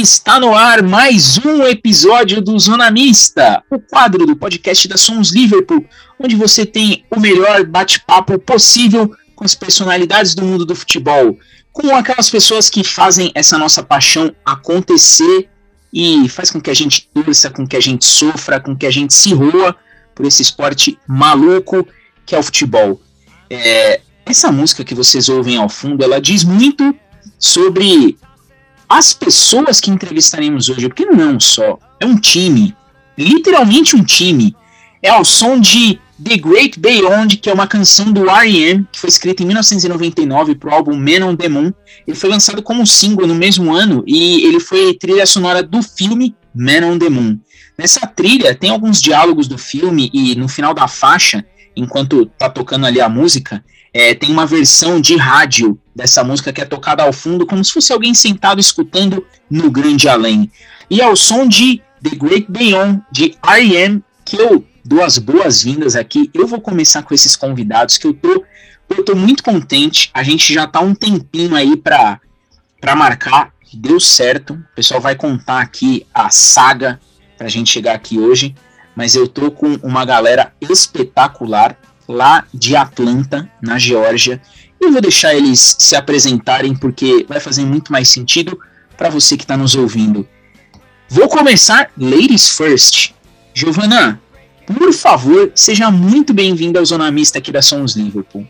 Está no ar mais um episódio do Zona Mista, o quadro do podcast da Somos Liverpool, onde você tem o melhor bate-papo possível com as personalidades do mundo do futebol, com aquelas pessoas que fazem essa nossa paixão acontecer e faz com que a gente torça, com que a gente sofra, com que a gente se roa por esse esporte maluco que é o futebol. É, essa música que vocês ouvem ao fundo, ela diz muito sobre as pessoas que entrevistaremos hoje, porque não só, é um time, literalmente um time. É ao som de The Great Beyond, que é uma canção do R.E.M., que foi escrita em 1999 para o álbum Man on the Moon. Ele foi lançado como single no mesmo ano e ele foi trilha sonora do filme Man on the Moon. Nessa trilha tem alguns diálogos do filme e no final da faixa, enquanto tá tocando ali a música, é, tem uma versão de rádio dessa música que é tocada ao fundo, como se fosse alguém sentado escutando no grande além. E ao som de The Great Beyond, de R.E.M., que eu dou as boas-vindas aqui. Eu vou começar com esses convidados que eu tô, eu tô muito contente. A gente já tá um tempinho aí para para marcar, deu certo. O pessoal vai contar aqui a saga pra gente chegar aqui hoje, mas eu tô com uma galera espetacular lá de Atlanta, na Geórgia. Eu vou deixar eles se apresentarem porque vai fazer muito mais sentido para você que está nos ouvindo. Vou começar ladies first. Giovana, por favor, seja muito bem-vinda ao Zona Mista aqui da Sons Liverpool.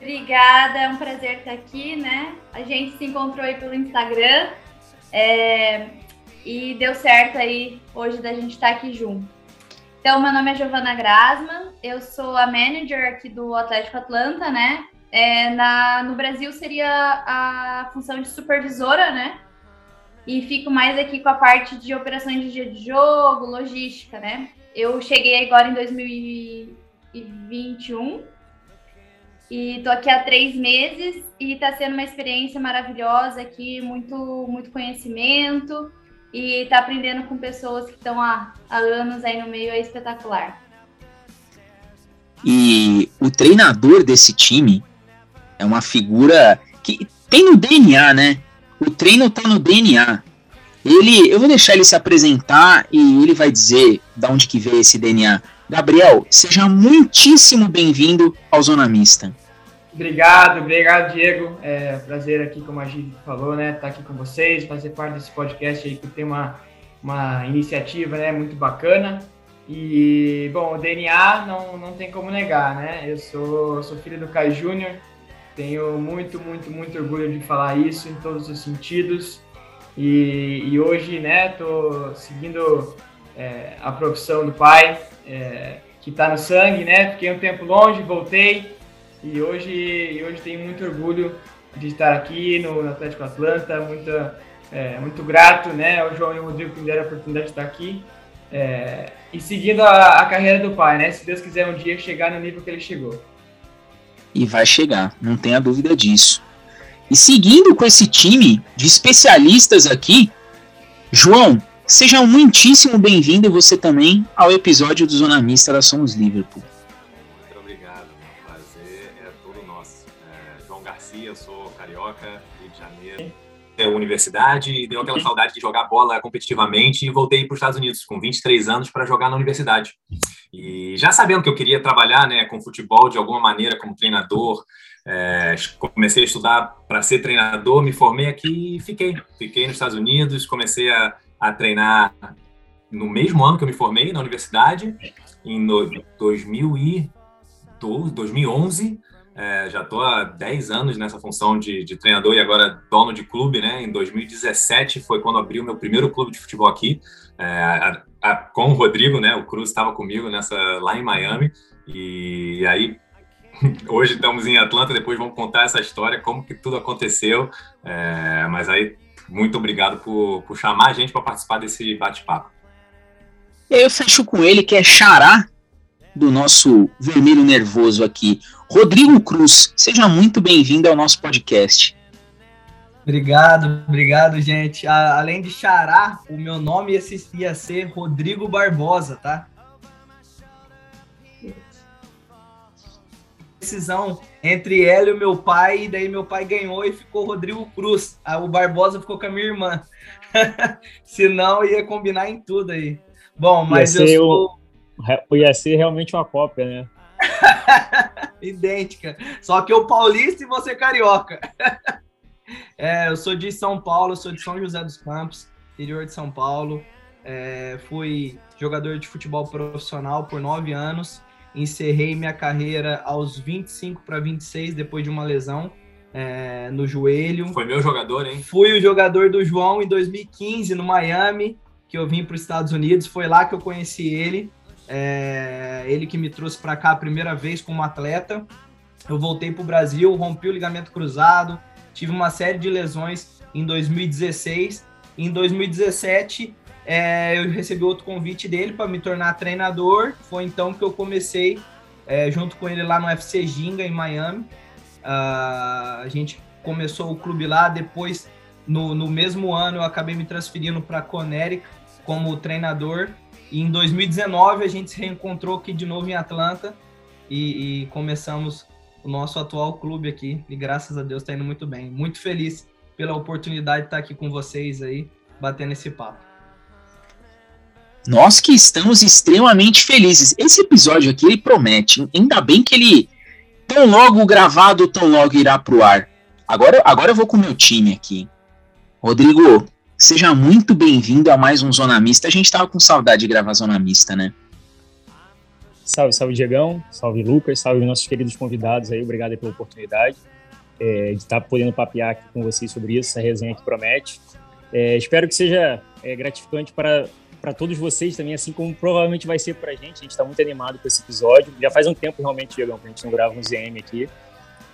Obrigada, é um prazer estar aqui, né? A gente se encontrou aí pelo Instagram é... e deu certo aí hoje da gente estar aqui junto. Então, meu nome é Giovana Grasman, eu sou a manager aqui do Atlético Atlanta, né? É, na, no Brasil seria a função de supervisora, né? E fico mais aqui com a parte de operações de dia de jogo, logística, né? Eu cheguei agora em 2021 e tô aqui há três meses e está sendo uma experiência maravilhosa aqui, muito, muito conhecimento e tá aprendendo com pessoas que estão há, há anos aí no meio é espetacular. E o treinador desse time é uma figura que tem no DNA, né? O treino tá no DNA. Ele, eu vou deixar ele se apresentar e ele vai dizer da onde que veio esse DNA. Gabriel, seja muitíssimo bem-vindo ao Zona Mista. Obrigado, obrigado, Diego. É prazer aqui, como a gente falou, né, estar tá aqui com vocês, fazer parte desse podcast aí que tem uma, uma iniciativa, né, muito bacana. E, bom, o DNA não, não tem como negar, né? Eu sou, sou filho do Caio Júnior, tenho muito, muito, muito orgulho de falar isso em todos os sentidos. E, e hoje, né, tô seguindo é, a profissão do pai, é, que está no sangue, né? Fiquei um tempo longe, voltei e hoje, hoje tenho muito orgulho de estar aqui no Atlético Atlanta, muito, é, muito grato né, ao João e ao Rodrigo que me deram a oportunidade de estar aqui. É, e seguindo a, a, carreira do pai, né? Se Deus quiser um dia chegar no nível que ele chegou. E vai chegar, não tenha dúvida disso. E seguindo com esse time de especialistas aqui, João, seja muitíssimo bem-vindo você também ao episódio do Zona Mista da Somos Liverpool. Universidade e deu aquela saudade de jogar bola competitivamente e voltei para os Estados Unidos com 23 anos para jogar na universidade. E já sabendo que eu queria trabalhar né, com futebol de alguma maneira como treinador, é, comecei a estudar para ser treinador, me formei aqui e fiquei. Fiquei nos Estados Unidos, comecei a, a treinar no mesmo ano que eu me formei na universidade, em 2012, 2011, é, já estou há 10 anos nessa função de, de, treinador e agora dono de clube, né? Em 2017 foi quando abri o meu primeiro clube de futebol aqui, é, a, a, com o Rodrigo, né? O Cruz estava comigo nessa lá em Miami e, e aí hoje estamos em Atlanta. Depois vamos contar essa história, como que tudo aconteceu. É, mas aí muito obrigado por, por chamar a gente para participar desse bate-papo. Eu fecho com ele que é Xará do nosso vermelho nervoso aqui. Rodrigo Cruz, seja muito bem-vindo ao nosso podcast. Obrigado, obrigado, gente. além de Xará, o meu nome ia ser Rodrigo Barbosa, tá? decisão entre ela e o meu pai, e daí meu pai ganhou e ficou Rodrigo Cruz. Aí o Barbosa ficou com a minha irmã. Senão ia combinar em tudo aí. Bom, mas eu sou. O, ia ser realmente uma cópia, né? Idêntica. Só que eu paulista e você carioca. é, eu sou de São Paulo, sou de São José dos Campos, interior de São Paulo. É, fui jogador de futebol profissional por nove anos. Encerrei minha carreira aos 25 para 26, depois de uma lesão é, no joelho. Foi meu jogador, hein? Fui o jogador do João em 2015 no Miami, que eu vim para os Estados Unidos. Foi lá que eu conheci ele. É, ele que me trouxe para cá a primeira vez como atleta. Eu voltei para o Brasil, rompi o ligamento cruzado, tive uma série de lesões em 2016. Em 2017, é, eu recebi outro convite dele para me tornar treinador. Foi então que eu comecei é, junto com ele lá no FC Ginga, em Miami. Uh, a gente começou o clube lá, depois, no, no mesmo ano, eu acabei me transferindo para Conérica como treinador. Em 2019 a gente se reencontrou aqui de novo em Atlanta e, e começamos o nosso atual clube aqui. E graças a Deus está indo muito bem. Muito feliz pela oportunidade de estar aqui com vocês aí, batendo esse papo. Nós que estamos extremamente felizes. Esse episódio aqui ele promete. Ainda bem que ele tão logo gravado, tão logo irá pro ar. Agora, agora eu vou com o meu time aqui. Rodrigo, seja muito bem-vindo a mais um Zona Mista. A gente tava com saudade de gravar Zona Mista, né? Salve, salve Diegão, salve Lucas, salve nossos queridos convidados aí, obrigado aí pela oportunidade é, de estar podendo papear aqui com vocês sobre isso, essa resenha que promete. É, espero que seja é, gratificante para para todos vocês também, assim como provavelmente vai ser para a gente. A gente está muito animado com esse episódio. Já faz um tempo realmente, Diegão, que a gente não grava um ZM aqui.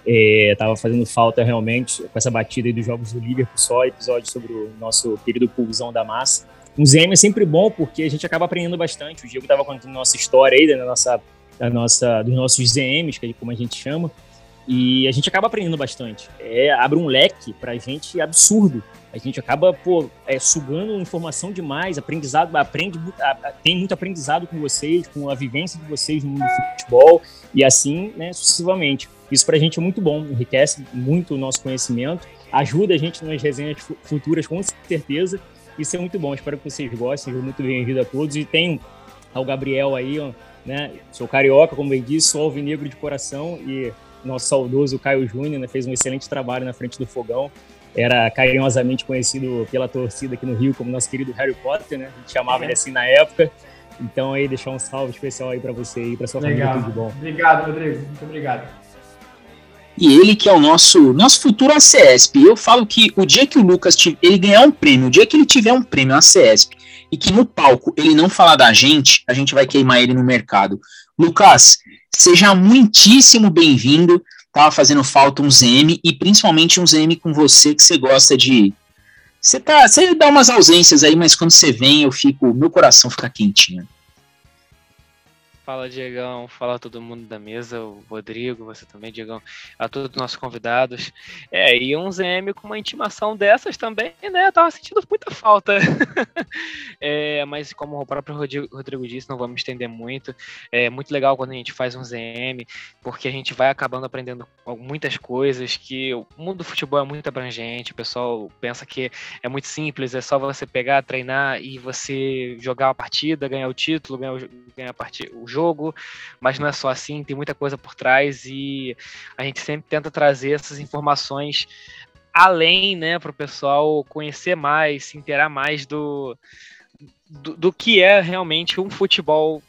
É, tava fazendo falta realmente com essa batida dos jogos do Liverpool só, episódio sobre o nosso querido pulsão da massa. Um ZM é sempre bom porque a gente acaba aprendendo bastante. O Diego estava contando nossa história aí, da nossa, da nossa, dos nossos ZMs, que é como a gente chama, e a gente acaba aprendendo bastante. É, abre um leque para a gente absurdo a gente acaba pô, é, sugando informação demais, aprendizado, aprende, tem muito aprendizado com vocês, com a vivência de vocês no mundo do futebol e assim, né, sucessivamente. Isso para a gente é muito bom, enriquece muito o nosso conhecimento, ajuda a gente nas resenhas futuras com certeza. Isso é muito bom, espero que vocês gostem, seja muito bem-vindo a todos. E tem ao Gabriel aí, ó, né? Sou carioca, como bem disse, sou alvinegro de coração e nosso saudoso Caio Júnior né, fez um excelente trabalho na frente do fogão era carinhosamente conhecido pela torcida aqui no Rio como nosso querido Harry Potter, né? A gente chamava é. ele assim na época. Então aí deixar um salve especial aí para você e para sua Legal. família, tudo de bom. Obrigado, Rodrigo. Muito obrigado. E ele que é o nosso nosso futuro ACESP. Eu falo que o dia que o Lucas ele ganhar um prêmio, o dia que ele tiver um prêmio ACESP e que no palco ele não falar da gente, a gente vai queimar ele no mercado. Lucas, seja muitíssimo bem-vindo tava fazendo falta um ZM e principalmente um ZM com você que você gosta de. Você, tá, você dá umas ausências aí, mas quando você vem, eu fico. Meu coração fica quentinho. Fala, Diegão. Fala todo mundo da mesa, o Rodrigo, você também, Diegão, a todos os nossos convidados. É, e um ZM com uma intimação dessas também, né? Eu tava sentindo muita falta. é, mas como o próprio Rodrigo disse, não vamos estender muito. É muito legal quando a gente faz um ZM, porque a gente vai acabando aprendendo muitas coisas, que o mundo do futebol é muito abrangente, o pessoal pensa que é muito simples, é só você pegar, treinar e você jogar a partida, ganhar o título, ganhar, o, ganhar a partida, o jogo, mas não é só assim, tem muita coisa por trás e a gente sempre tenta trazer essas informações além, né, para o pessoal conhecer mais, se inteirar mais do, do, do, que é realmente um futebol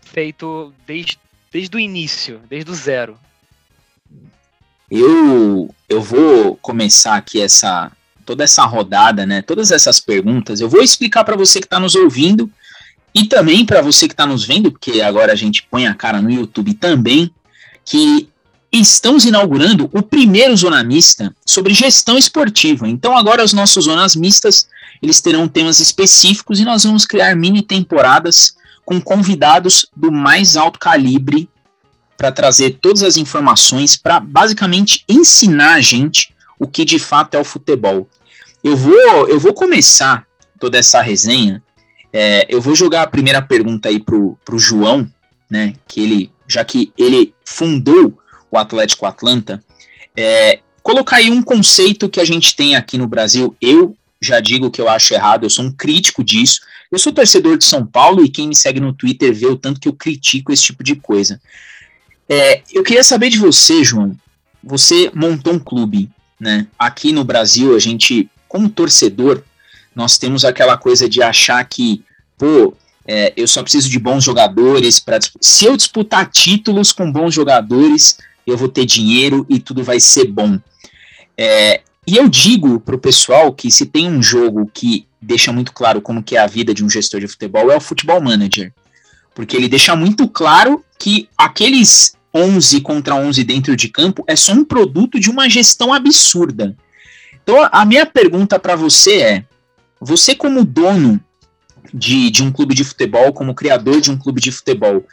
feito desde, desde o início, desde o zero. Eu, eu vou começar aqui essa toda essa rodada, né? Todas essas perguntas. Eu vou explicar para você que está nos ouvindo e também para você que está nos vendo, porque agora a gente põe a cara no YouTube também, que estamos inaugurando o primeiro Zona Mista sobre gestão esportiva. Então agora os nossos Zonas Mistas, eles terão temas específicos e nós vamos criar mini temporadas com convidados do mais alto calibre para trazer todas as informações para basicamente ensinar a gente o que de fato é o futebol. Eu vou, eu vou começar toda essa resenha é, eu vou jogar a primeira pergunta aí pro, pro João, né? Que ele, já que ele fundou o Atlético Atlanta, é, colocar aí um conceito que a gente tem aqui no Brasil. Eu já digo que eu acho errado, eu sou um crítico disso. Eu sou torcedor de São Paulo e quem me segue no Twitter vê o tanto que eu critico esse tipo de coisa. É, eu queria saber de você, João. Você montou um clube, né? Aqui no Brasil, a gente, como torcedor, nós temos aquela coisa de achar que, pô, é, eu só preciso de bons jogadores para se eu disputar títulos com bons jogadores, eu vou ter dinheiro e tudo vai ser bom. É, e eu digo para o pessoal que se tem um jogo que deixa muito claro como que é a vida de um gestor de futebol é o Futebol Manager, porque ele deixa muito claro que aqueles 11 contra 11 dentro de campo é só um produto de uma gestão absurda. Então a minha pergunta para você é: você como dono de, de um clube de futebol, como criador de um clube de futebol,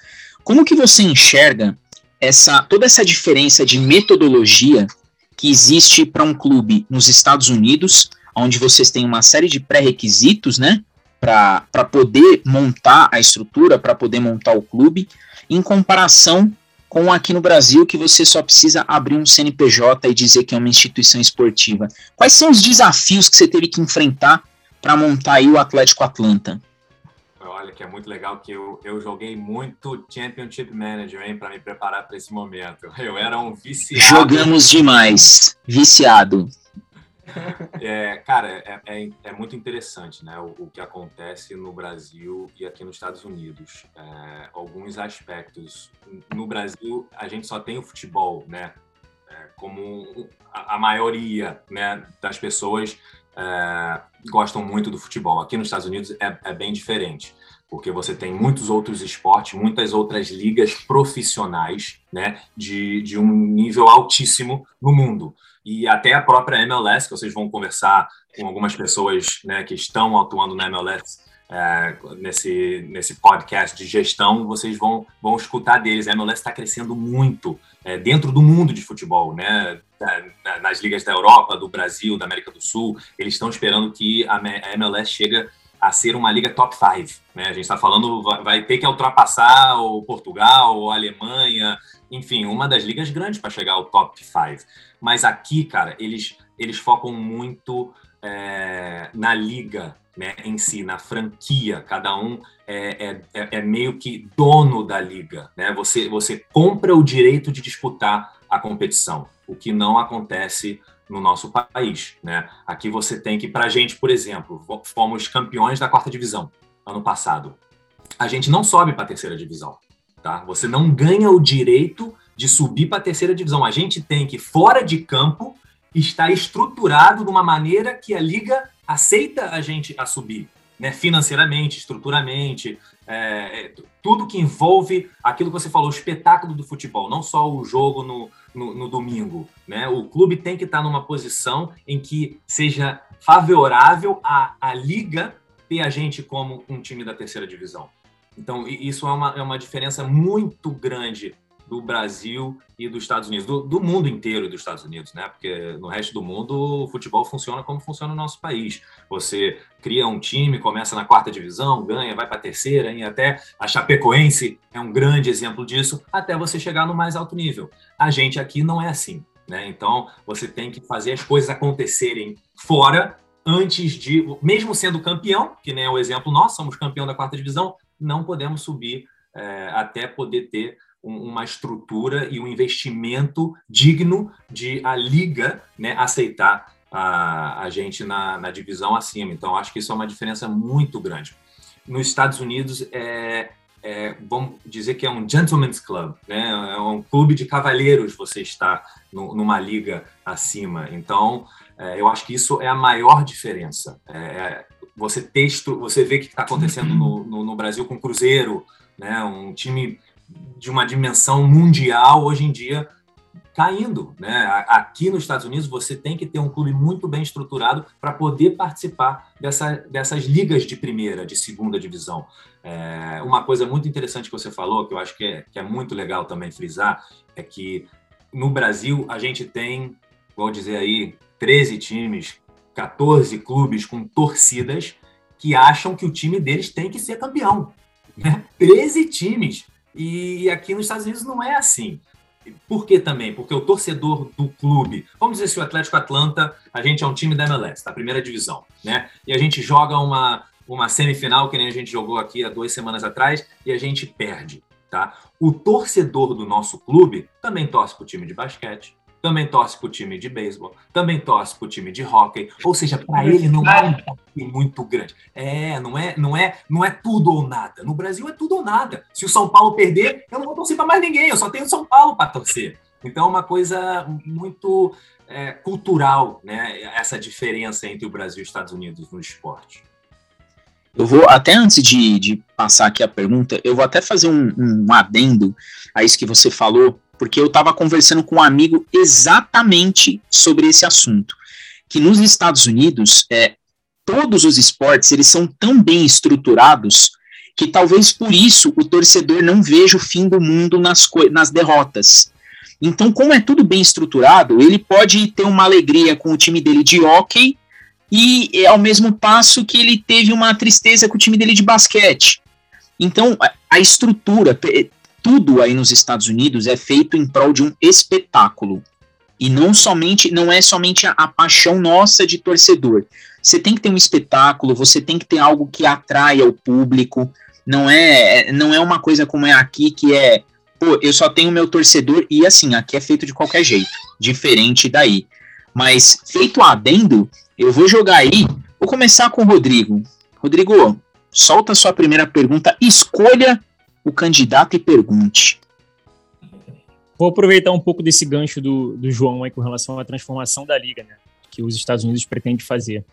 como que você enxerga essa toda essa diferença de metodologia que existe para um clube nos Estados Unidos, onde vocês têm uma série de pré-requisitos, né, para poder montar a estrutura, para poder montar o clube, em comparação com aqui no Brasil, que você só precisa abrir um CNPJ e dizer que é uma instituição esportiva. Quais são os desafios que você teve que enfrentar para montar aí o Atlético Atlanta? Olha, que é muito legal que eu, eu joguei muito Championship Manager, hein, para me preparar para esse momento. Eu era um viciado. Jogamos demais, viciado. É, cara, é, é, é, muito interessante né, o, o, que acontece no Brasil e aqui nos Estados Unidos. É, alguns aspectos. No Brasil, a gente só tem o futebol, né? É, como a, a maioria né, das pessoas é, gostam muito do futebol. Aqui nos Estados Unidos é, é, bem diferente, porque você tem muitos outros esportes, muitas outras ligas profissionais, né, de, de um nível altíssimo no mundo. E até a própria MLS, que vocês vão conversar com algumas pessoas né, que estão atuando na MLS é, nesse, nesse podcast de gestão, vocês vão, vão escutar deles. A MLS está crescendo muito é, dentro do mundo de futebol, né? nas ligas da Europa, do Brasil, da América do Sul, eles estão esperando que a MLS chegue a ser uma liga top 5. Né? A gente está falando, vai ter que ultrapassar o Portugal, a Alemanha, enfim, uma das ligas grandes para chegar ao top 5. Mas aqui, cara, eles, eles focam muito é, na liga né, em si, na franquia. Cada um é, é, é, é meio que dono da liga. Né? Você, você compra o direito de disputar a competição, o que não acontece no nosso país. Né? Aqui você tem que, para a gente, por exemplo, fomos campeões da quarta divisão ano passado. A gente não sobe para a terceira divisão. Tá? Você não ganha o direito de subir para a terceira divisão. A gente tem que, fora de campo, estar estruturado de uma maneira que a liga aceita a gente a subir, né? financeiramente, estruturamente, é, é, tudo que envolve aquilo que você falou, o espetáculo do futebol, não só o jogo no, no, no domingo. Né? O clube tem que estar numa posição em que seja favorável à, à liga ter a gente como um time da terceira divisão. Então, isso é uma, é uma diferença muito grande do Brasil e dos Estados Unidos, do, do, mundo inteiro e dos Estados Unidos, né? Porque no resto do mundo o futebol funciona como funciona no nosso país. Você cria um time, começa na quarta divisão, ganha, vai para a terceira, e até a Chapecoense é um grande exemplo disso, até você chegar no mais alto nível. A gente aqui não é assim, né? Então você tem que fazer as coisas acontecerem fora antes de, mesmo sendo campeão, que nem é o exemplo nós somos campeão da quarta divisão, não podemos subir é, até poder ter uma estrutura e um investimento digno de a liga né, aceitar a, a gente na, na divisão acima. Então, acho que isso é uma diferença muito grande. Nos Estados Unidos, é, é, vamos dizer que é um gentleman's club, né? é um clube de cavalheiros você está no, numa liga acima. Então, é, eu acho que isso é a maior diferença. É, é você texto, você vê o que está acontecendo no, no, no, Brasil com o Cruzeiro, né? um time de uma dimensão mundial hoje em dia caindo. Né? Aqui nos Estados Unidos, você tem que ter um clube muito bem estruturado para poder participar dessa, dessas ligas de primeira, de segunda divisão. É, uma coisa muito interessante que você falou, que eu acho que é, que é muito legal também frisar, é que no Brasil a gente tem, vou dizer aí, 13 times, 14 clubes com torcidas que acham que o time deles tem que ser campeão. Né? 13 times e aqui nos Estados Unidos não é assim. por que também? Porque o torcedor do clube, vamos dizer se o Atlético Atlanta, a gente é um time da MLS, da primeira divisão, né? E a gente joga uma, uma semifinal, que nem a gente jogou aqui há duas semanas atrás, e a gente perde, tá? O torcedor do nosso clube também torce para o time de basquete, também torce para o time de beisebol, também torce para o time de hockey, ou seja, para ele não é um time muito grande. É, não é, não é, não é tudo ou nada. No Brasil é tudo ou nada. Se o São Paulo perder, eu não vou torcer para mais ninguém, eu só tenho o São Paulo para torcer. Então é uma coisa muito é, cultural, né? Essa diferença entre o Brasil e os Estados Unidos no esporte. Eu vou, até antes de, de passar aqui a pergunta, eu vou até fazer um, um adendo a isso que você falou, porque eu estava conversando com um amigo exatamente sobre esse assunto. Que nos Estados Unidos, é, todos os esportes eles são tão bem estruturados que talvez por isso o torcedor não veja o fim do mundo nas, nas derrotas. Então, como é tudo bem estruturado, ele pode ter uma alegria com o time dele de hockey e é ao mesmo passo que ele teve uma tristeza com o time dele de basquete. Então, a estrutura, tudo aí nos Estados Unidos é feito em prol de um espetáculo. E não somente, não é somente a, a, paixão nossa de torcedor. Você tem que ter um espetáculo, você tem que ter algo que atraia o público. Não é, não é uma coisa como é aqui que é, pô, eu só tenho meu torcedor e assim, aqui é feito de qualquer jeito, diferente daí. Mas feito adendo, eu vou jogar aí, vou começar com o Rodrigo. Rodrigo, solta sua primeira pergunta, escolha o candidato e pergunte. Vou aproveitar um pouco desse gancho do, do João aí com relação à transformação da liga, né, que os Estados Unidos pretendem fazer.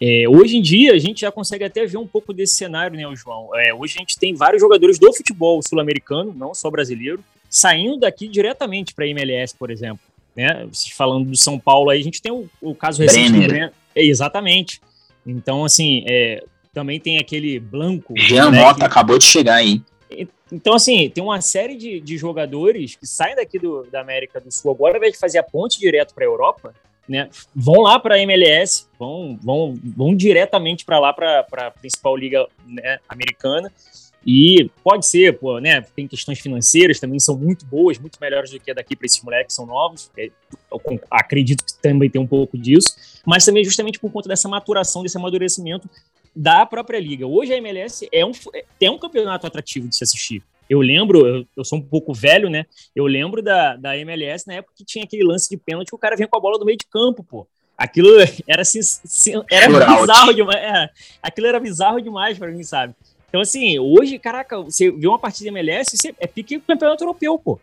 É, hoje em dia, a gente já consegue até ver um pouco desse cenário, né, João? É, hoje a gente tem vários jogadores do futebol sul-americano, não só brasileiro, saindo daqui diretamente para a MLS, por exemplo. Né? Falando do São Paulo aí, a gente tem o, o caso recente do Brenner. É, exatamente. Então, assim, é, também tem aquele Blanco. Jean né, Mota que... acabou de chegar aí. Então, assim, tem uma série de, de jogadores que saem daqui do, da América do Sul agora, ao invés de fazer a ponte direto para a Europa, né, vão lá para a MLS, vão, vão, vão diretamente para lá, para a principal liga né, americana. E pode ser, pô, né? Tem questões financeiras também são muito boas, muito melhores do que a daqui para esses moleques que são novos. É, eu acredito que também tem um pouco disso, mas também justamente por conta dessa maturação, desse amadurecimento da própria liga. Hoje a MLS é um, é um campeonato atrativo de se assistir. Eu lembro, eu, eu, sou um pouco velho, né? Eu lembro da, da MLS na época que tinha aquele lance de pênalti que o cara vinha com a bola do meio de campo, pô. Aquilo era, assim, era bizarro demais. É, aquilo era bizarro demais para mim, sabe? Então, assim, hoje, caraca, você vê uma partida MLS, você, é pique campeonato europeu, pô.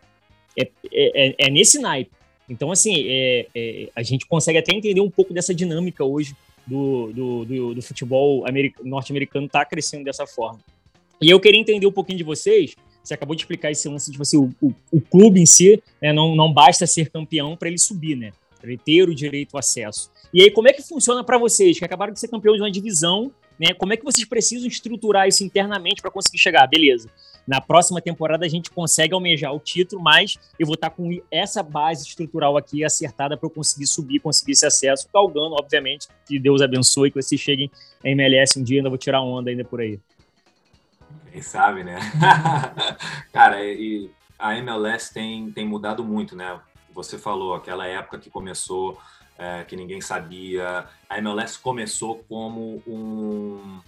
É, é, é, é nesse naipe. Então, assim, é, é, a gente consegue até entender um pouco dessa dinâmica hoje do, do, do, do futebol norte-americano tá crescendo dessa forma. E eu queria entender um pouquinho de vocês. Você acabou de explicar esse lance de você, o, o, o clube em si, né, não, não basta ser campeão para ele subir, né? Para ele ter o direito ao acesso. E aí, como é que funciona para vocês, que acabaram de ser campeões de uma divisão, né? Como é que vocês precisam estruturar isso internamente para conseguir chegar? Beleza. Na próxima temporada a gente consegue almejar o título, mas eu vou estar com essa base estrutural aqui acertada para eu conseguir subir, conseguir esse acesso, galgando, obviamente, que Deus abençoe, que vocês cheguem a MLS um dia, ainda vou tirar onda ainda por aí. Quem sabe, né? Cara, e a MLS tem, tem mudado muito, né? Você falou, aquela época que começou, é, que ninguém sabia. A MLS começou como um,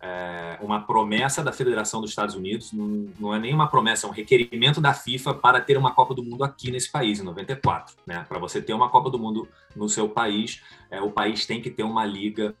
é, uma promessa da Federação dos Estados Unidos, não, não é nem uma promessa, é um requerimento da FIFA para ter uma Copa do Mundo aqui nesse país, em 94. Né? Para você ter uma Copa do Mundo no seu país, é, o país tem que ter uma liga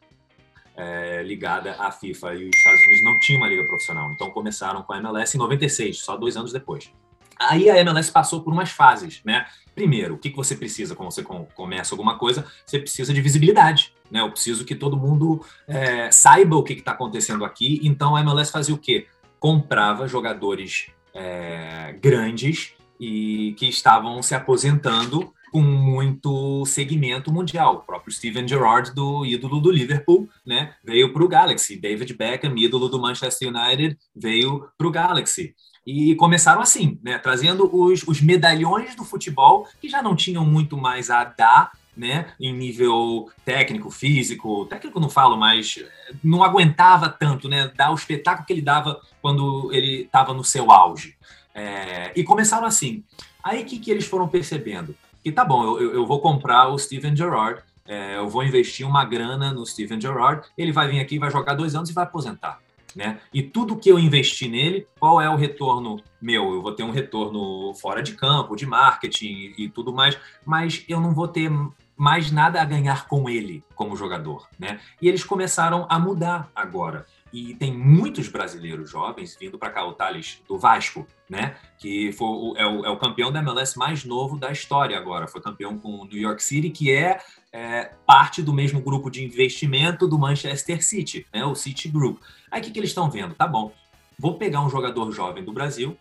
é, ligada à FIFA. E os Estados Unidos não tinham uma liga profissional, então começaram com a MLS em 96, só dois anos depois. Aí a MLS passou por umas fases, né? Primeiro, o que, você precisa quando você começa alguma coisa? Você precisa de visibilidade, né? Eu preciso que todo mundo é, saiba o que está acontecendo aqui. Então a MLS fazia o quê? Comprava jogadores é, grandes e que estavam se aposentando com muito segmento mundial. O próprio Steven Gerrard, do ídolo do Liverpool, né, veio para o Galaxy. David Beckham, ídolo do Manchester United, veio para o Galaxy. E começaram assim, né, trazendo os, os medalhões do futebol, que já não tinham muito mais a dar né, em nível técnico, físico, técnico não falo, mas não aguentava tanto, né, dar o espetáculo que ele dava quando ele estava no seu auge. É, e começaram assim. Aí que, que eles foram percebendo? Que tá bom, eu, eu vou comprar o Steven Gerrard, é, eu vou investir uma grana no Steven Gerrard, ele vai vir aqui, vai jogar dois anos e vai aposentar. Né? E tudo que eu investi nele, qual é o retorno meu? Eu vou ter um retorno fora de campo, de marketing e, e tudo mais, mas eu não vou ter mais nada a ganhar com ele como jogador, né? E eles começaram a mudar agora. E tem muitos brasileiros jovens vindo para cá, o Thales do Vasco, né? Que foi é, o, é, o, campeão da MLS mais novo da história agora. Foi campeão com o New York City, que é, é, parte do mesmo grupo de investimento do Manchester City, né? O City Group. Aí o que, que eles estão vendo? Tá bom, vou pegar um jogador jovem do Brasil,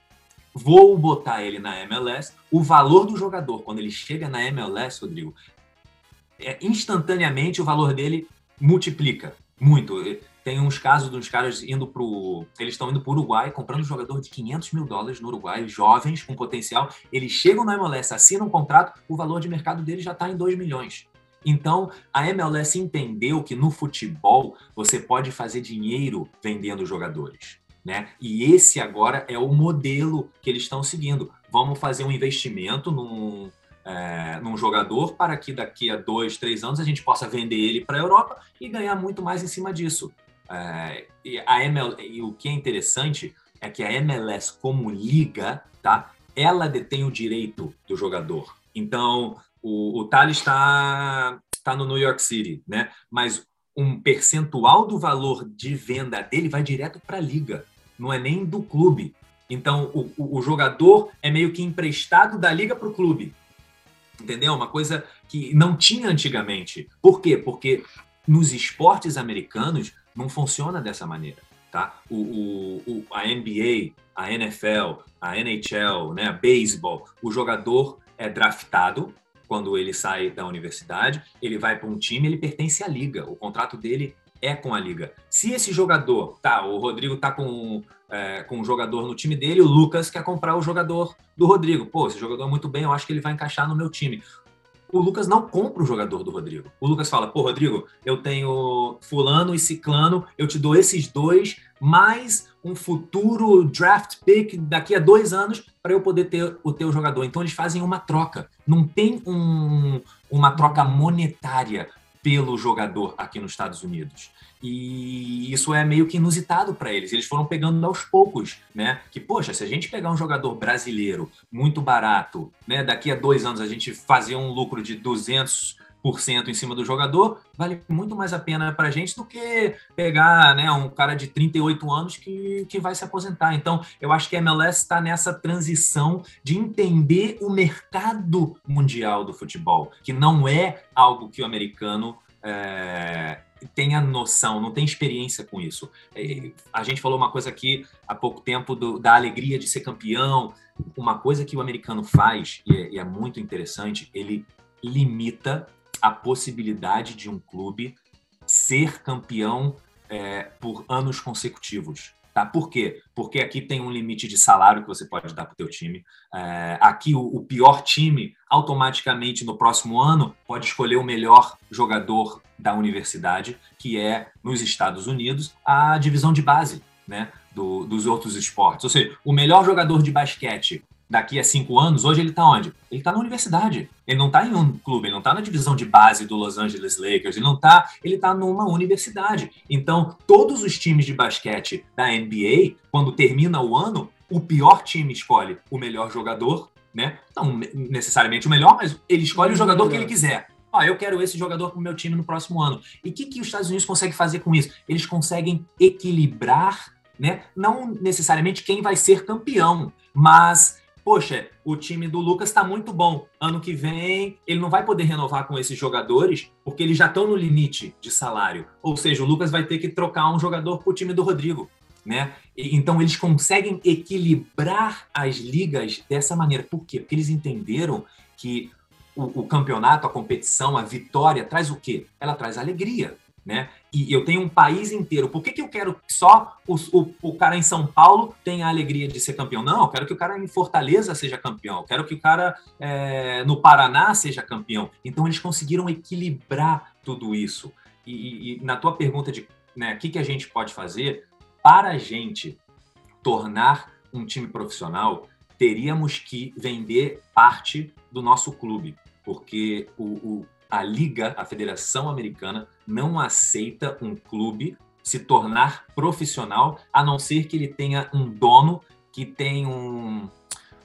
vou botar ele na MLS. O valor do jogador, quando ele chega na MLS, Rodrigo, é, instantaneamente o valor dele multiplica muito. Tem uns casos uns caras indo para Eles estão indo para o Uruguai, comprando um jogador de 500 mil dólares no Uruguai, jovens, com potencial. Eles chegam na MLS, assinam um contrato, o valor de mercado dele já está em 2 milhões. Então, a MLS entendeu que no futebol você pode fazer dinheiro vendendo jogadores. Né? E esse agora é o modelo que eles estão seguindo. Vamos fazer um investimento num, é, num jogador para que daqui a dois, três anos a gente possa vender ele para a Europa e ganhar muito mais em cima disso. É, e, a ML, e o que é interessante é que a MLS, como liga, tá, ela detém o direito do jogador. Então, o, o Thales está tá no New York City, né? mas um percentual do valor de venda dele vai direto para a liga, não é nem do clube. Então, o, o, o jogador é meio que emprestado da liga para o clube entendeu? Uma coisa que não tinha antigamente. Por quê? Porque nos esportes americanos não funciona dessa maneira, tá? O, o, o a NBA, a NFL, a NHL, né, beisebol, o jogador é draftado quando ele sai da universidade, ele vai para um time, ele pertence à liga. O contrato dele é com a liga. Se esse jogador, tá, o Rodrigo tá com é, com um jogador no time dele, o Lucas quer comprar o jogador do Rodrigo. Pô, esse jogador é muito bem, eu acho que ele vai encaixar no meu time. O Lucas não compra o jogador do Rodrigo. O Lucas fala: pô, Rodrigo, eu tenho Fulano e Ciclano, eu te dou esses dois, mais um futuro draft pick daqui a dois anos para eu poder ter o teu jogador. Então eles fazem uma troca. Não tem um, uma troca monetária pelo jogador aqui nos Estados Unidos. E isso é meio que inusitado para eles. Eles foram pegando aos poucos, né? Que, poxa, se a gente pegar um jogador brasileiro muito barato, né? Daqui a dois anos a gente fazer um lucro de 200 em cima do jogador, vale muito mais a pena para a gente do que pegar né, um cara de 38 anos que, que vai se aposentar. Então, eu acho que a MLS está nessa transição de entender o mercado mundial do futebol, que não é algo que o americano é, tenha noção, não tem experiência com isso. A gente falou uma coisa aqui há pouco tempo do, da alegria de ser campeão. Uma coisa que o americano faz, e é, e é muito interessante, ele limita a possibilidade de um clube ser campeão é, por anos consecutivos. Tá? Por quê? Porque aqui tem um limite de salário que você pode dar para o teu time. É, aqui o, o, pior time, automaticamente no próximo ano, pode escolher o melhor jogador da universidade, que é, nos Estados Unidos, a divisão de base né, do, dos outros esportes. Ou seja, o melhor jogador de basquete daqui a cinco anos, hoje ele está onde? Ele está na universidade. Ele não está em um clube, ele não está na divisão de base do Los Angeles Lakers, ele não está, ele está numa universidade. Então, todos os times de basquete da NBA, quando termina o ano, o pior time escolhe o melhor jogador, né? Não necessariamente o melhor, mas ele escolhe o jogador que ele quiser. Ah, eu quero esse jogador para o meu time no próximo ano. E o que, que os Estados Unidos conseguem fazer com isso? Eles conseguem equilibrar, né? Não necessariamente quem vai ser campeão, mas poxa, o time do Lucas está muito bom. Ano que vem ele não vai poder renovar com esses jogadores porque eles já estão no limite de salário. Ou seja, o Lucas vai ter que trocar um jogador para o time do Rodrigo. Né? Então eles conseguem equilibrar as ligas dessa maneira. Por quê? Porque eles entenderam que o, o campeonato, a competição, a vitória traz o quê? Ela traz alegria né? E eu tenho um país inteiro. Por que, que eu quero que só o, o, o, cara em São Paulo tenha a alegria de ser campeão? Não, eu quero que o cara em Fortaleza seja campeão. Eu quero que o cara é, no Paraná seja campeão. Então eles conseguiram equilibrar tudo isso. E, e, e na tua pergunta de né, o que, que a gente pode fazer para a gente tornar um time profissional, teríamos que vender parte do nosso clube, porque o, o, a Liga, a Federação Americana, não aceita um clube se tornar profissional, a não ser que ele tenha um dono que tem um,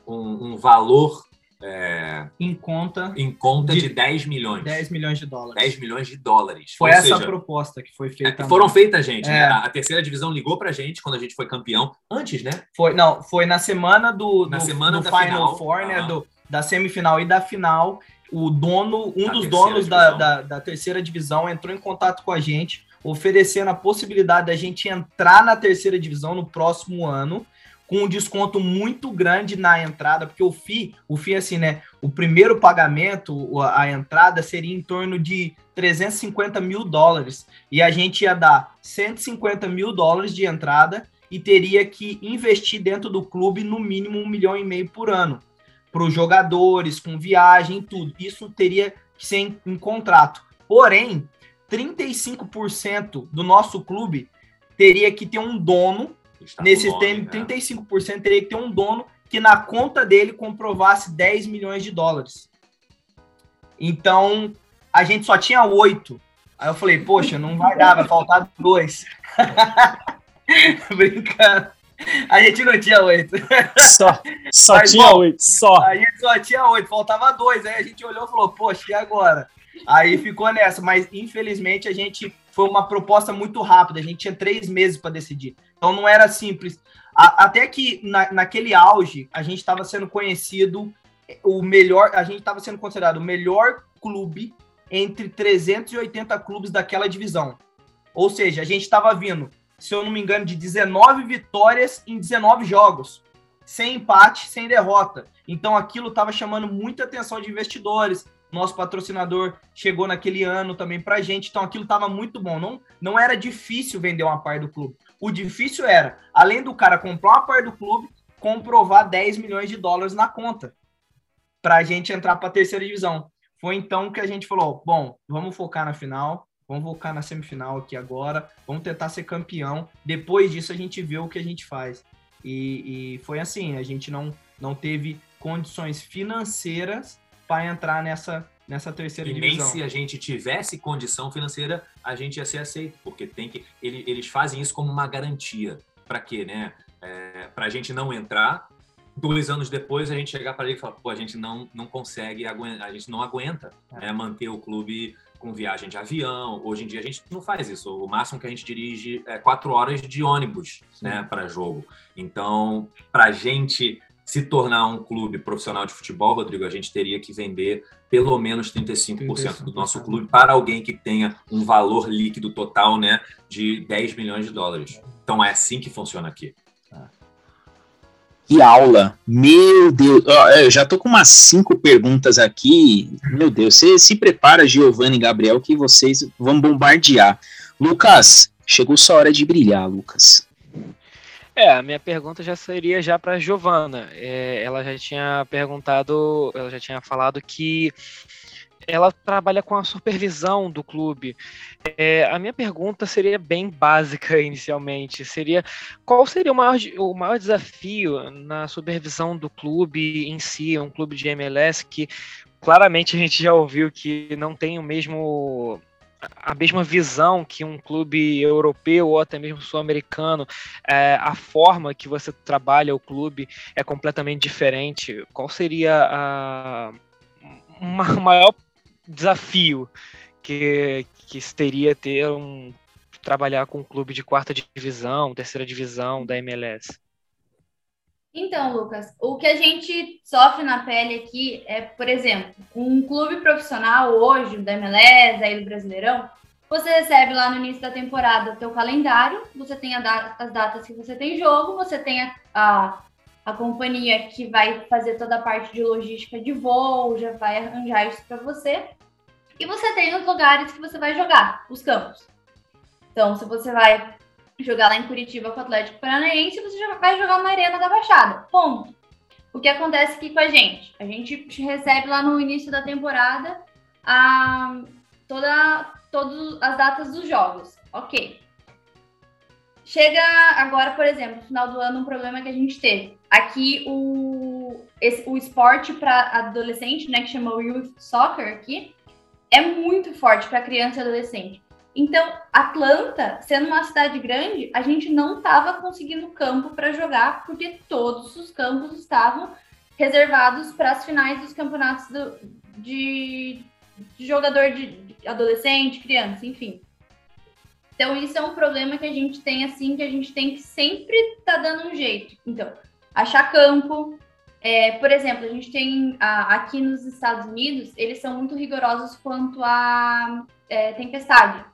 um, um valor é, em conta, em conta de, de 10 milhões. 10 milhões de dólares. 10 milhões de dólares. Foi Ou essa seja, a proposta que foi feita. É, foram feitas, gente. É. Né? A, terceira divisão ligou pra gente quando a gente foi campeão. Antes, né? Foi, não, foi na semana do, na do, semana do Final final. Four, né? Do, da semifinal e da final. O dono, um da dos donos da, da, da terceira divisão entrou em contato com a gente, oferecendo a possibilidade da gente entrar na terceira divisão no próximo ano com um desconto muito grande na entrada, porque o FII, o FII assim, né? O primeiro pagamento, a entrada seria em torno de 350 mil dólares. E a gente ia dar 150 mil dólares de entrada e teria que investir dentro do clube no mínimo um milhão e meio por ano. Para os jogadores, com viagem, tudo. Isso teria que ser em, em contrato. Porém, 35% do nosso clube teria que ter um dono Nesse nome, tem, né? 35% teria que ter um dono que na conta dele comprovasse 10 milhões de dólares. Então, a gente só tinha oito. Aí eu falei, poxa, não vai dar, vai faltar dois. Brincando. A gente não tinha oito. Só, só Mas, tinha oito, só. A gente só tinha oito, faltava dois. Aí a gente olhou e falou, poxa, e agora? Aí ficou nessa, mas infelizmente a gente foi uma proposta muito rápida, a gente tinha três meses para decidir. Então não era simples. A, até que na, naquele auge, a gente estava sendo conhecido o melhor, a gente estava sendo considerado o melhor clube entre 380 clubes daquela divisão. Ou seja, a gente estava vindo, se eu não me engano, de 19 vitórias em 19 jogos, sem empate, sem derrota. Então aquilo estava chamando muita atenção de investidores. Nosso patrocinador chegou naquele ano também para a gente, então aquilo estava muito bom. Não, não era difícil vender uma parte do clube. O difícil era, além do cara comprar uma parte do clube, comprovar 10 milhões de dólares na conta para a gente entrar para a terceira divisão. Foi então que a gente falou: bom, vamos focar na final, vamos focar na semifinal aqui agora, vamos tentar ser campeão. Depois disso a gente vê o que a gente faz. E, e foi assim: a gente não, não teve condições financeiras para entrar nessa, nessa terceira e divisão. nem se a gente tivesse condição financeira, a gente ia ser aceito, porque tem que ele, eles fazem isso como uma garantia. Para quê, né? É, para a gente não entrar, dois anos depois a gente chegar para ele e falar, pô, a gente não, não consegue, a gente não aguenta é. né, manter o clube com viagem de avião. Hoje em dia a gente não faz isso. O máximo que a gente dirige é quatro horas de ônibus, Sim. né, para jogo. Então, para a gente se tornar um clube profissional de futebol, Rodrigo, a gente teria que vender pelo menos 35%, 35%, do nosso clube para alguém que tenha um valor líquido total né, de 10 milhões de dólares. Então é assim que funciona aqui. Que aula! Meu Deus! eu já tô com umas cinco perguntas aqui. Meu Deus, você se prepara, Giovanni e Gabriel, que vocês vão bombardear. Lucas, chegou sua hora de brilhar, Lucas. É, a minha pergunta já seria já para Giovana. É, ela já tinha perguntado, ela já tinha falado que ela trabalha com a supervisão do clube. É, a minha pergunta seria bem básica inicialmente. Seria qual seria o maior, o maior desafio na supervisão do clube em si, um clube de MLS que claramente a gente já ouviu que não tem o mesmo a mesma visão que um clube europeu ou até mesmo sul-americano, é, a forma que você trabalha o clube é completamente diferente. Qual seria a, uma, maior desafio que, que teria ter um trabalhar com um clube de quarta divisão, terceira divisão da MLS? Então, Lucas, o que a gente sofre na pele aqui é, por exemplo, um clube profissional hoje, da MLS, aí do Brasileirão, você recebe lá no início da temporada o teu calendário, você tem data, as datas que você tem jogo, você tem a, a, a, companhia que vai fazer toda a parte de logística de voo, já vai arranjar isso para você, e você tem os lugares que você vai jogar, os campos. Então, se você vai jogar lá em Curitiba com o Atlético Paranaense, você já vai jogar na Arena da Baixada. Ponto. O que acontece aqui com a gente? A gente recebe lá no início da temporada a, toda, todas as datas dos jogos. Ok. Chega agora, por exemplo, no final do ano, um problema que a gente teve. Aqui o esse, o esporte para adolescente, né, que chama Youth Soccer aqui, é muito forte para criança e adolescente. Então, Atlanta, sendo uma cidade grande, a gente não estava conseguindo campo para jogar, porque todos os campos estavam reservados para as finais dos campeonatos do, de, de, jogador de, de adolescente, criança, enfim. Então, isso é um problema que a gente tem, assim, que a gente tem que sempre tá dando um jeito. Então, achar campo. É, por exemplo, a gente tem a, aqui nos Estados Unidos, eles são muito rigorosos quanto a é, tempestade.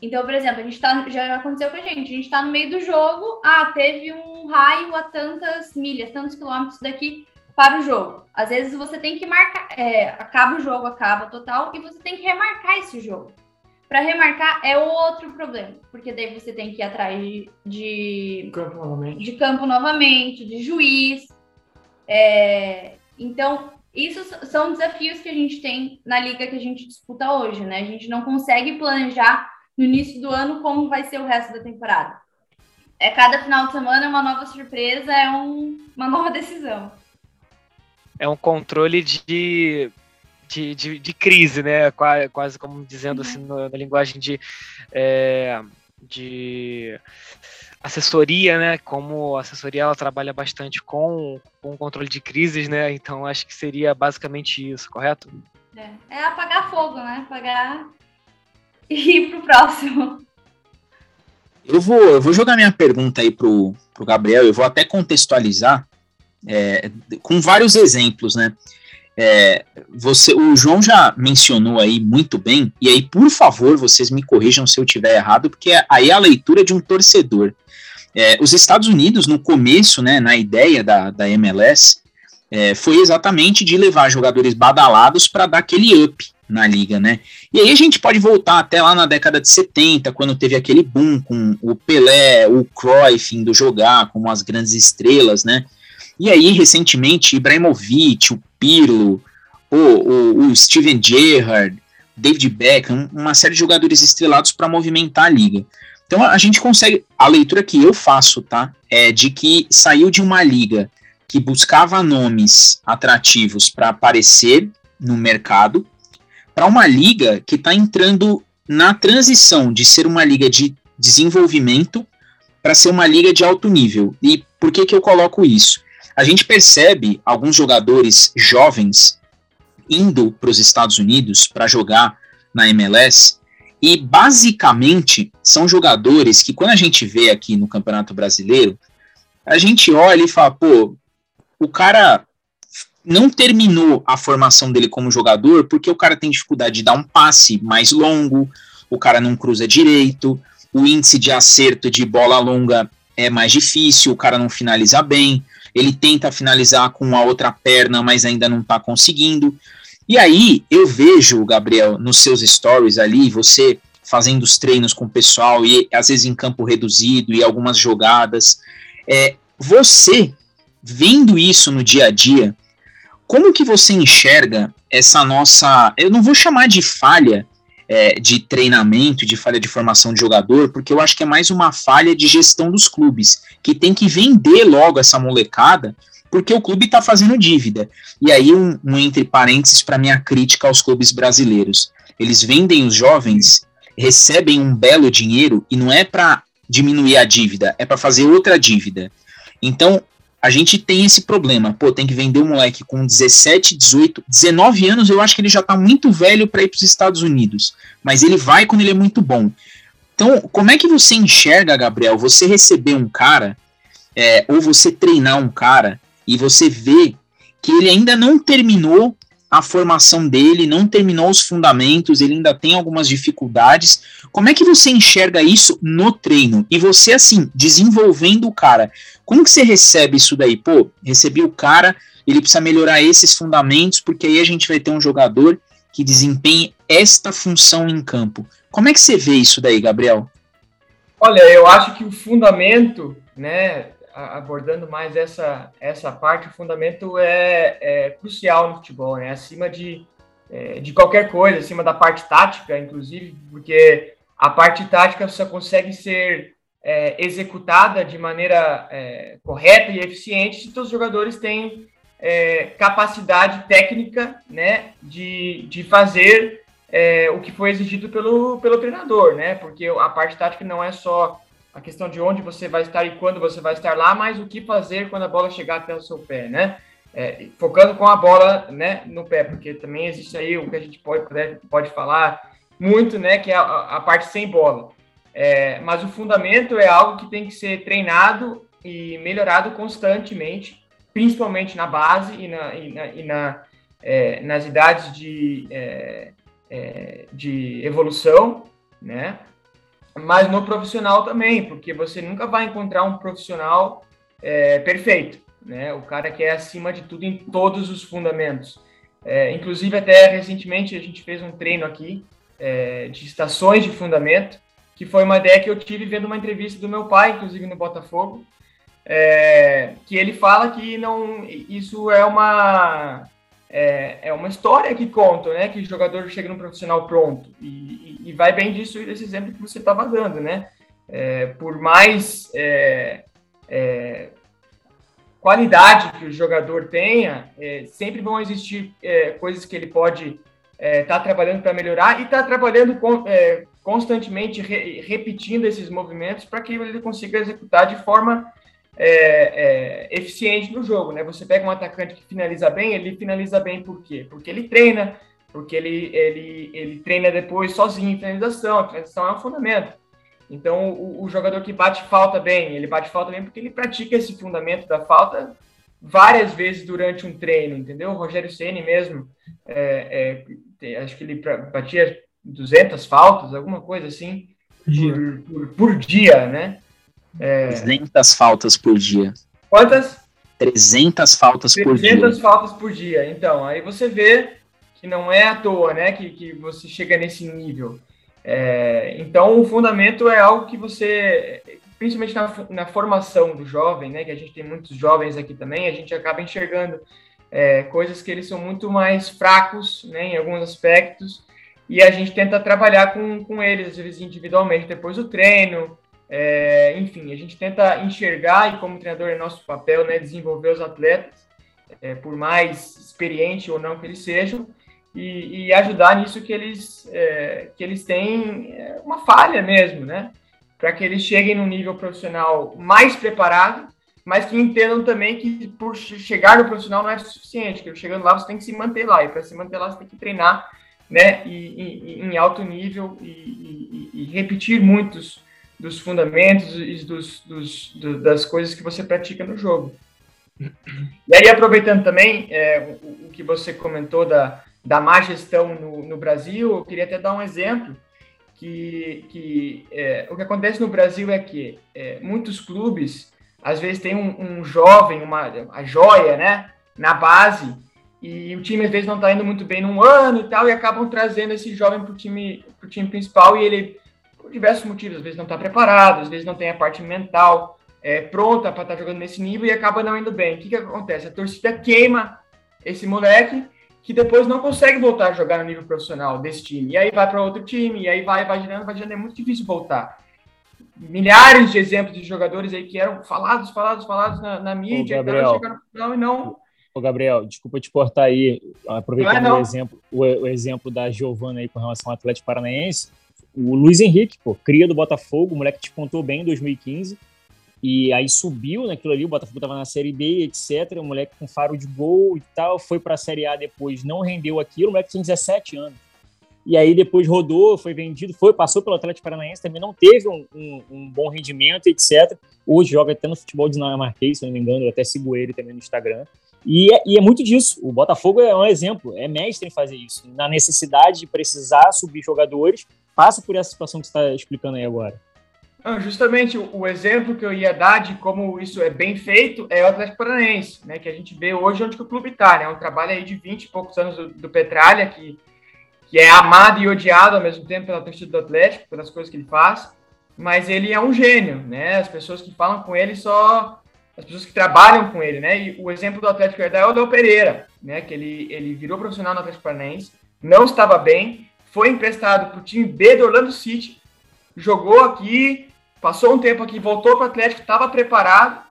Então, por exemplo, a gente tá, já aconteceu com a gente, a gente está no meio do jogo, ah, teve um raio a tantas milhas, tantos quilômetros daqui para o jogo. Às vezes você tem que marcar, é, acaba o jogo, acaba total, e você tem que remarcar esse jogo. Para remarcar é outro problema, porque daí você tem que ir atrás de, de campo novamente, de, campo novamente, de juiz. É, então, isso são desafios que a gente tem na liga que a gente disputa hoje, né? A gente não consegue planejar no início do ano como vai ser o resto da temporada. É cada final de semana é uma nova surpresa, é um, uma nova decisão. É um controle de, de, de, de crise, né? Quase, quase como dizendo assim na, na linguagem de, é, de assessoria, né? Como a assessoria ela trabalha bastante com, com controle de crises, né? Então acho que seria basicamente isso, correto? É, é apagar fogo, né? Apagar e ir pro próximo. Eu vou, eu vou jogar minha pergunta aí pro, pro Gabriel, eu vou até contextualizar é, com vários exemplos, né? É, você, o João já mencionou aí muito bem, e aí, por favor, vocês me corrijam se eu tiver errado, porque aí é a leitura de um torcedor. É, os Estados Unidos, no começo, né, na ideia da, da MLS, é, foi exatamente de levar jogadores badalados para dar aquele up na liga, né? E aí a gente pode voltar até lá na década de 70, quando teve aquele boom com o Pelé, o Cruyff indo jogar como as grandes estrelas, né? E aí, recentemente, Ibrahimovic, o Pirlo, o, o, o Steven Gerrard, David Beckham, uma série de jogadores estrelados para movimentar a liga. Então a gente consegue, a leitura que eu faço, tá? É de que saiu de uma liga que buscava nomes atrativos para aparecer no mercado para uma liga que está entrando na transição de ser uma liga de desenvolvimento para ser uma liga de alto nível. E por que, que eu coloco isso? A gente percebe alguns jogadores jovens indo para os Estados Unidos para jogar na MLS e basicamente são jogadores que quando a gente vê aqui no Campeonato Brasileiro, a gente olha e fala, pô, o cara não terminou a formação dele como jogador porque o cara tem dificuldade de dar um passe mais longo, o cara não cruza direito, o índice de acerto de bola longa é mais difícil, o cara não finaliza bem, ele tenta finalizar com a outra perna, mas ainda não está conseguindo. E aí eu vejo, Gabriel, nos seus stories ali, você fazendo os treinos com o pessoal e às vezes em campo reduzido e algumas jogadas. É, você vendo isso no dia a dia, como que você enxerga essa nossa, eu não vou chamar de falha é, de treinamento, de falha de formação de jogador, porque eu acho que é mais uma falha de gestão dos clubes, que tem que vender logo essa molecada, porque o clube está fazendo dívida. E aí, um, um entre parênteses para minha crítica aos clubes brasileiros. Eles vendem os jovens, recebem um belo dinheiro e não é para diminuir a dívida, é para fazer outra dívida. Então, a gente tem esse problema. Pô, tem que vender um moleque com 17, 18, 19 anos, eu acho que ele já está muito velho para ir para os Estados Unidos. Mas ele vai quando ele é muito bom. Então, como é que você enxerga, Gabriel, você receber um cara, é, ou você treinar um cara, e você vê que ele ainda não terminou a formação dele, não terminou os fundamentos, ele ainda tem algumas dificuldades. Como é que você enxerga isso no treino? E você, assim, desenvolvendo o cara, como que você recebe isso daí? Pô, recebi o cara, ele precisa melhorar esses fundamentos, porque aí a gente vai ter um jogador que desempenhe esta função em campo. Como é que você vê isso daí, Gabriel? Olha, eu acho que o fundamento, né, abordando mais essa, essa parte, o fundamento é, é crucial no futebol, né? Acima de, é, de qualquer coisa, acima da parte tática, inclusive, porque a parte tática só consegue ser é, executada de maneira é, correta e eficiente se os jogadores têm é, capacidade técnica né, de, de fazer é, o que foi exigido pelo, pelo treinador, né? Porque a parte tática não é só a questão de onde você vai estar e quando você vai estar lá, mas o que fazer quando a bola chegar até o seu pé, né? É, focando com a bola né, no pé, porque também existe aí o que a gente pode, pode falar muito, né? Que é a, a parte sem bola. É, mas o fundamento é algo que tem que ser treinado e melhorado constantemente, principalmente na base e, na, e, na, e na é, nas idades de, é, é, de evolução, né? Mas no profissional também, porque você nunca vai encontrar um profissional é, perfeito, né? O cara que é acima de tudo em todos os fundamentos. É, inclusive, até recentemente a gente fez um treino aqui é, de estações de fundamento, que foi uma ideia que eu tive vendo uma entrevista do meu pai, inclusive no Botafogo, é, que ele fala que não, isso é uma é, é uma história que conta, né? Que o jogador chega no profissional pronto. E, e, vai bem disso desse exemplo que você estava dando, né? É, por mais é, é, qualidade que o jogador tenha, é, sempre vão existir é, coisas que ele pode estar tá trabalhando para melhorar e estar tá trabalhando com, constantemente, re, repetindo esses movimentos para que ele consiga executar de forma é, é, eficiente no jogo, né? Você pega um atacante que finaliza bem, ele finaliza bem por quê? Porque ele treina, porque ele, ele, ele treina depois sozinho em finalização, a finalização é um fundamento. Então, o, o, jogador que bate falta bem, ele bate falta bem porque ele pratica esse fundamento da falta várias vezes durante um treino, entendeu? O Rogério Ceni mesmo, é, é, acho que ele batia 200 faltas, alguma coisa assim, por, por, por dia, né? É... 300 faltas por dia. Quantas? 300 faltas 300 por dia. 300 faltas por dia. Então, aí você vê que não é à toa, né, que, que você chega nesse nível. É, então, o fundamento é algo que você, principalmente na, na, formação do jovem, né, que a gente tem muitos jovens aqui também, a gente acaba enxergando é, coisas que eles são muito mais fracos, né, em alguns aspectos, e a gente tenta trabalhar com, com eles, às vezes individualmente, depois do treino, é, enfim, a gente tenta enxergar, e como treinador é nosso papel, né, desenvolver os atletas, é, por mais experiente ou não que eles sejam, e, e ajudar nisso que eles, é, que eles têm é, uma falha mesmo, né? Para que eles cheguem no nível profissional mais preparado, mas que entendam também que por chegar no profissional não é suficiente, que chegando lá você tem que se manter lá, e para se manter lá você tem que treinar né, e, e em alto nível e, e repetir muitos dos fundamentos e dos, dos, do, das coisas que você pratica no jogo. E aí, aproveitando também é, o, o, que você comentou da, da má gestão no, no Brasil, eu queria até dar um exemplo que, que é, o que acontece no Brasil é que é, muitos clubes, às vezes, tem um, um jovem, uma a joia, né, na base, e o time às vezes não está indo muito bem num ano e tal, e acabam trazendo esse jovem para o time, time principal e ele por diversos motivos. Às vezes não está preparado, às vezes não tem a parte mental é, pronta para estar tá jogando nesse nível e acaba não indo bem. O que, que acontece? A torcida queima esse moleque que depois não consegue voltar a jogar no nível profissional desse time. E aí vai para outro time, e aí vai, vai girando, vai girando. É muito difícil voltar. Milhares de exemplos de jogadores aí que eram falados, falados, falados na, na mídia, Ô, Gabriel, chegaram no final e não. Ô, Gabriel, desculpa te cortar aí, aproveitando não é, não. o exemplo, o, o, exemplo da Giovana aí com relação ao Atlético Paranaense o Luiz Henrique, pô, cria do Botafogo, o moleque despontou bem em 2015. E aí subiu naquilo ali, o Botafogo estava na Série B, etc. O moleque com faro de gol e tal, foi para a Série A depois, não rendeu aquilo. O moleque tinha 17 anos. E aí depois rodou, foi vendido, foi, passou pelo Atlético Paranaense, também não teve um, um, um bom rendimento, etc. Hoje joga até no futebol dinamarquês, se não me engano, eu até sigo ele também no Instagram. E é, e é, muito disso. O Botafogo é um exemplo, é mestre em fazer isso. Na necessidade de precisar subir jogadores, passa por essa situação que você está explicando aí agora. Não, justamente o, exemplo que eu ia dar de como isso é bem feito é o Atlético Paranaense, né? Que a gente vê hoje onde que o clube está, né? É um trabalho aí de 20 e poucos anos do, do Petralha, que, que é amado e odiado ao mesmo tempo pela torcida do Atlético, pelas coisas que ele faz, mas ele é um gênio, né? As pessoas que falam com ele só as pessoas que trabalham com ele, né? E o exemplo do Atlético é o Del Pereira, né? Que ele, ele virou profissional no Atlético Paranaense, não estava bem, foi emprestado para o time B do Orlando City, jogou aqui, passou um tempo aqui, voltou para o Atlético, estava preparado,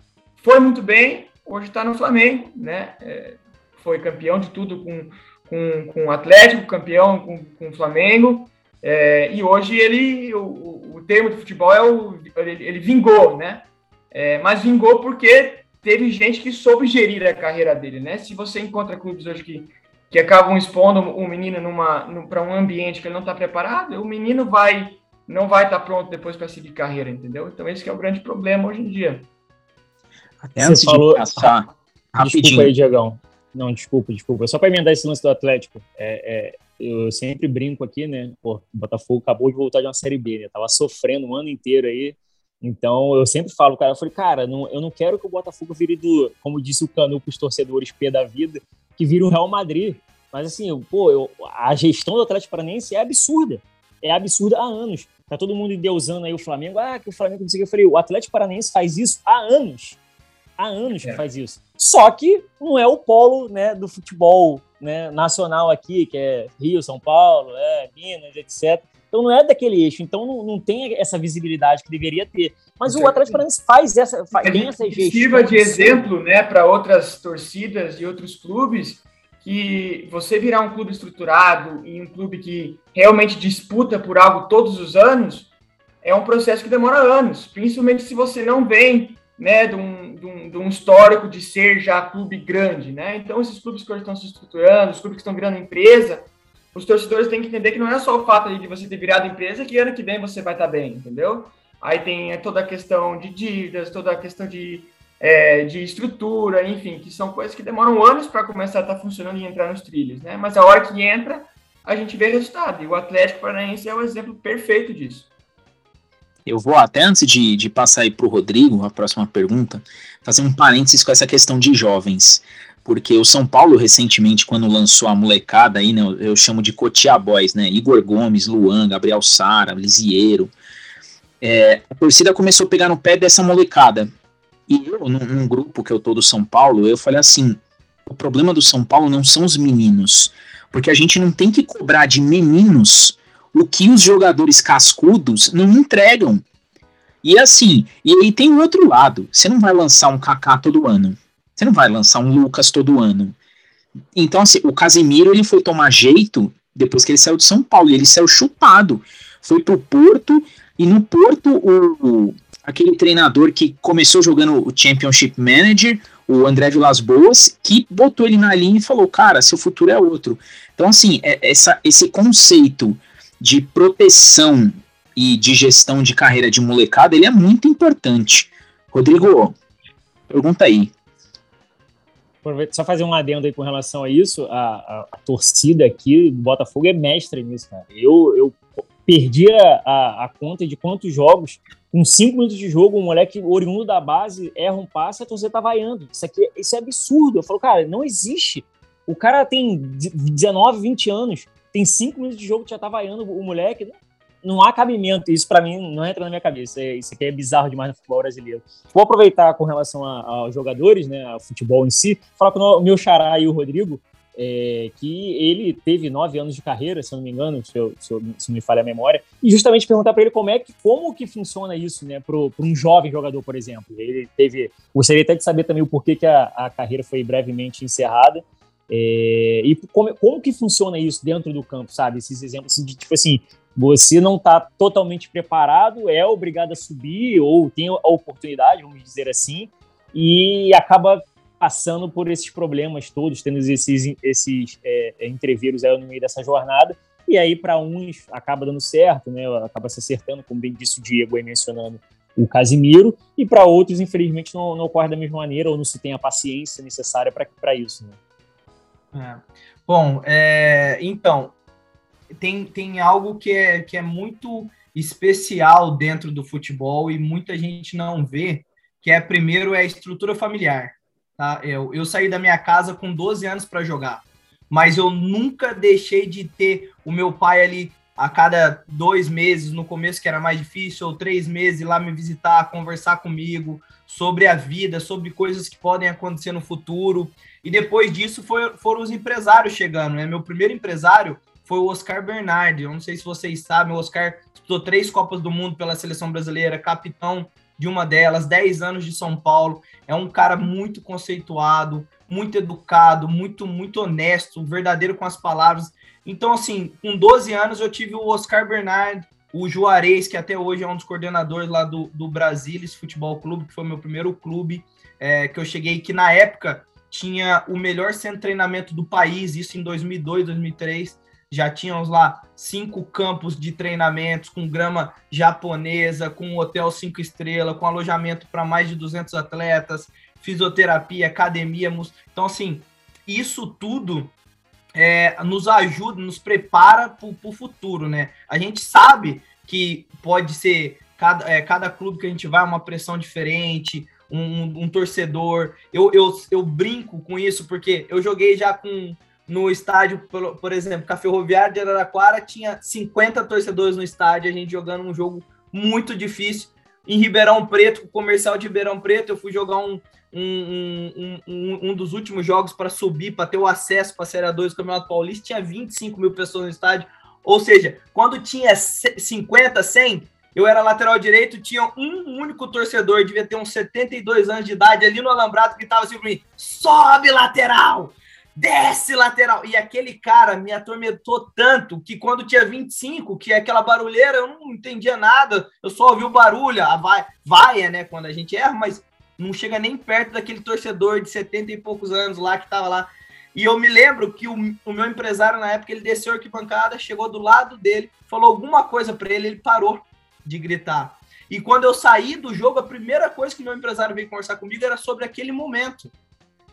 foi muito bem. hoje está no Flamengo, né? É, foi campeão de tudo com, com, com o Atlético, campeão com, com o Flamengo, é, e hoje ele, o, o termo de futebol é o, ele, ele vingou, né? É, mas vingou porque teve gente que soube gerir a carreira dele, né? Se você encontra clubes hoje que, que acabam expondo o menino numa, para um ambiente que ele não está preparado, o menino vai não vai estar pronto depois para seguir carreira, entendeu? Então esse é o grande problema hoje em dia. Até Você falou... de passar, rapidinho. Desculpa aí, Diagão. Não, desculpa, desculpa. Só para emendar esse lance do Atlético, é, é, eu sempre brinco aqui, né? Pô, o Botafogo acabou de voltar de uma Série B, né? Tava sofrendo um ano inteiro aí. Então, eu sempre falo, cara, eu falei, cara, não, eu não quero que o Botafogo vire do, como disse o Canu para os torcedores P da vida, que vire o Real Madrid. Mas assim, pô, eu, a gestão do Atlético Paranaense é absurda. É absurda há anos. Tá todo mundo endeusando aí o Flamengo. Ah, que o Flamengo não sei o que. Eu falei, o Atlético Paranaense faz isso há anos. Há anos que é. faz isso. Só que não é o polo né, do futebol né, nacional aqui, que é Rio, São Paulo, é, Minas, etc. Então não é daquele eixo, então não, não tem essa visibilidade que deveria ter. Mas o Atlético Paranaense faz essa, faz, tem essa gestão. Sirva de exemplo, né, para outras torcidas e outros clubes que você virar um clube estruturado e um clube que realmente disputa por algo todos os anos é um processo que demora anos, principalmente se você não vem né, de um, de um, de um histórico de ser já clube grande, né? Então esses clubes que hoje estão se estruturando, os clubes que estão virando empresa, os torcedores têm que entender que não é só o fato de você ter virado empresa que ano que vem você vai estar bem, entendeu? Aí tem toda a questão de dívidas, toda a questão de, é, de estrutura, enfim, que são coisas que demoram anos para começar a estar tá funcionando e entrar nos trilhos, né? Mas a hora que entra, a gente vê resultado. E o Atlético Paranaense é o exemplo perfeito disso. Eu vou até antes de, de passar aí para o Rodrigo, a próxima pergunta, fazer um parênteses com essa questão de jovens porque o São Paulo recentemente, quando lançou a molecada aí, né, eu chamo de Cotia Boys, né, Igor Gomes, Luan, Gabriel Sara, Lisieiro, é, a torcida começou a pegar no pé dessa molecada. E eu, num, num, grupo que eu tô do São Paulo, eu falei assim, o problema do São Paulo não são os meninos, porque a gente não tem que cobrar de meninos o que os jogadores cascudos não entregam. E assim, e aí tem o outro lado, você não vai lançar um Kaká todo ano, você não vai lançar um Lucas todo ano. Então, assim, o Casemiro ele foi tomar jeito depois que ele saiu de São Paulo. Ele saiu chutado. Foi pro Porto. E no Porto, o, aquele treinador que começou jogando o Championship Manager, o André Vilas Boas, que botou ele na linha e falou: Cara, seu futuro é outro. Então, assim, é, essa, esse conceito de proteção e de gestão de carreira de molecada, ele é muito importante. Rodrigo, pergunta aí só fazer um adendo aí com relação a isso, a, a, a torcida aqui do Botafogo é mestre nisso, cara. Eu, eu perdi a, a, conta de quantos jogos, com cinco minutos de jogo, um moleque oriundo da base erra um passe e a torcida tá vaiando. Isso aqui isso é absurdo. Eu falo, cara, não existe. O cara tem 19, 20 anos, tem cinco minutos de jogo, já tá vaiando o moleque não há cabimento. Isso para mim não entra na minha cabeça. É, isso aqui é bizarro demais no futebol brasileiro. Vou aproveitar com relação aos jogadores, né, ao futebol em si, falar com o meu xará e o Rodrigo, é, que ele teve nove anos de carreira, se eu não me engano, se, eu, se, eu, se não me falha a memória, e justamente perguntar para ele como é que, como que funciona isso, né, para um jovem jogador, por exemplo. Ele teve, gostaria até de saber também o porquê que a, a carreira foi brevemente encerrada. É, e como, como que funciona isso dentro do campo, sabe? Esses exemplos de tipo assim, você não está totalmente preparado, é obrigado a subir ou tem a oportunidade, vamos dizer assim, e acaba passando por esses problemas todos, tendo esses, esses é, é entreveros aí no meio dessa jornada. E aí, para uns, acaba dando certo, né? acaba se acertando, como bem disse o Diego aí mencionando o Casimiro, e para outros, infelizmente, não, não, ocorre da mesma maneira ou não se tem a paciência necessária para isso. Né? É. Bom, é, então, tem, tem algo que é, que é muito especial dentro do futebol e muita gente não vê, que é primeiro é a estrutura familiar. Tá? Eu, eu saí da minha casa com 12 anos para jogar, mas eu nunca deixei de ter o meu pai ali a cada dois meses, no começo que era mais difícil, ou três meses, lá me visitar, conversar comigo sobre a vida, sobre coisas que podem acontecer no futuro. E depois disso foi, foram os empresários chegando. Né? Meu primeiro empresário foi o Oscar Bernardi. Eu não sei se vocês sabem, o Oscar disputou três Copas do Mundo pela seleção brasileira, capitão de uma delas, 10 anos de São Paulo. É um cara muito conceituado, muito educado, muito, muito honesto, verdadeiro com as palavras. Então, assim, com 12 anos eu tive o Oscar Bernard, o Juarez, que até hoje é um dos coordenadores lá do, do Brasilis Futebol Clube, que foi meu primeiro clube é, que eu cheguei, que na época tinha o melhor centro de treinamento do país, isso em 2002, 2003. Já tínhamos lá cinco campos de treinamentos com grama japonesa, com um hotel cinco estrelas, com alojamento para mais de 200 atletas, fisioterapia, academia. Então, assim, isso tudo é, nos ajuda, nos prepara para o futuro, né? A gente sabe que pode ser cada, é, cada clube que a gente vai uma pressão diferente, um, um, torcedor. Eu, eu, eu brinco com isso porque eu joguei já com no estádio, por, por exemplo, com a Ferroviária de Araraquara tinha 50 torcedores no estádio, a gente jogando um jogo muito difícil. Em Ribeirão Preto, o comercial de Ribeirão Preto, eu fui jogar um, um, um, um, dos últimos jogos para subir, para ter o acesso para a Série 2 do Campeonato Paulista, tinha 25 mil pessoas no estádio. Ou seja, quando tinha 50, 100, eu era lateral direito, tinha um único torcedor, devia ter uns 72 anos de idade, ali no Alambrado, que estava assim para mim: sobe lateral! Desce lateral! E aquele cara me atormentou tanto que quando tinha 25, que é aquela barulheira, eu não entendia nada, eu só ouvi o barulho, a vai, vaia, né? Quando a gente erra, mas não chega nem perto daquele torcedor de 70 e poucos anos lá que estava lá. E eu me lembro que o, o, meu empresário, na época, ele desceu a arquibancada, chegou do lado dele, falou alguma coisa para ele, ele parou de gritar. E quando eu saí do jogo, a primeira coisa que meu empresário veio conversar comigo era sobre aquele momento.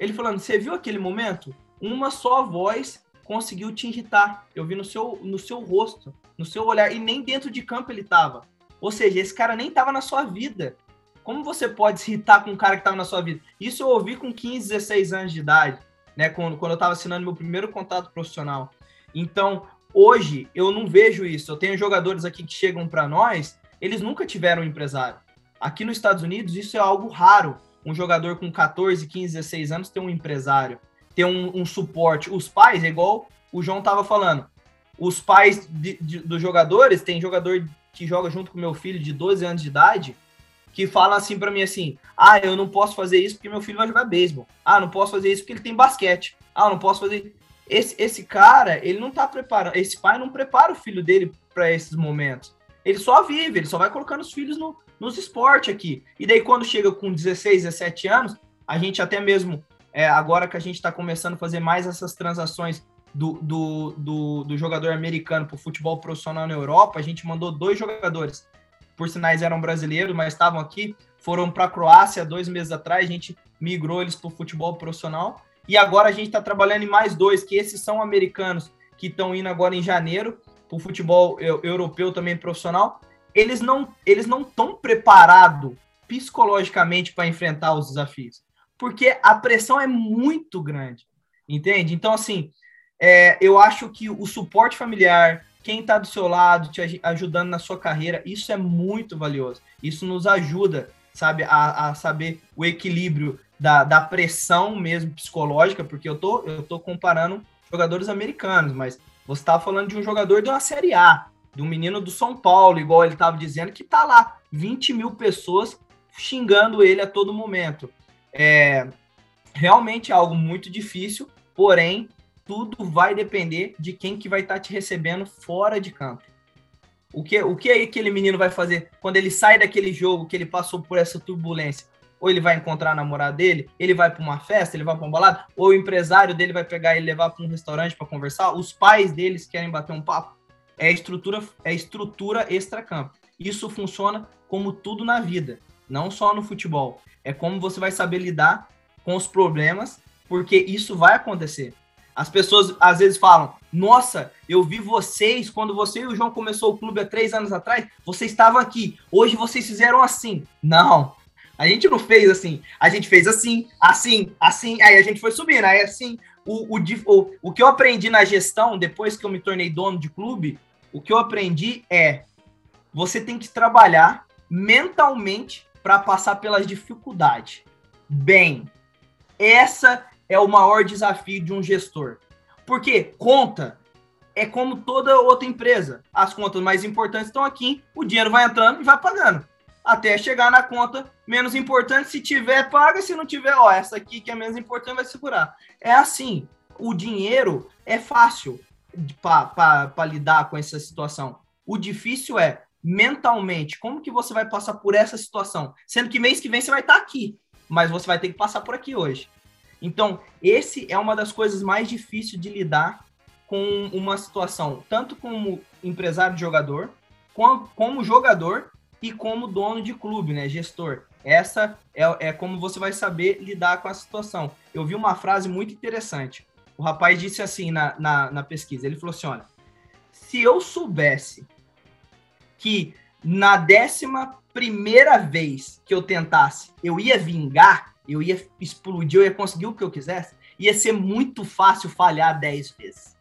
Ele falando: Você viu aquele momento? Uma só voz conseguiu te irritar. Eu vi no seu, no seu rosto, no seu olhar, e nem dentro de campo ele estava. Ou seja, esse cara nem estava na sua vida. Como você pode se irritar com um cara que estava na sua vida? Isso eu ouvi com 15, 16 anos de idade, né? Quando, quando eu estava assinando meu primeiro contato profissional. Então, hoje, eu não vejo isso. Eu tenho jogadores aqui que chegam para nós, eles nunca tiveram um empresário. Aqui nos Estados Unidos, isso é algo raro. Um jogador com 14, 15, 16 anos ter um empresário, ter um, um suporte. Os pais, é igual o João estava falando, os pais de, de, dos jogadores, tem jogador que joga junto com meu filho de 12 anos de idade, que fala assim para mim assim: "Ah, eu não posso fazer isso porque meu filho vai jogar beisebol. Ah, não posso fazer isso porque ele tem basquete. Ah, não posso fazer esse esse cara, ele não tá preparando, esse pai não prepara o filho dele para esses momentos. Ele só vive, ele só vai colocando os filhos no, nos esportes aqui. E daí quando chega com 16, 17 anos, a gente até mesmo é, agora que a gente está começando a fazer mais essas transações do, do, do, do jogador americano para o futebol profissional na Europa, a gente mandou dois jogadores. Por sinais eram brasileiros, mas estavam aqui, foram para a Croácia dois meses atrás, a gente migrou eles para o futebol profissional, e agora a gente está trabalhando em mais dois, que esses são americanos, que estão indo agora em janeiro, para o futebol europeu também profissional, eles não eles não estão preparados psicologicamente para enfrentar os desafios, porque a pressão é muito grande, entende? Então, assim, é, eu acho que o suporte familiar, quem está do seu lado, te ajudando na sua carreira, isso é muito valioso. Isso nos ajuda, sabe, a, a saber o equilíbrio da, da pressão mesmo psicológica, porque eu tô, eu tô comparando jogadores americanos, mas você estava falando de um jogador de uma Série A, de um menino do São Paulo, igual ele estava dizendo, que está lá, 20 mil pessoas xingando ele a todo momento. É realmente algo muito difícil, porém tudo vai depender de quem que vai estar tá te recebendo fora de campo. O que, o que aquele menino vai fazer quando ele sai daquele jogo que ele passou por essa turbulência? Ou ele vai encontrar a namorada dele, ele vai para uma festa, ele vai para uma balada, ou o empresário dele vai pegar e levar para um restaurante para conversar, os pais deles querem bater um papo. É estrutura, é estrutura extra-campo. Isso funciona como tudo na vida, não só no futebol. É como você vai saber lidar com os problemas, porque isso vai acontecer. As pessoas às vezes falam: Nossa, eu vi vocês quando você e o João começou o clube há três anos atrás. Vocês estavam aqui. Hoje vocês fizeram assim. Não, a gente não fez assim. A gente fez assim, assim, assim. Aí a gente foi subindo. Aí assim, o, o, o, o que eu aprendi na gestão, depois que eu me tornei dono de clube, o que eu aprendi é: você tem que trabalhar mentalmente para passar pelas dificuldades. Bem, essa é o maior desafio de um gestor. Porque conta é como toda outra empresa. As contas mais importantes estão aqui, o dinheiro vai entrando e vai pagando. até chegar na conta menos importante. Se tiver, paga. Se não tiver, ó, essa aqui que é menos importante vai segurar. É assim. O dinheiro é fácil para lidar com essa situação. O difícil é mentalmente, como que você vai passar por essa situação? Sendo que mês que vem você vai estar aqui, mas você vai ter que passar por aqui hoje. Então, esse é uma das coisas mais difíceis de lidar com uma situação, tanto como empresário de jogador, como, como jogador e como dono de clube, né, gestor. Essa é, é como você vai saber lidar com a situação. Eu vi uma frase muito interessante. O rapaz disse assim na, na, na pesquisa, ele falou assim, olha, se eu soubesse que na décima primeira vez que eu tentasse, eu ia vingar, eu ia explodir, eu ia conseguir o que eu quisesse, ia ser muito fácil falhar dez vezes.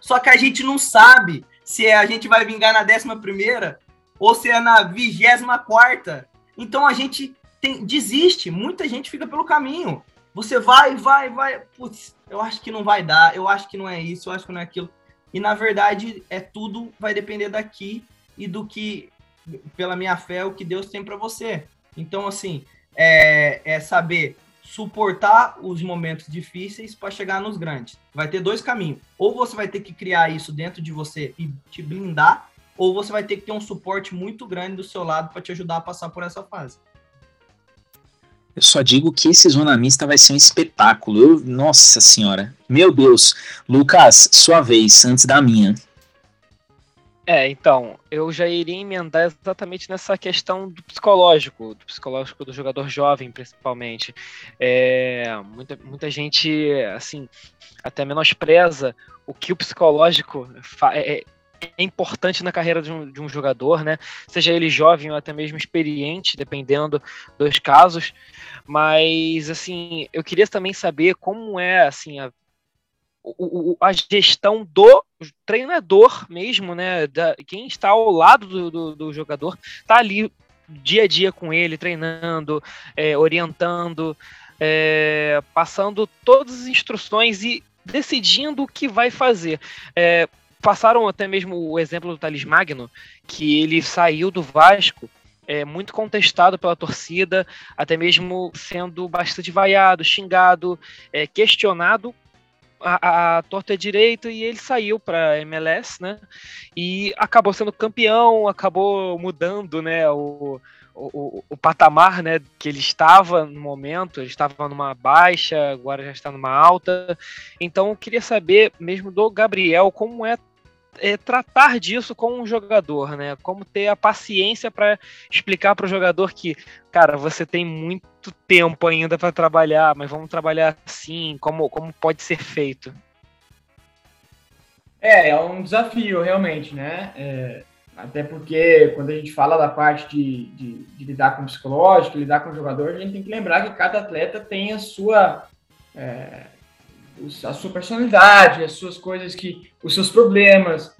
Só que a gente não sabe se a gente vai vingar na décima primeira ou se é na vigésima quarta. Então a gente tem, desiste, muita gente fica pelo caminho. Você vai, vai, vai, putz, eu acho que não vai dar, eu acho que não é isso, eu acho que não é aquilo. E na verdade é tudo vai depender daqui e do que, pela minha fé, o que Deus tem para você. Então, assim, é, é saber suportar os momentos difíceis para chegar nos grandes. Vai ter dois caminhos. Ou você vai ter que criar isso dentro de você e te blindar, ou você vai ter que ter um suporte muito grande do seu lado para te ajudar a passar por essa fase. Eu só digo que esse Zona Mista vai ser um espetáculo. Eu, nossa senhora. Meu Deus. Lucas, sua vez, antes da minha. É, então, eu já iria emendar exatamente nessa questão do psicológico, do psicológico do jogador jovem, principalmente. É, muita, muita gente, assim, até menospreza o que o psicológico é, é importante na carreira de um, de um jogador, né? Seja ele jovem ou até mesmo experiente, dependendo dos casos. Mas, assim, eu queria também saber como é, assim, a o, a gestão do treinador mesmo, né? Da, quem está ao lado do, do, do jogador, está ali dia a dia com ele, treinando, é, orientando, é, passando todas as instruções e decidindo o que vai fazer. É, passaram até mesmo o exemplo do Thales Magno, que ele saiu do Vasco é, muito contestado pela torcida, até mesmo sendo bastante vaiado, xingado, é, questionado a, a torta direito e ele saiu para MLS, né? E acabou sendo campeão, acabou mudando, né? O, o, o, patamar né, que ele estava no momento, ele estava numa baixa, agora já está numa alta. Então eu queria saber mesmo do Gabriel como é é, tratar disso com um jogador, né? Como ter a paciência para explicar para o jogador que, cara, você tem muito tempo ainda para trabalhar, mas vamos trabalhar assim, como, como pode ser feito. É, é um desafio, realmente, né? É, até porque quando a gente fala da parte de, de, de, lidar com o psicológico, lidar com o jogador, a gente tem que lembrar que cada atleta tem a sua. É, a sua personalidade, as suas coisas que, os seus problemas,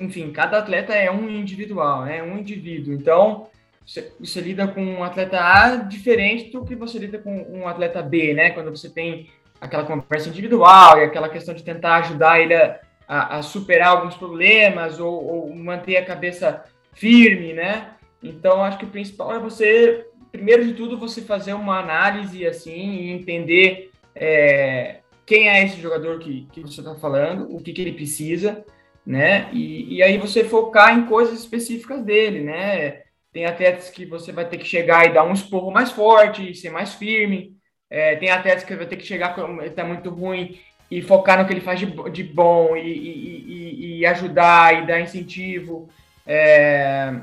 enfim, cada atleta é um individual, né? Um indivíduo. Então, você, lida com um atleta A diferente do que você lida com um atleta B, né? Quando você tem aquela conversa individual e aquela questão de tentar ajudar ele a, a, a superar alguns problemas ou, ou, manter a cabeça firme, né? Então, acho que o principal é você, primeiro de tudo, você fazer uma análise assim e entender é, quem é esse jogador que, que você está falando, o que, que ele precisa, né? E, e aí você focar em coisas específicas dele, né? Tem atletas que você vai ter que chegar e dar um esporro mais forte, ser mais firme. É, tem atletas que vai ter que chegar quando está muito ruim e focar no que ele faz de, de bom e, e, e, ajudar e dar incentivo. É,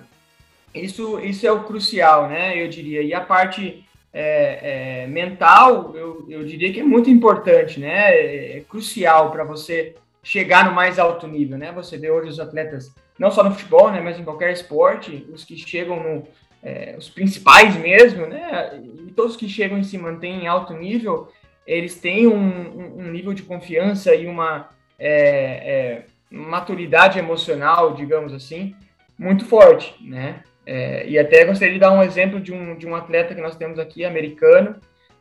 isso, isso é o crucial, né? Eu diria. E a parte é, é, mental, eu, eu diria que é muito importante, né? É, é crucial para você chegar no mais alto nível, né? Você vê hoje os atletas, não só no futebol, né, mas em qualquer esporte, os que chegam no, é, os principais mesmo, né? E todos que chegam e se mantêm em alto nível, eles têm um, um, nível de confiança e uma é, é, maturidade emocional, digamos assim, muito forte, né? É, e até gostaria de dar um exemplo de um, de um atleta que nós temos aqui, americano,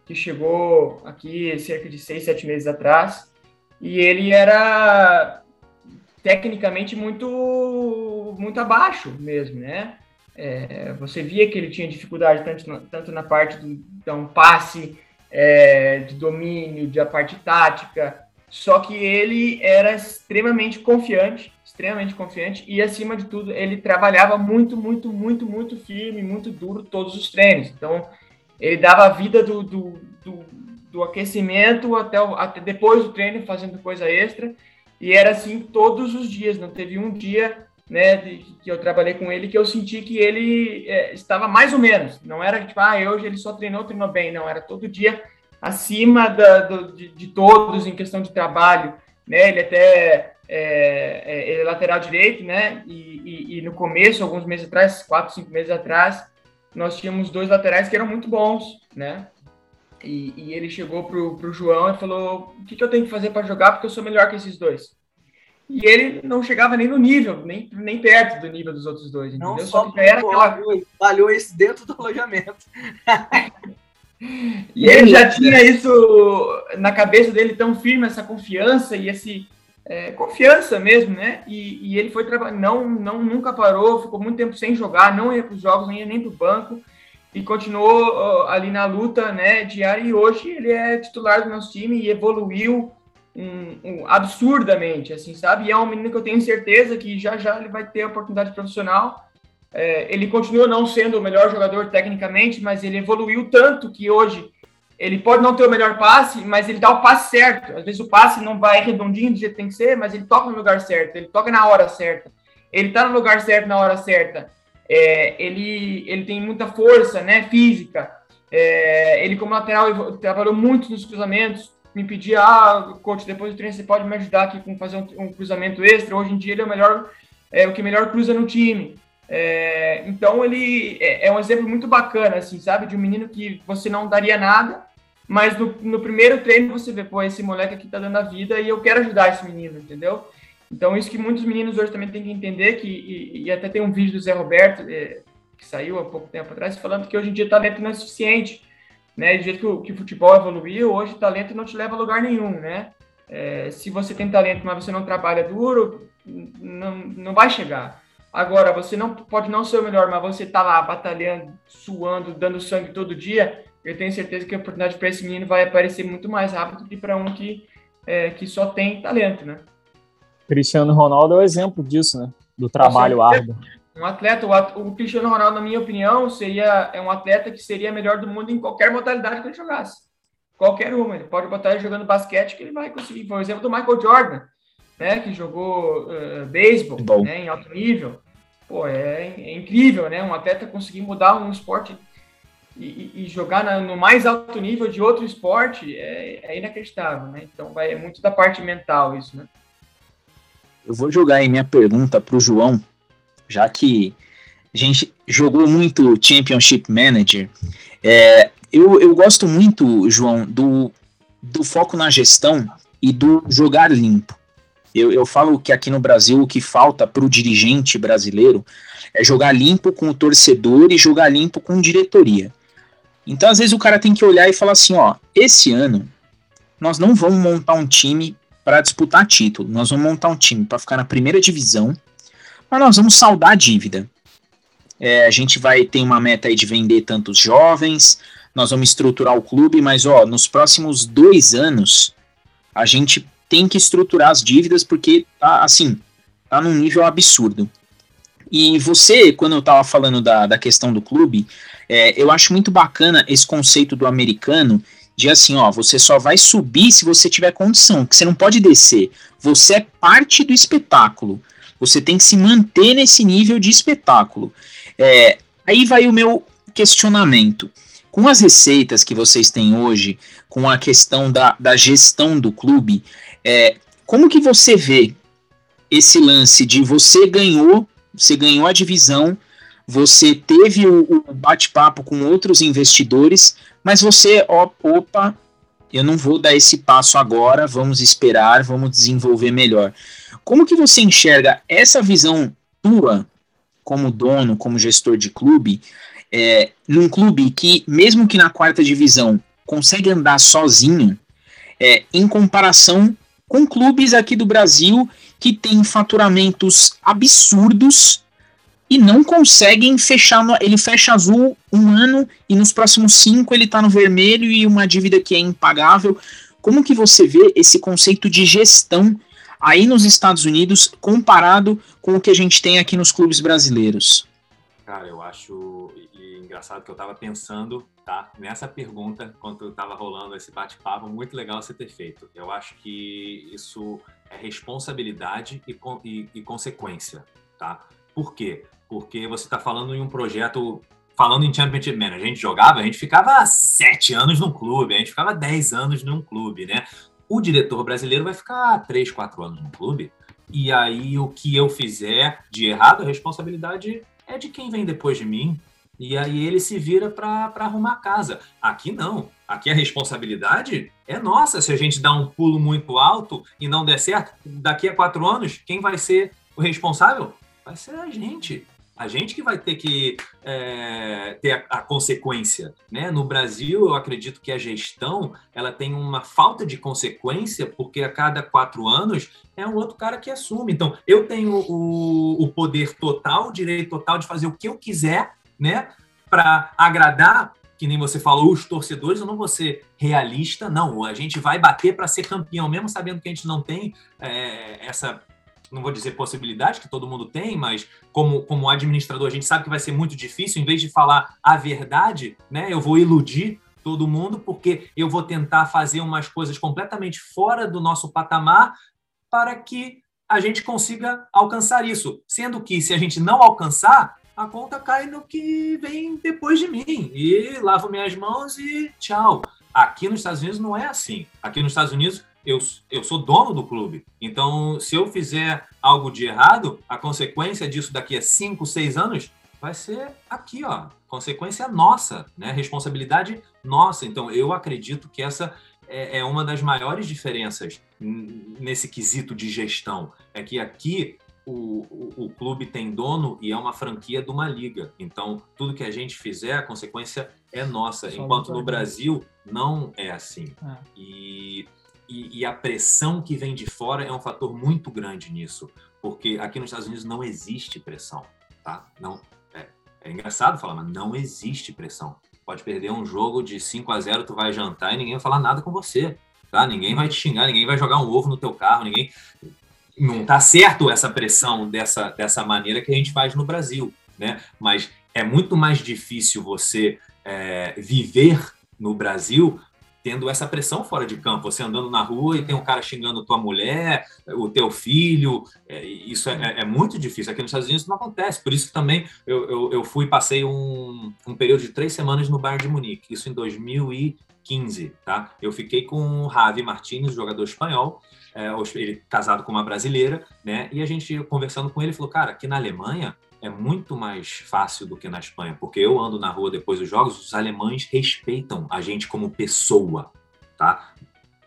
que chegou aqui cerca de seis, sete meses atrás, e ele era tecnicamente muito, muito abaixo mesmo, né? É, você via que ele tinha dificuldade tanto na, tanto na parte do então, passe, é, de domínio, de a parte tática, só que ele era extremamente confiante, extremamente confiante e acima de tudo ele trabalhava muito, muito, muito, muito firme, muito duro todos os treinos. Então ele dava a vida do, do, do, do aquecimento até, o, até depois do treino fazendo coisa extra e era assim todos os dias. Não teve um dia né, que eu trabalhei com ele, que eu senti que ele é, estava mais ou menos. Não era tipo, ah, hoje ele só treinou, treinou bem. Não, era todo dia acima da, do, de, de, todos em questão de trabalho. Né? Ele até é, é, ele é lateral direito, né? E, e, e, no começo, alguns meses atrás, quatro, cinco meses atrás, nós tínhamos dois laterais que eram muito bons, né? E, e ele chegou pro, pro João e falou: o que, que eu tenho que fazer para jogar? Porque eu sou melhor que esses dois e ele não chegava nem no nível, nem, nem perto do nível dos outros dois, entendeu? Não só, só era aquela... falhou isso dentro do alojamento. e ele já tinha isso na cabeça dele tão firme, essa confiança e esse é, confiança mesmo, né? E, e ele foi trabalhar, não, não, nunca parou, ficou muito tempo sem jogar, não ia para os jogos, nem ia nem para o banco e continuou ali na luta, né? Diária e hoje ele é titular do nosso time e evoluiu um, um, absurdamente, assim, sabe? E é um menino que eu tenho certeza que já já ele vai ter a oportunidade profissional. É, ele continua não sendo o melhor jogador tecnicamente, mas ele evoluiu tanto que hoje ele pode não ter o melhor passe, mas ele dá o passe certo. Às vezes o passe não vai redondinho do jeito que tem que ser, mas ele toca no lugar certo, ele toca na hora certa. Ele tá no lugar certo na hora certa. É, ele, ele tem muita força, né, física. É, ele como lateral trabalhou muito nos cruzamentos, me pedia, ah, coach, depois do treino você pode me ajudar aqui com fazer um, um cruzamento extra. Hoje em dia ele é o melhor, é o que melhor cruza no time. É, então ele é, é, um exemplo muito bacana, assim, sabe, de um menino que você não daria nada, mas no, no, primeiro treino você vê, pô, esse moleque aqui tá dando a vida e eu quero ajudar esse menino, entendeu? Então isso que muitos meninos hoje também têm que entender que e, e até tem um vídeo do Zé Roberto é, que saiu há pouco tempo atrás falando que hoje em dia talento não é suficiente né? Do jeito que o, que o futebol evoluiu, hoje talento não te leva a lugar nenhum, né? É, se você tem talento, mas você não trabalha duro, não, não vai chegar. Agora, você não pode não ser o melhor, mas você tá lá batalhando, suando, dando sangue todo dia, eu tenho certeza que a oportunidade para esse menino vai aparecer muito mais rápido que para um que, é, que só tem talento, né? Cristiano Ronaldo é o exemplo disso, né? Do trabalho árduo. Um atleta, o, Cristiano Ronaldo, na minha opinião, seria é um atleta que seria melhor do mundo em qualquer modalidade que ele jogasse. Qualquer uma. Ele pode botar ele jogando basquete que ele vai conseguir. Por exemplo, do Michael Jordan, né, que jogou uh, beisebol né, em alto nível. Pô, é, é, incrível, né? Um atleta conseguir mudar um esporte e, e jogar na, no mais alto nível de outro esporte é, é inacreditável, né? Então vai é muito da parte mental isso, né? Eu vou jogar aí minha pergunta para o João, já que a gente jogou muito Championship Manager, é, eu, eu gosto muito, João, do, do foco na gestão e do jogar limpo. Eu, eu falo que aqui no Brasil o que falta para o dirigente brasileiro é jogar limpo com o torcedor e jogar limpo com diretoria. Então, às vezes, o cara tem que olhar e falar assim: ó, esse ano nós não vamos montar um time para disputar título, nós vamos montar um time para ficar na primeira divisão mas nós vamos saldar a dívida. É, a gente vai ter uma meta aí de vender tantos jovens, nós vamos estruturar o clube, mas ó, nos próximos dois anos a gente tem que estruturar as dívidas porque tá assim, tá num nível absurdo. E você, quando eu tava falando da, da questão do clube, é, eu acho muito bacana esse conceito do americano de assim, ó, você só vai subir se você tiver condição, que você não pode descer. Você é parte do espetáculo. Você tem que se manter nesse nível de espetáculo. É, aí vai o meu questionamento. Com as receitas que vocês têm hoje, com a questão da, da gestão do clube, é, como que você vê esse lance de você ganhou, você ganhou a divisão, você teve o, o bate-papo com outros investidores, mas você, ó, opa, eu não vou dar esse passo agora, vamos esperar, vamos desenvolver melhor. Como que você enxerga essa visão tua como dono, como gestor de clube, é, num clube que, mesmo que na quarta divisão, consegue andar sozinho, é, em comparação com clubes aqui do Brasil que têm faturamentos absurdos, e não conseguem fechar. No, ele fecha azul um ano e nos próximos cinco ele está no vermelho e uma dívida que é impagável. Como que você vê esse conceito de gestão aí nos Estados Unidos comparado com o que a gente tem aqui nos clubes brasileiros? Cara, eu acho engraçado que eu estava pensando tá, nessa pergunta quando estava rolando esse bate-papo, muito legal você ter feito. Eu acho que isso é responsabilidade e, e, e consequência, tá? Por quê? Porque você está falando em um projeto falando em Championship Manager, a gente jogava, a gente ficava sete anos num clube, a gente ficava dez anos num clube, né? O diretor brasileiro vai ficar três, quatro anos no clube, e aí o que eu fizer de errado, a responsabilidade é de quem vem depois de mim. E aí ele se vira para arrumar a casa. Aqui não. Aqui a responsabilidade é nossa. Se a gente dá um pulo muito alto e não der certo, daqui a quatro anos, quem vai ser o responsável? Vai ser a gente a gente que vai ter que é, ter a, a, consequência, né? No Brasil, eu acredito que a gestão ela tem uma falta de consequência porque a cada quatro anos é um outro cara que assume. Então, eu tenho o, o poder total, o direito total de fazer o que eu quiser, né? Para agradar que nem você falou, os torcedores, eu não vou ser realista, não. A gente vai bater para ser campeão, mesmo sabendo que a gente não tem é, essa não vou dizer possibilidade que todo mundo tem, mas como, como administrador a gente sabe que vai ser muito difícil, em vez de falar a verdade, né, eu vou iludir todo mundo porque eu vou tentar fazer umas coisas completamente fora do nosso patamar para que a gente consiga alcançar isso. Sendo que se a gente não alcançar, a conta cai no que vem depois de mim. E lavo minhas mãos e tchau. Aqui nos Estados Unidos não é assim. Aqui nos Estados Unidos eu, eu sou dono do clube. Então, se eu fizer algo de errado, a consequência disso daqui a cinco, seis anos vai ser aqui, ó. Consequência nossa, né? Responsabilidade nossa. Então, eu acredito que essa é, é uma das maiores diferenças nesse quesito de gestão. É que aqui o, o, o, clube tem dono e é uma franquia de uma liga. Então, tudo que a gente fizer, a consequência é nossa. Enquanto no Brasil não é assim. É. E e, e, a pressão que vem de fora é um fator muito grande nisso, porque aqui nos Estados Unidos não existe pressão, tá? Não é, é engraçado falar, mas não existe pressão. Pode perder um jogo de 5 a 0, tu vai jantar e ninguém vai falar nada com você, tá? Ninguém vai te xingar, ninguém vai jogar um ovo no teu carro, ninguém não tá certo essa pressão dessa dessa maneira que a gente faz no Brasil, né? Mas é muito mais difícil você é, viver no Brasil tendo essa pressão fora de campo, você andando na rua e tem um cara xingando tua mulher, o teu filho, é, isso é, é, muito difícil. Aqui nos Estados Unidos não acontece, por isso que também eu, eu, eu fui, passei um, um período de três semanas no Bayern de Munique, isso em 2015, tá? Eu fiquei com o Javi Martinez, jogador espanhol, é, ele casado com uma brasileira, né? E a gente conversando com ele, falou, cara, aqui na Alemanha é muito mais fácil do que na Espanha, porque eu ando na rua depois dos jogos, os alemães respeitam a gente como pessoa, tá?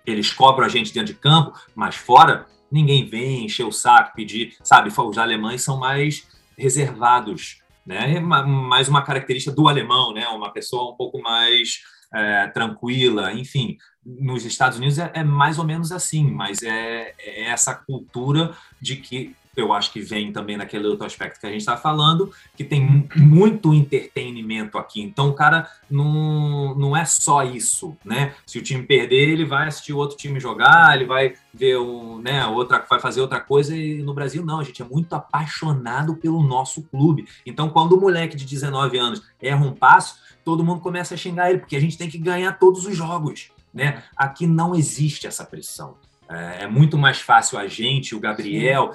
Eles cobram a gente dentro de campo, mas fora ninguém vem encher o saco, pedir, sabe? Os alemães são mais reservados, né? É mais uma característica do alemão, né? Uma pessoa um pouco mais é, tranquila, enfim. Nos Estados Unidos é, é, mais ou menos assim, mas é, é essa cultura de que eu acho que vem também naquele outro aspecto que a gente está falando, que tem muito entretenimento aqui. Então, o cara não, não é só isso, né? Se o time perder, ele vai assistir o outro time jogar, ele vai ver um, né, outra, vai fazer outra coisa. E no Brasil, não, a gente é muito apaixonado pelo nosso clube. Então, quando o moleque de 19 anos erra um passo, todo mundo começa a xingar ele, porque a gente tem que ganhar todos os jogos. Né? Aqui não existe essa pressão. É, é muito mais fácil a gente, o Gabriel,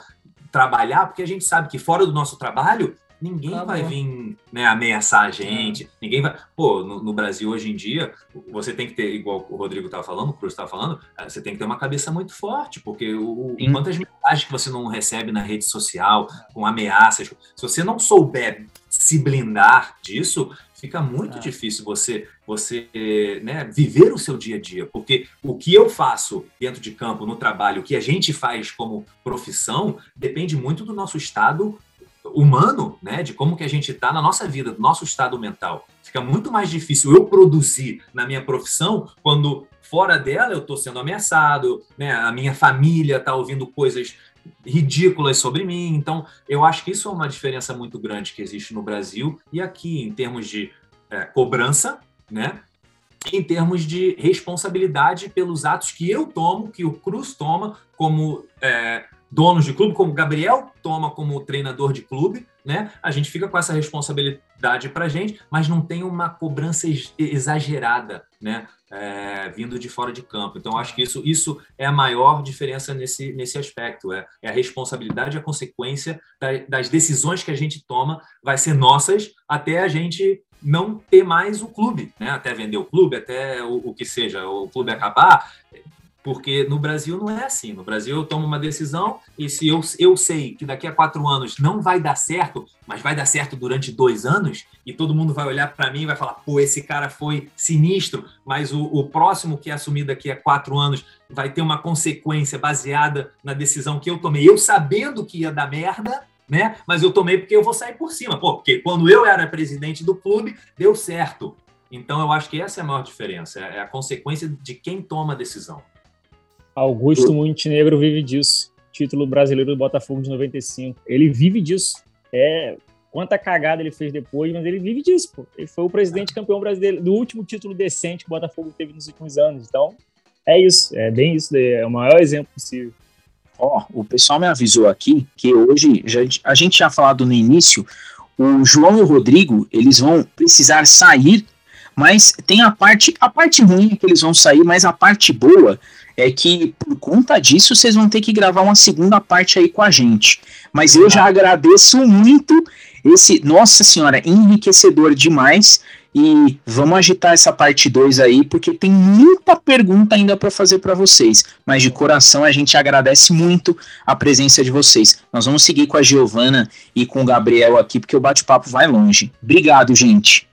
trabalhar, porque a gente sabe que fora do nosso trabalho, ninguém tá vai vir né, ameaçar a gente, é. ninguém vai. Pô, no, no, Brasil hoje em dia, você tem que ter, igual o Rodrigo estava falando, o Cruz estava falando, eh, você tem que ter uma cabeça muito forte, porque o, quantas mensagens que você não recebe na rede social, com ameaças, se você não souber se blindar disso, fica muito é. difícil você você né, viver o seu dia a dia, porque o que eu faço dentro de campo, no trabalho, o que a gente faz como profissão, depende muito do nosso estado humano, né, de como que a gente está na nossa vida, do nosso estado mental. Fica muito mais difícil eu produzir na minha profissão quando fora dela eu estou sendo ameaçado, né, a minha família está ouvindo coisas ridículas sobre mim. Então, eu acho que isso é uma diferença muito grande que existe no Brasil e aqui em termos de é, cobrança, né? Em termos de responsabilidade pelos atos que eu tomo, que o Cruz toma como é, donos de clube, como o Gabriel toma como treinador de clube, né? A gente fica com essa responsabilidade para gente, mas não tem uma cobrança exagerada, né? É, vindo de fora de campo. Então, acho que isso, isso é a maior diferença nesse, nesse aspecto. É, é a responsabilidade a consequência da, das decisões que a gente toma vai ser nossas até a gente não ter mais o clube, né? Até vender o clube, até o, o que seja, o clube acabar. Porque no Brasil não é assim. No Brasil eu tomo uma decisão e se eu, eu sei que daqui a quatro anos não vai dar certo, mas vai dar certo durante dois anos, e todo mundo vai olhar para mim e vai falar: pô, esse cara foi sinistro, mas o, o próximo que é assumir daqui a quatro anos vai ter uma consequência baseada na decisão que eu tomei, eu sabendo que ia dar merda, né? Mas eu tomei porque eu vou sair por cima. Pô, porque quando eu era presidente do clube, deu certo. Então eu acho que essa é a maior diferença, é a consequência de quem toma a decisão. Augusto Montenegro vive disso. Título brasileiro do Botafogo de 95. Ele vive disso. É, quanta cagada ele fez depois, mas ele vive disso, pô. Ele foi o presidente campeão brasileiro do último título decente que o Botafogo teve nos últimos anos. Então, é isso, é bem isso, é o maior exemplo possível. Ó, oh, o pessoal me avisou aqui que hoje, já, a gente tinha falado no início, o João e o Rodrigo, eles vão precisar sair, mas tem a parte, a parte ruim que eles vão sair, mas a parte boa é que por conta disso vocês vão ter que gravar uma segunda parte aí com a gente. Mas eu já agradeço muito esse, nossa senhora, enriquecedor demais. E vamos agitar essa parte 2 aí, porque tem muita pergunta ainda para fazer para vocês. Mas de coração a gente agradece muito a presença de vocês. Nós vamos seguir com a Giovana e com o Gabriel aqui, porque o bate-papo vai longe. Obrigado, gente.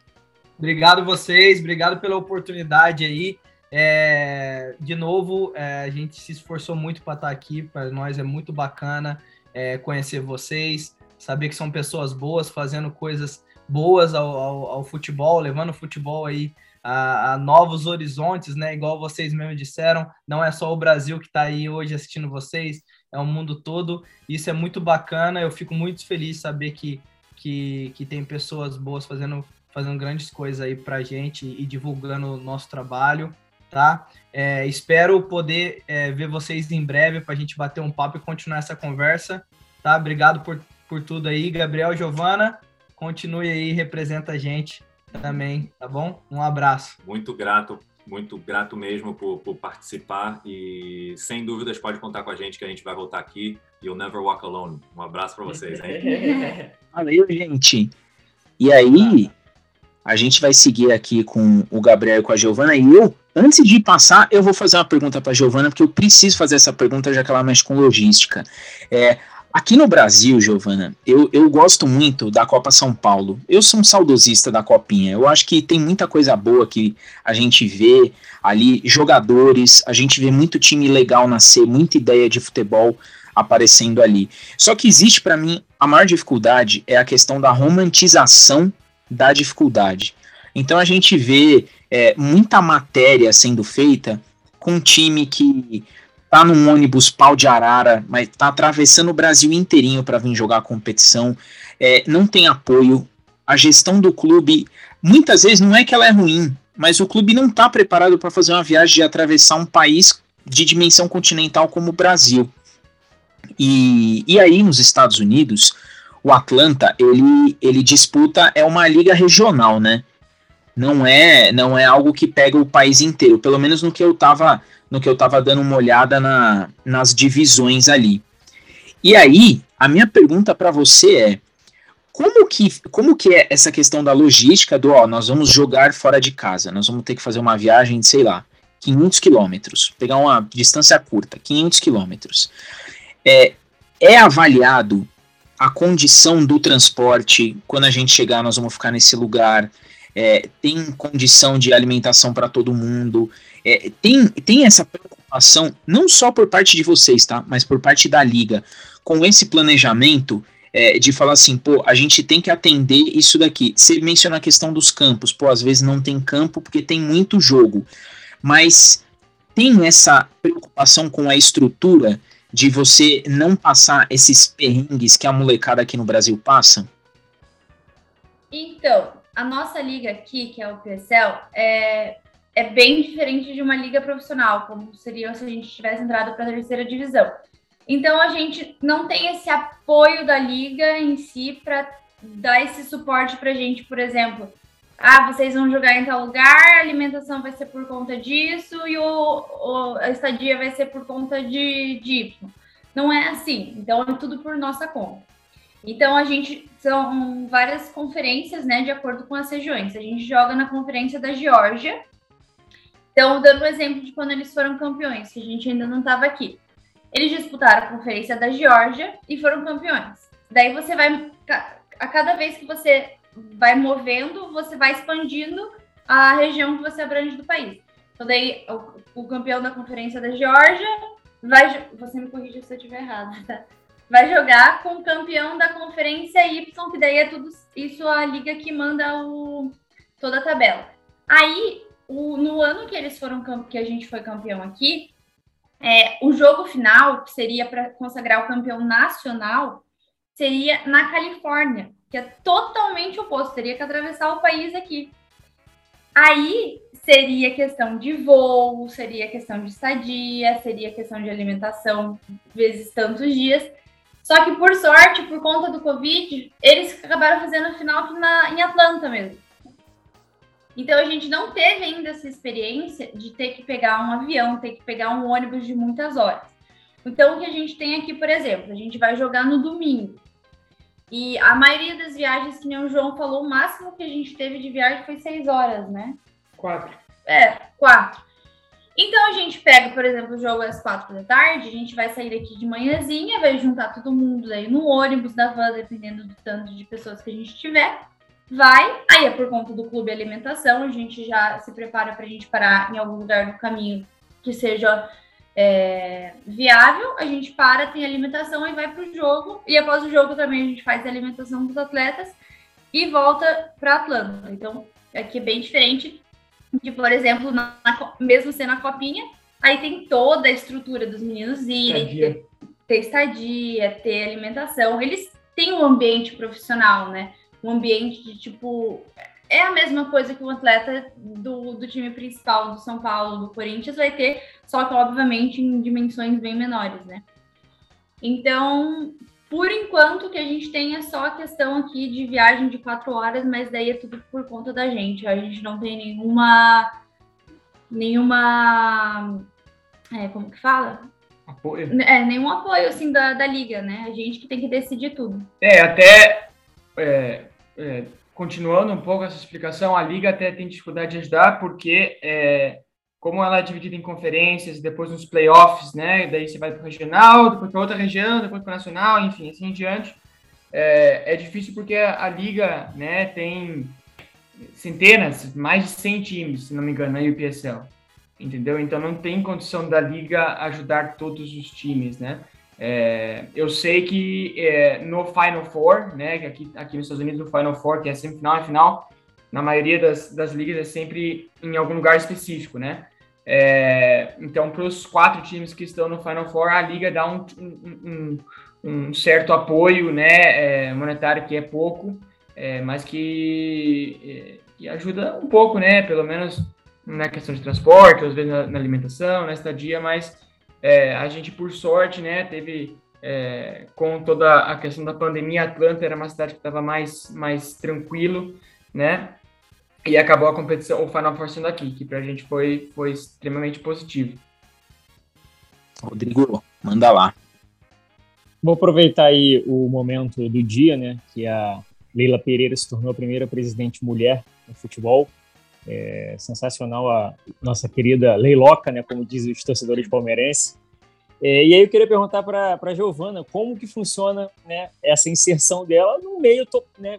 Obrigado vocês, obrigado pela oportunidade aí. É, de novo, é, a gente se esforçou muito para estar tá aqui, para nós é muito bacana é, conhecer vocês, saber que são pessoas boas, fazendo coisas boas ao, ao, ao futebol, levando o futebol aí a, a, novos horizontes, né? Igual vocês mesmo disseram, não é só o Brasil que está aí hoje assistindo vocês, é o mundo todo. Isso é muito bacana, eu fico muito feliz saber que, que, que tem pessoas boas fazendo, fazendo grandes coisas aí para gente e divulgando o nosso trabalho tá? É, espero poder é, ver vocês em breve para a gente bater um papo e continuar essa conversa, tá? Obrigado por, por tudo aí, Gabriel, Giovana, continue aí, representa a gente também, tá bom? Um abraço. Muito grato, muito grato mesmo por, por participar e sem dúvidas pode contar com a gente que a gente vai voltar aqui. You'll never walk alone. Um abraço para vocês, hein? Valeu, gente. E aí, a gente vai seguir aqui com o Gabriel e com a Giovana e eu Antes de passar, eu vou fazer uma pergunta para a Giovana, porque eu preciso fazer essa pergunta, já que ela mexe com logística. É, aqui no Brasil, Giovana, eu, eu gosto muito da Copa São Paulo. Eu sou um saudosista da Copinha. Eu acho que tem muita coisa boa que a gente vê ali, jogadores, a gente vê muito time legal nascer, muita ideia de futebol aparecendo ali. Só que existe para mim a maior dificuldade é a questão da romantização da dificuldade. Então a gente vê é, muita matéria sendo feita com um time que tá num ônibus pau de arara, mas tá atravessando o Brasil inteirinho para vir jogar a competição, é, não tem apoio, a gestão do clube muitas vezes não é que ela é ruim, mas o clube não está preparado para fazer uma viagem de atravessar um país de dimensão continental como o Brasil. E, e aí nos Estados Unidos, o Atlanta ele, ele disputa é uma liga regional, né? não é não é algo que pega o país inteiro, pelo menos no que eu tava no que eu tava dando uma olhada na, nas divisões ali. E aí, a minha pergunta para você é: como que, como que é essa questão da logística do, ó, nós vamos jogar fora de casa, nós vamos ter que fazer uma viagem de, sei lá, 500 quilômetros, pegar uma distância curta, 500 quilômetros. É, é avaliado a condição do transporte, quando a gente chegar, nós vamos ficar nesse lugar, é, tem condição de alimentação para todo mundo, é, tem, tem essa preocupação, não só por parte de vocês, tá? Mas por parte da liga, com esse planejamento é, de falar assim, pô, a gente tem que atender isso daqui. Você menciona a questão dos campos, pô, às vezes não tem campo porque tem muito jogo, mas tem essa preocupação com a estrutura de você não passar esses perrengues que a molecada aqui no Brasil passa? Então, a nossa liga aqui, que é o PSL, é, é bem diferente de uma liga profissional, como seria se a gente tivesse entrado para a terceira divisão. Então, a gente não tem esse apoio da liga em si para dar esse suporte para a gente, por exemplo. Ah, vocês vão jogar em tal lugar, a alimentação vai ser por conta disso e o, o a estadia vai ser por conta de, de Não é assim. Então, é tudo por nossa conta. Então, a gente são várias conferências, né, de acordo com as regiões. A gente joga na conferência da Geórgia. Então, dando um exemplo de quando eles foram campeões, que a gente ainda não estava aqui. Eles disputaram a conferência da Geórgia e foram campeões. Daí você vai, a cada vez que você vai movendo, você vai expandindo a região que você abrange do país. Então, daí, o, o campeão da conferência da Geórgia vai. Você me corrija se eu estiver errado, tá? vai jogar com o campeão da conferência Y, que daí é tudo isso a liga que manda o, toda a tabela. Aí, o, no ano que eles foram que a gente foi campeão aqui, é, o jogo final, que seria para consagrar o campeão nacional, seria na Califórnia, que é totalmente oposto, teria que atravessar o país aqui. Aí seria questão de voo, seria questão de estadia, seria questão de alimentação, vezes tantos dias. Só que, por sorte, por conta do Covid, eles acabaram fazendo a final na, em Atlanta mesmo. Então, a gente não teve ainda essa experiência de ter que pegar um avião, ter que pegar um ônibus de muitas horas. Então, o que a gente tem aqui, por exemplo, a gente vai jogar no domingo. E a maioria das viagens, que nem o João falou, o máximo que a gente teve de viagem foi seis horas, né? Quatro. É, quatro. Então a gente pega, por exemplo, o jogo às quatro da tarde, a gente vai sair daqui de manhãzinha, vai juntar todo mundo aí no ônibus da van, dependendo do tanto de pessoas que a gente tiver. Vai, aí é por conta do clube alimentação, a gente já se prepara para a gente parar em algum lugar do caminho que seja é, viável, a gente para, tem alimentação e vai para o jogo. E após o jogo também a gente faz a alimentação dos atletas e volta para Atlanta. Então, aqui é bem diferente de, por exemplo, na, mesmo sendo a copinha, aí tem toda a estrutura dos meninos irem, ter, ter estadia, ter alimentação. Eles têm um ambiente profissional, né? Um ambiente de tipo. É a mesma coisa que o atleta do, do time principal do São Paulo, do Corinthians, vai ter, só que, obviamente, em dimensões bem menores, né? Então, por enquanto, que a gente tem é só a questão aqui de viagem de quatro horas, mas daí é tudo por conta da gente. A gente não tem nenhuma. Nenhuma. É, como que fala? Apoio. É, nenhum apoio assim da, da liga, né? A gente que tem que decidir tudo. É, até. É, é, continuando um pouco essa explicação, a liga até tem dificuldade de ajudar, porque é, como ela é dividida em conferências, depois nos playoffs, né? Daí você vai para o regional, depois para outra região, depois para nacional, enfim, assim em diante. É, é difícil porque a, a, liga, né, tem centenas, mais de 100 times, se não me engano, na UPSL, entendeu? Então não tem condição da liga ajudar todos os times, né? É, eu sei que é, no Final Four, né, aqui, aqui nos Estados Unidos, no Final Four, que é semifinal e final, na maioria das, das ligas é sempre em algum lugar específico, né? É, então, para os quatro times que estão no Final Four, a liga dá um, um, um certo apoio né, é, monetário, que é pouco, é, mas que, é, que, ajuda um pouco, né? Pelo menos na questão de transporte, às vezes na, na alimentação, na estadia, mas é, a gente, por sorte, né, teve. É, com toda a questão da pandemia, Atlanta era uma cidade que estava mais, mais tranquilo, né? e acabou a competição, o Final Four sendo aqui, que pra gente foi, foi extremamente positivo. Rodrigo, manda lá. Vou aproveitar aí o momento do dia, né, que a Leila Pereira se tornou a primeira presidente mulher no futebol. É sensacional a nossa querida Leiloca, né, como dizem os torcedores palmeirenses. É, e aí eu queria perguntar para a Giovana como que funciona né, essa inserção dela no meio né,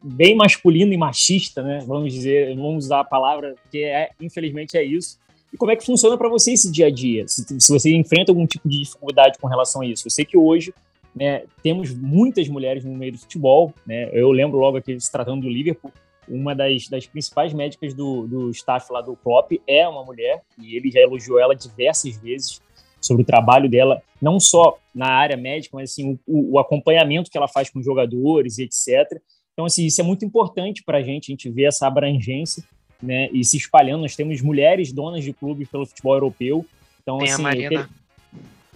bem masculino e machista, né? Vamos dizer, vamos usar a palavra que é, infelizmente é isso. E como é que funciona para você esse dia a dia? Se, se, você enfrenta algum tipo de dificuldade com relação a isso? Eu sei que hoje né, temos muitas mulheres no meio do futebol, né? Eu lembro logo aqui se tratando do Liverpool, uma das, das principais médicas do, do staff lá do Klopp é uma mulher e ele já elogiou ela diversas vezes. sobre o trabalho dela, não só na área médica, mas assim, o, o acompanhamento que ela faz com jogadores e etc. Então, assim, isso é muito importante para a gente, a gente ver essa abrangência né, e se espalhando. Nós temos mulheres donas de clubes pelo futebol europeu. Então, Tem assim, a Marina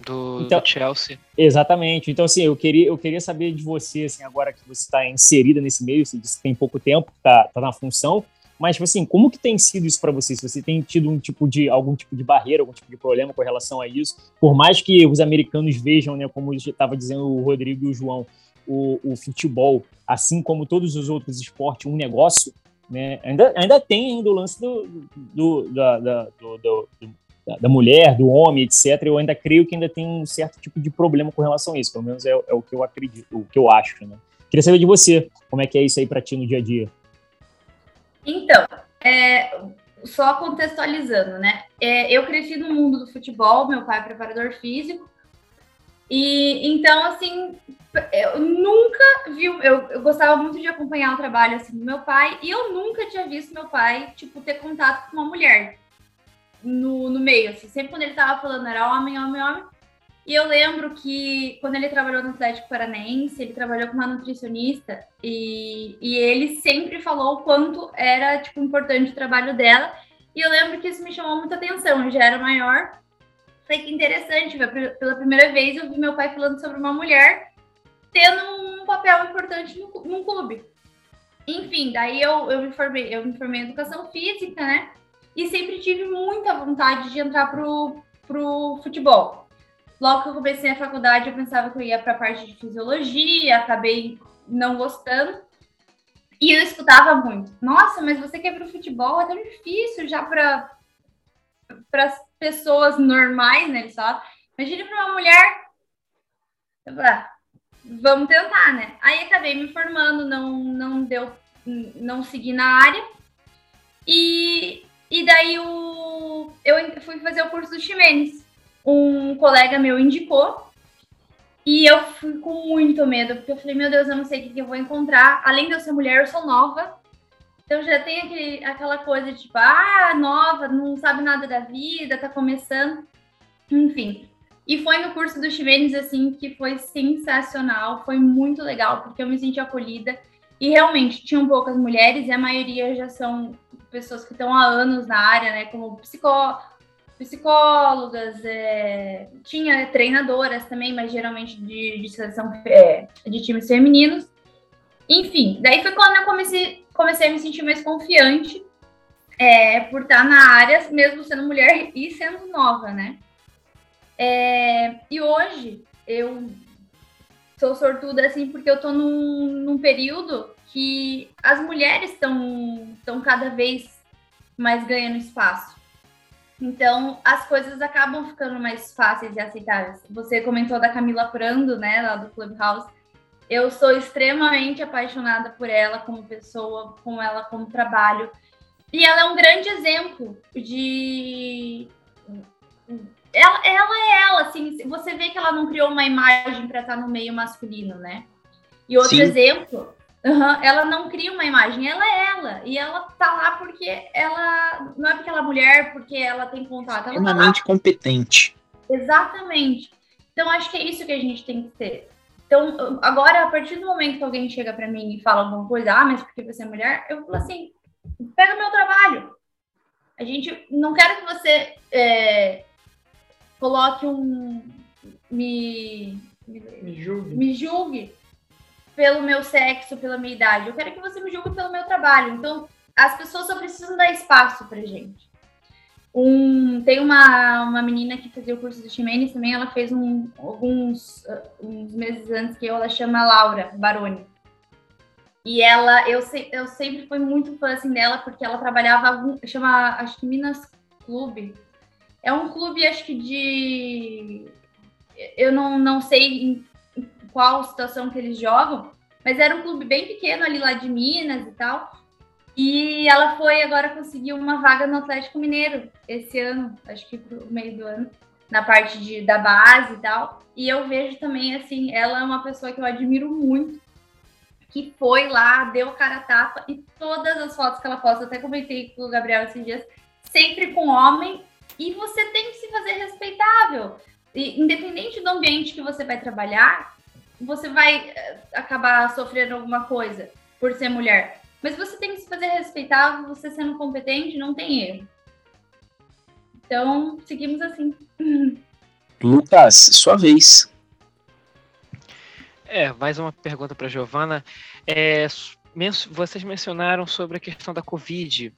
do, Então- do Chelsea. Exatamente. Então, assim, eu queria, eu queria saber de você, assim, agora que você está inserida nesse meio, você disse que tem pouco tempo, está tá na função, mas, tipo assim, como que tem sido isso para você? Se você tem tido um tipo de, algum tipo de barreira, algum tipo de problema com relação a isso, por mais que os americanos vejam, né, como estava dizendo o Rodrigo e o João, o, o futebol, assim como todos os outros esportes, um negócio, né, ainda, ainda tem ainda o lance do, do, da, da, do- do- da- da mulher, do homem, etc. Eu ainda creio que ainda tem um certo tipo de problema com relação a isso. Pelo menos é, é o que eu acredito, o que eu acho, né? Queria saber de você, como é que é isso aí para ti no dia a dia. Então, é, só contextualizando, né? É, eu cresci no mundo do futebol, meu pai é preparador físico. E então, assim, eu nunca vi. Eu, eu gostava muito de acompanhar o trabalho assim, do meu pai, e eu nunca tinha visto meu pai, tipo, ter contato com uma mulher no, no meio. Assim, sempre quando ele tava falando era homem, homem, homem. E eu lembro que quando ele trabalhou no Atlético Paranaense, ele trabalhou com uma nutricionista e, e ele sempre falou o quanto era tipo, importante o trabalho dela. E eu lembro que isso me chamou muita atenção. Eu já era maior. Falei que interessante, pela primeira vez eu vi meu pai falando sobre uma mulher tendo um papel importante no, num clube. Enfim, daí eu, eu, me formei, eu me formei em educação física, né? E sempre tive muita vontade de entrar pro, pro futebol. Logo que eu comecei a faculdade, eu pensava que eu ia para a parte de fisiologia, acabei não gostando. E eu escutava muito: Nossa, mas você quer para o futebol? É tão difícil já para as pessoas normais, né? Falam. Imagina para uma mulher. Ah, vamos tentar, né? Aí acabei me formando, não, não deu, não segui na área. E, e daí o, eu fui fazer o curso do Ximenes um colega meu indicou. E eu fui com muito medo, porque eu falei, meu Deus, eu não sei o que, eu vou encontrar. Além de eu ser mulher, eu sou nova. Então já tem aquele, aquela coisa tipo, ah, nova, não sabe nada da vida, tá começando. Enfim. E foi no curso do Chimenes, assim, que foi sensacional, foi muito legal, porque eu me senti acolhida. E realmente, tinham poucas mulheres, e a maioria já são pessoas que estão há anos na área, né, como psicó psicólogas, é, tinha treinadoras também, mas geralmente de, de seleção é, de times femininos. Enfim, daí foi quando eu comecei, comecei a me sentir mais confiante é, por estar na área, mesmo sendo mulher e sendo nova, né? É, e hoje eu sou sortuda assim porque eu tô num, num período que as mulheres estão cada vez mais ganhando espaço. Então, as coisas acabam ficando mais fáceis e aceitáveis. Você comentou da Camila Prando, né, lá do Clubhouse. Eu sou extremamente apaixonada por ela como pessoa, com ela como trabalho. E ela é um grande exemplo de. Ela, ela é ela, assim. Você vê que ela não criou uma imagem para estar no meio masculino, né? E outro Sim. exemplo, Uhum, ela não cria uma imagem, ela é ela. E ela tá lá porque ela. Não é porque ela é mulher, porque ela tem contato. Ela tá. Extremamente competente. Exatamente. Então, acho que é isso que a gente tem que ter. Então, agora, a partir do momento que alguém chega pra mim e fala alguma coisa, ah, mas porque você é mulher, eu falo assim: pega meu trabalho. A gente não quero que você é, coloque um. Me, Me julgue. me julgue pelo meu sexo, pela minha idade. Eu quero que você me julgue pelo meu trabalho. Então, as pessoas só precisam dar espaço pra gente. Um, tem uma, uma menina que fazia o curso do Ximenes também, ela fez um, alguns uh, uns meses antes que eu, ela chama Laura Baroni. E ela, eu, se, eu sempre fui muito fã assim, dela, porque ela trabalhava, chama, acho que Minas Clube. É um clube, acho que de. Eu não, não sei em qual situação que eles jogam, mas era um clube bem pequeno ali lá de Minas e tal. E ela foi agora conseguiu uma vaga no Atlético Mineiro esse ano, acho que pro meio do ano, na parte de, da base e tal. E eu vejo também, assim, ela é uma pessoa que eu admiro muito, que foi lá, deu cara a tapa, e todas as fotos que ela posta, até comentei com o Gabriel esses dias, sempre com homem, e você tem que se fazer respeitável. E, independente do ambiente que você vai trabalhar, você vai eh, acabar sofrendo alguma coisa por ser mulher. Mas você tem que se fazer respeitar, você sendo competente, não tem erro. Então, seguimos assim. Lucas, sua vez. É, mais uma pergunta para Giovana. É, vocês mencionaram sobre a questão da Covid.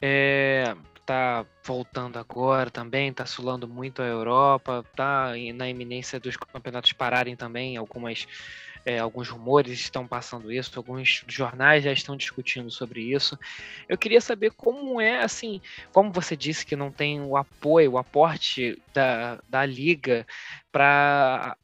É, tá voltando agora também, tá assolando muito a Europa, tá na iminência dos campeonatos pararem também, algumas é, alguns rumores estão passando isso, alguns jornais já estão discutindo sobre isso. Eu queria saber como é, assim, como você disse que não tem o apoio, o aporte da, da liga para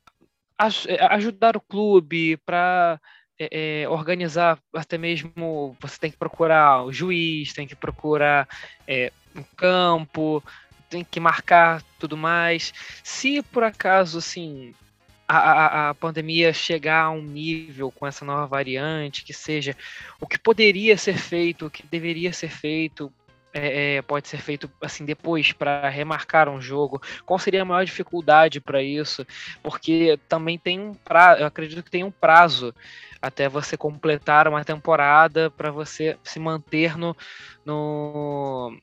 ajudar o clube, para é, é, organizar até mesmo você tem que procurar o juiz, tem que procurar é, um campo, tem que marcar tudo mais. Se por acaso assim a, a, pandemia chegar a um nível com essa nova variante, que seja o que poderia ser feito, o que deveria ser feito, é, é pode ser feito assim depois para remarcar um jogo? Qual seria a maior dificuldade para isso? Porque também tem um prazo, eu acredito que tem um prazo até você completar uma temporada para você se manter no, no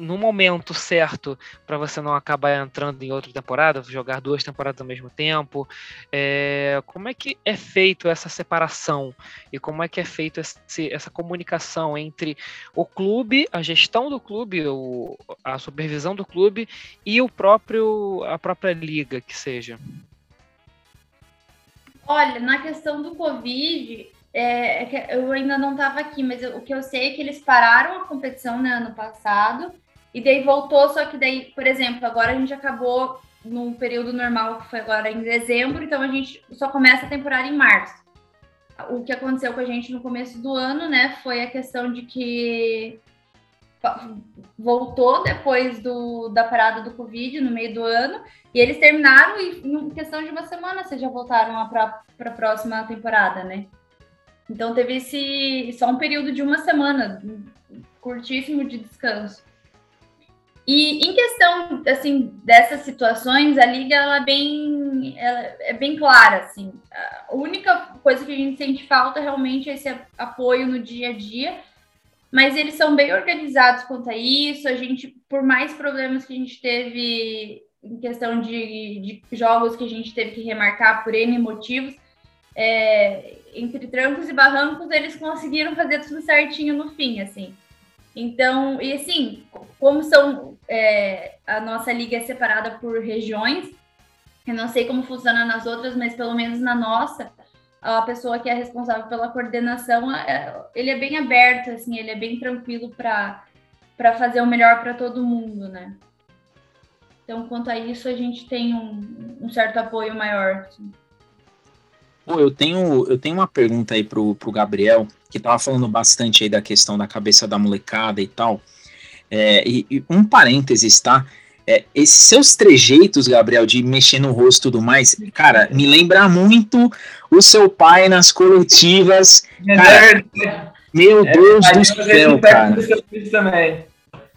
no momento certo para você não acabar entrando em outra temporada, jogar duas temporadas ao mesmo tempo. É, como é que é feito essa separação e como é que é feito esse, essa comunicação entre o clube, a gestão do clube, o, a supervisão do clube e o próprio a própria liga que seja? Olha, na questão do Covid, é, é eu ainda não estava aqui, mas o que eu sei é que eles pararam a competição né, ano passado e daí voltou, só que daí, por exemplo, agora a gente acabou num período normal, que foi agora em dezembro, então a gente só começa a temporada em março. O que aconteceu com a gente no começo do ano, né, foi a questão de que voltou depois do, da parada do Covid no meio do ano, e eles terminaram e em questão de uma semana vocês já voltaram para a próxima temporada, né? Então teve esse só um período de uma semana curtíssimo de descanso. E em questão assim dessas situações, a liga ela é bem ela é bem clara assim. A única coisa que a gente sente falta realmente é esse apoio no dia a dia, mas eles são bem organizados quanto a isso. A gente, por mais problemas que a gente teve em questão de, de jogos que a gente teve que remarcar por N motivos, é, entre trancos e barrancos, eles conseguiram fazer tudo certinho no fim, assim. Então, e assim, como são é, a nossa liga é separada por regiões, eu não sei como funciona nas outras, mas pelo menos na nossa, a pessoa que é responsável pela coordenação, é, ele é bem aberto, assim, ele é bem tranquilo para para fazer o melhor para todo mundo, né? Então, quanto a isso, a gente tem um, um certo apoio maior. Assim. Pô, eu tenho, eu tenho uma pergunta aí pro, pro Gabriel, que tava falando bastante aí da questão da cabeça da molecada e tal. É, e, e, um parênteses, tá? É, esses seus trejeitos, Gabriel, de mexer no rosto e tudo mais, cara, me lembra muito o seu pai nas coletivas. É cara, meu é, Deus do céu, cara.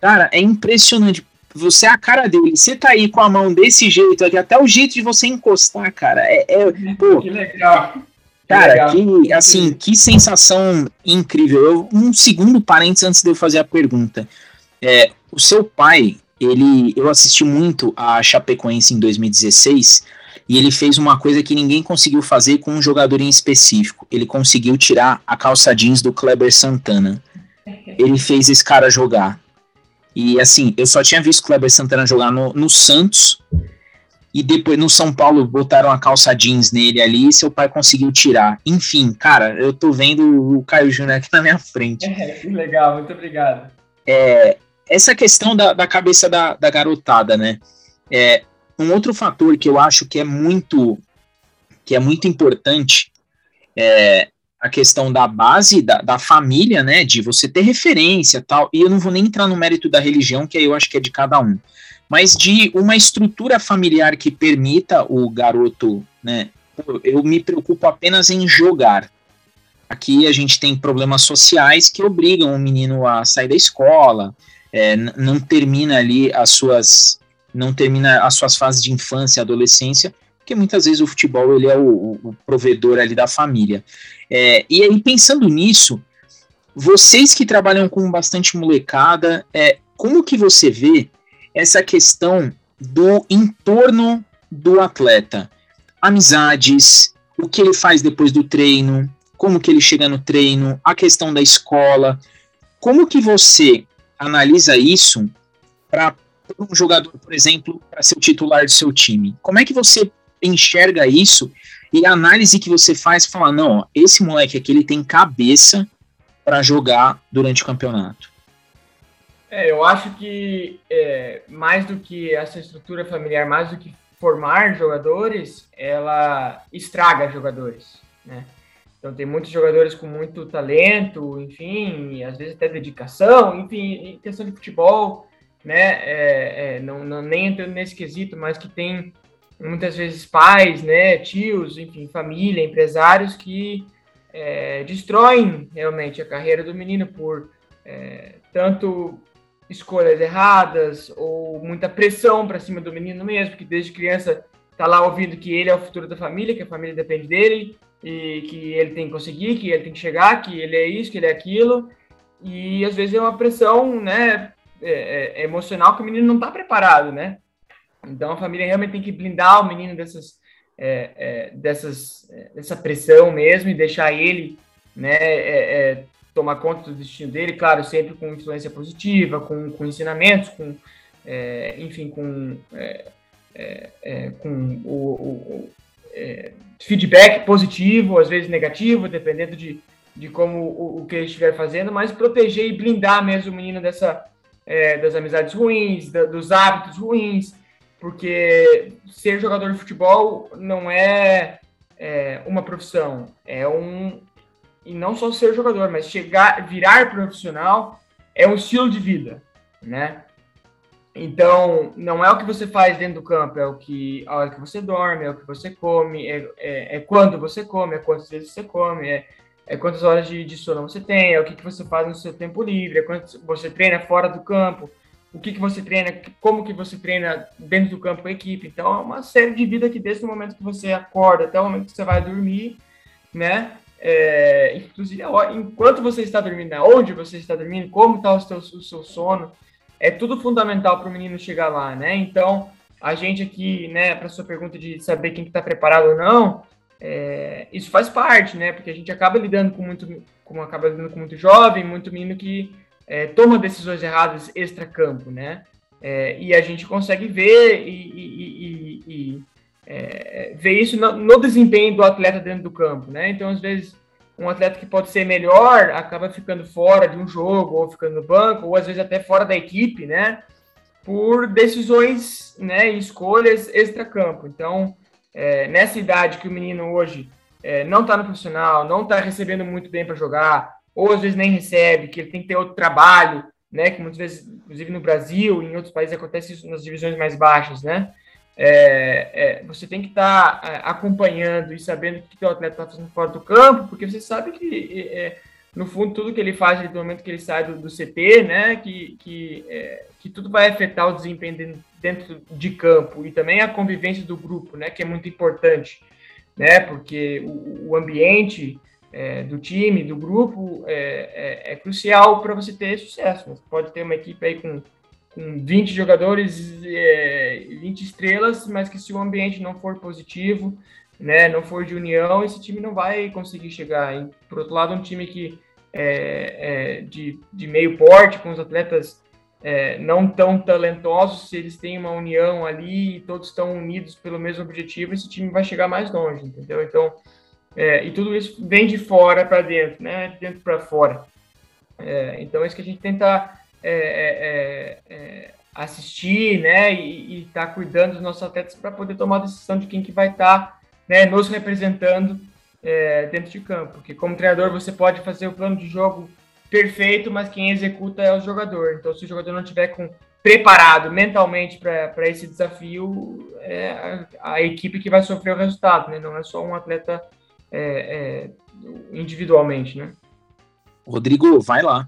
Cara, é impressionante você é a cara dele, você tá aí com a mão desse jeito aqui, até o jeito de você encostar, cara, é, é pô, que legal. Cara, que, assim, que sensação incrível. Eu, um segundo parênteses antes de eu fazer a pergunta. É, o seu pai, ele, eu assisti muito a Chapecoense em 2016 e ele fez uma coisa que ninguém conseguiu fazer com um jogador em específico. Ele conseguiu tirar a calça jeans do Kleber Santana. Ele fez esse cara jogar. E assim, eu só tinha visto o Kleber Santana jogar no, no Santos. E depois no São Paulo botaram a calça jeans nele ali e seu pai conseguiu tirar. Enfim, cara, eu tô vendo o Caio Júnior aqui na minha frente. É, que legal, muito obrigado. É, essa questão da, da cabeça da, da garotada, né? É, um outro fator que eu acho que é muito que é muito importante é, a questão da base da, da família, né, de você ter referência tal, e eu não vou nem entrar no mérito da religião, que aí eu acho que é de cada um, mas de uma estrutura familiar que permita o garoto, né, eu me preocupo apenas em jogar. Aqui a gente tem problemas sociais que obrigam o menino a sair da escola, é, não termina ali as suas não termina as suas fases de infância e adolescência, porque muitas vezes o futebol ele é o, o provedor ali da família. É, e aí, pensando nisso, vocês que trabalham com bastante molecada, é, como que você vê essa questão do entorno do atleta? Amizades, o que ele faz depois do treino, como que ele chega no treino, a questão da escola. Como que você analisa isso para um jogador, por exemplo, para ser o titular do seu time? Como é que você enxerga isso e a análise que você faz fala, não, ó, esse moleque aqui ele tem cabeça para jogar durante o campeonato? É, eu acho que é, mais do que essa estrutura familiar, mais do que formar jogadores, ela estraga jogadores, né? Então tem muitos jogadores com muito talento, enfim, às vezes até dedicação, enfim, questão de futebol, né? É, é, não, não, nem entrando nesse quesito, mas que tem muitas vezes pais, né, tios, enfim, família, empresários que é, destroem realmente a carreira do menino por é, tanto escolhas erradas ou muita pressão para cima do menino mesmo, que desde criança está lá ouvindo que ele é o futuro da família, que a família depende dele e que ele tem que conseguir, que ele tem que chegar, que ele é isso, que ele é aquilo. E às vezes é uma pressão, né, é, é, é emocional que o menino não está preparado, né? Então a família realmente tem que blindar o menino dessas, é, é, dessas, dessa pressão mesmo e deixar ele, né, é, tomar conta do destino dele, claro, sempre com influência positiva, com, com ensinamentos, com, é, enfim, com, é, é, é com o, o é, feedback positivo, às vezes negativo, dependendo de, de como o, o, que ele estiver fazendo, mas proteger e blindar mesmo o menino dessa, é, das amizades ruins, da, dos hábitos ruins, porque ser jogador de futebol não é, uma profissão, é um, e não só ser jogador, mas chegar, virar profissional é um estilo de vida, né? Então, não é o que você faz dentro do campo, é o que a hora que você dorme, é o que você come, é, é, é quando você come, é quantas vezes você come, é, é quantas horas de, de sono você tem, é o que, que você faz no seu tempo livre, é quanto você treina fora do campo, o que, que você treina, como que você treina dentro do campo com a equipe. Então, é uma série de vida que desde o momento que você acorda até o momento que você vai dormir, né? É, inclusive, enquanto você está dormindo, né, onde você está dormindo, como está o seu, o seu sono, é tudo fundamental para o menino chegar lá, né? Então, a gente aqui, né, para sua pergunta de saber quem está preparado ou não, é, isso faz parte, né? Porque a gente acaba lidando com muito, como acaba lidando com muito jovem, muito menino que é, toma decisões erradas extra-campo, né? É, e a gente consegue ver e, e, e, e é, ver isso no, desempenho do atleta dentro do campo, né? Então, às vezes, um atleta que pode ser melhor acaba ficando fora de um jogo, ou ficando no banco, ou às vezes até fora da equipe, né? Por decisões né, e escolhas extra-campo. Então, é, nessa idade que o menino hoje é, não está no profissional, não está recebendo muito bem para jogar, ou às vezes nem recebe, que ele tem que ter outro trabalho, né? Que muitas vezes, inclusive no Brasil, em outros países acontece isso nas divisões mais baixas, né? é, é, você tem que estar tá, é, acompanhando e sabendo o que o atleta está fazendo fora do campo, porque você sabe que, é, é, no fundo, tudo que ele faz no momento que ele sai do, do CT, né, que, que, é, que tudo vai afetar o desempenho dentro de campo e também a convivência do grupo, né, que é muito importante, né, porque o, o ambiente do time, do grupo, é, crucial para você ter sucesso. Você pode ter uma equipe aí com com 20 jogadores, é, 20 estrelas, mas que se o ambiente não for positivo, né, não for de união, esse time não vai conseguir chegar. Por outro lado, um time que é, é de, de meio porte, com os atletas é, não tão talentosos, se eles têm uma união ali e todos estão unidos pelo mesmo objetivo, esse time vai chegar mais longe, entendeu? Então, é, e tudo isso vem de fora para dentro, né, de dentro para fora. É, então, é isso que a gente tenta é, é, é, é, assistir, né, e estar tá cuidando dos nossos atletas para poder tomar a decisão de quem que vai estar, tá, né, nos representando dentro de campo. Porque como treinador você pode fazer o plano de jogo perfeito, mas quem executa é o jogador. Então, se o jogador não tiver com preparado mentalmente para esse desafio, é a, a, equipe que vai sofrer o resultado, né? Não é só um atleta é, é, individualmente, né? Rodrigo, vai lá.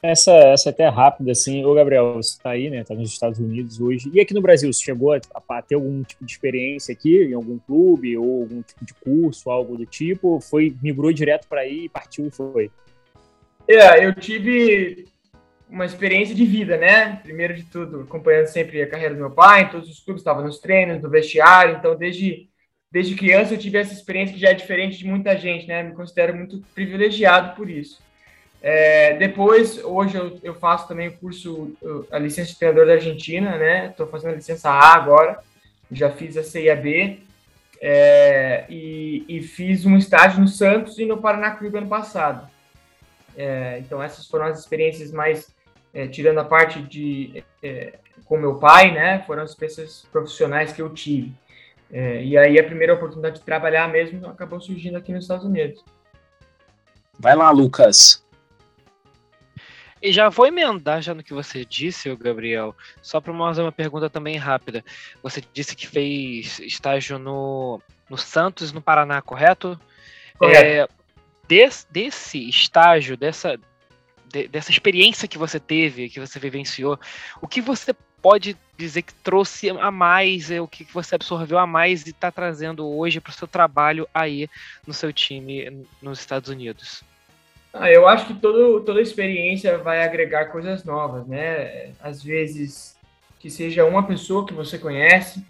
Essa, essa até é rápida, assim. Ô, Gabriel, você está aí, né? Está nos Estados Unidos hoje. E aqui no Brasil, você chegou a, a, ter algum tipo de experiência aqui, em algum clube, ou algum tipo de curso, algo do tipo? Foi, migrou direto para aí, partiu e foi? É, eu tive uma experiência de vida, né? Primeiro de tudo, acompanhando sempre a carreira do meu pai, em todos os clubes, estava nos treinos, no vestiário, então desde, desde criança eu tive essa experiência que já é diferente de muita gente, né? Me considero muito privilegiado por isso. É, depois, hoje eu, eu, faço também o curso, a licença de treinador da Argentina, né? Estou fazendo a licença A agora, já fiz a CIAB é, e, e, fiz um estágio no Santos e no Paraná Clube ano passado. É, então essas foram as experiências mais, é, tirando a parte de é, com meu pai, né? Foram as experiências profissionais que eu tive. É, e aí a primeira oportunidade de trabalhar mesmo acabou surgindo aqui nos Estados Unidos. Vai lá, Lucas. E já vou emendar já no que você disse, Gabriel, só para fazer uma pergunta também rápida. Você disse que fez estágio no, no Santos, no Paraná, correto? Correto. É, des, desse estágio, dessa, de, dessa experiência que você teve, que você vivenciou, o que você pode dizer que trouxe a mais, é, o que você absorveu a mais e está trazendo hoje para o seu trabalho aí no seu time nos Estados Unidos? Ah, eu acho que todo, toda experiência vai agregar coisas novas, né? Às vezes que seja uma pessoa que você conhece,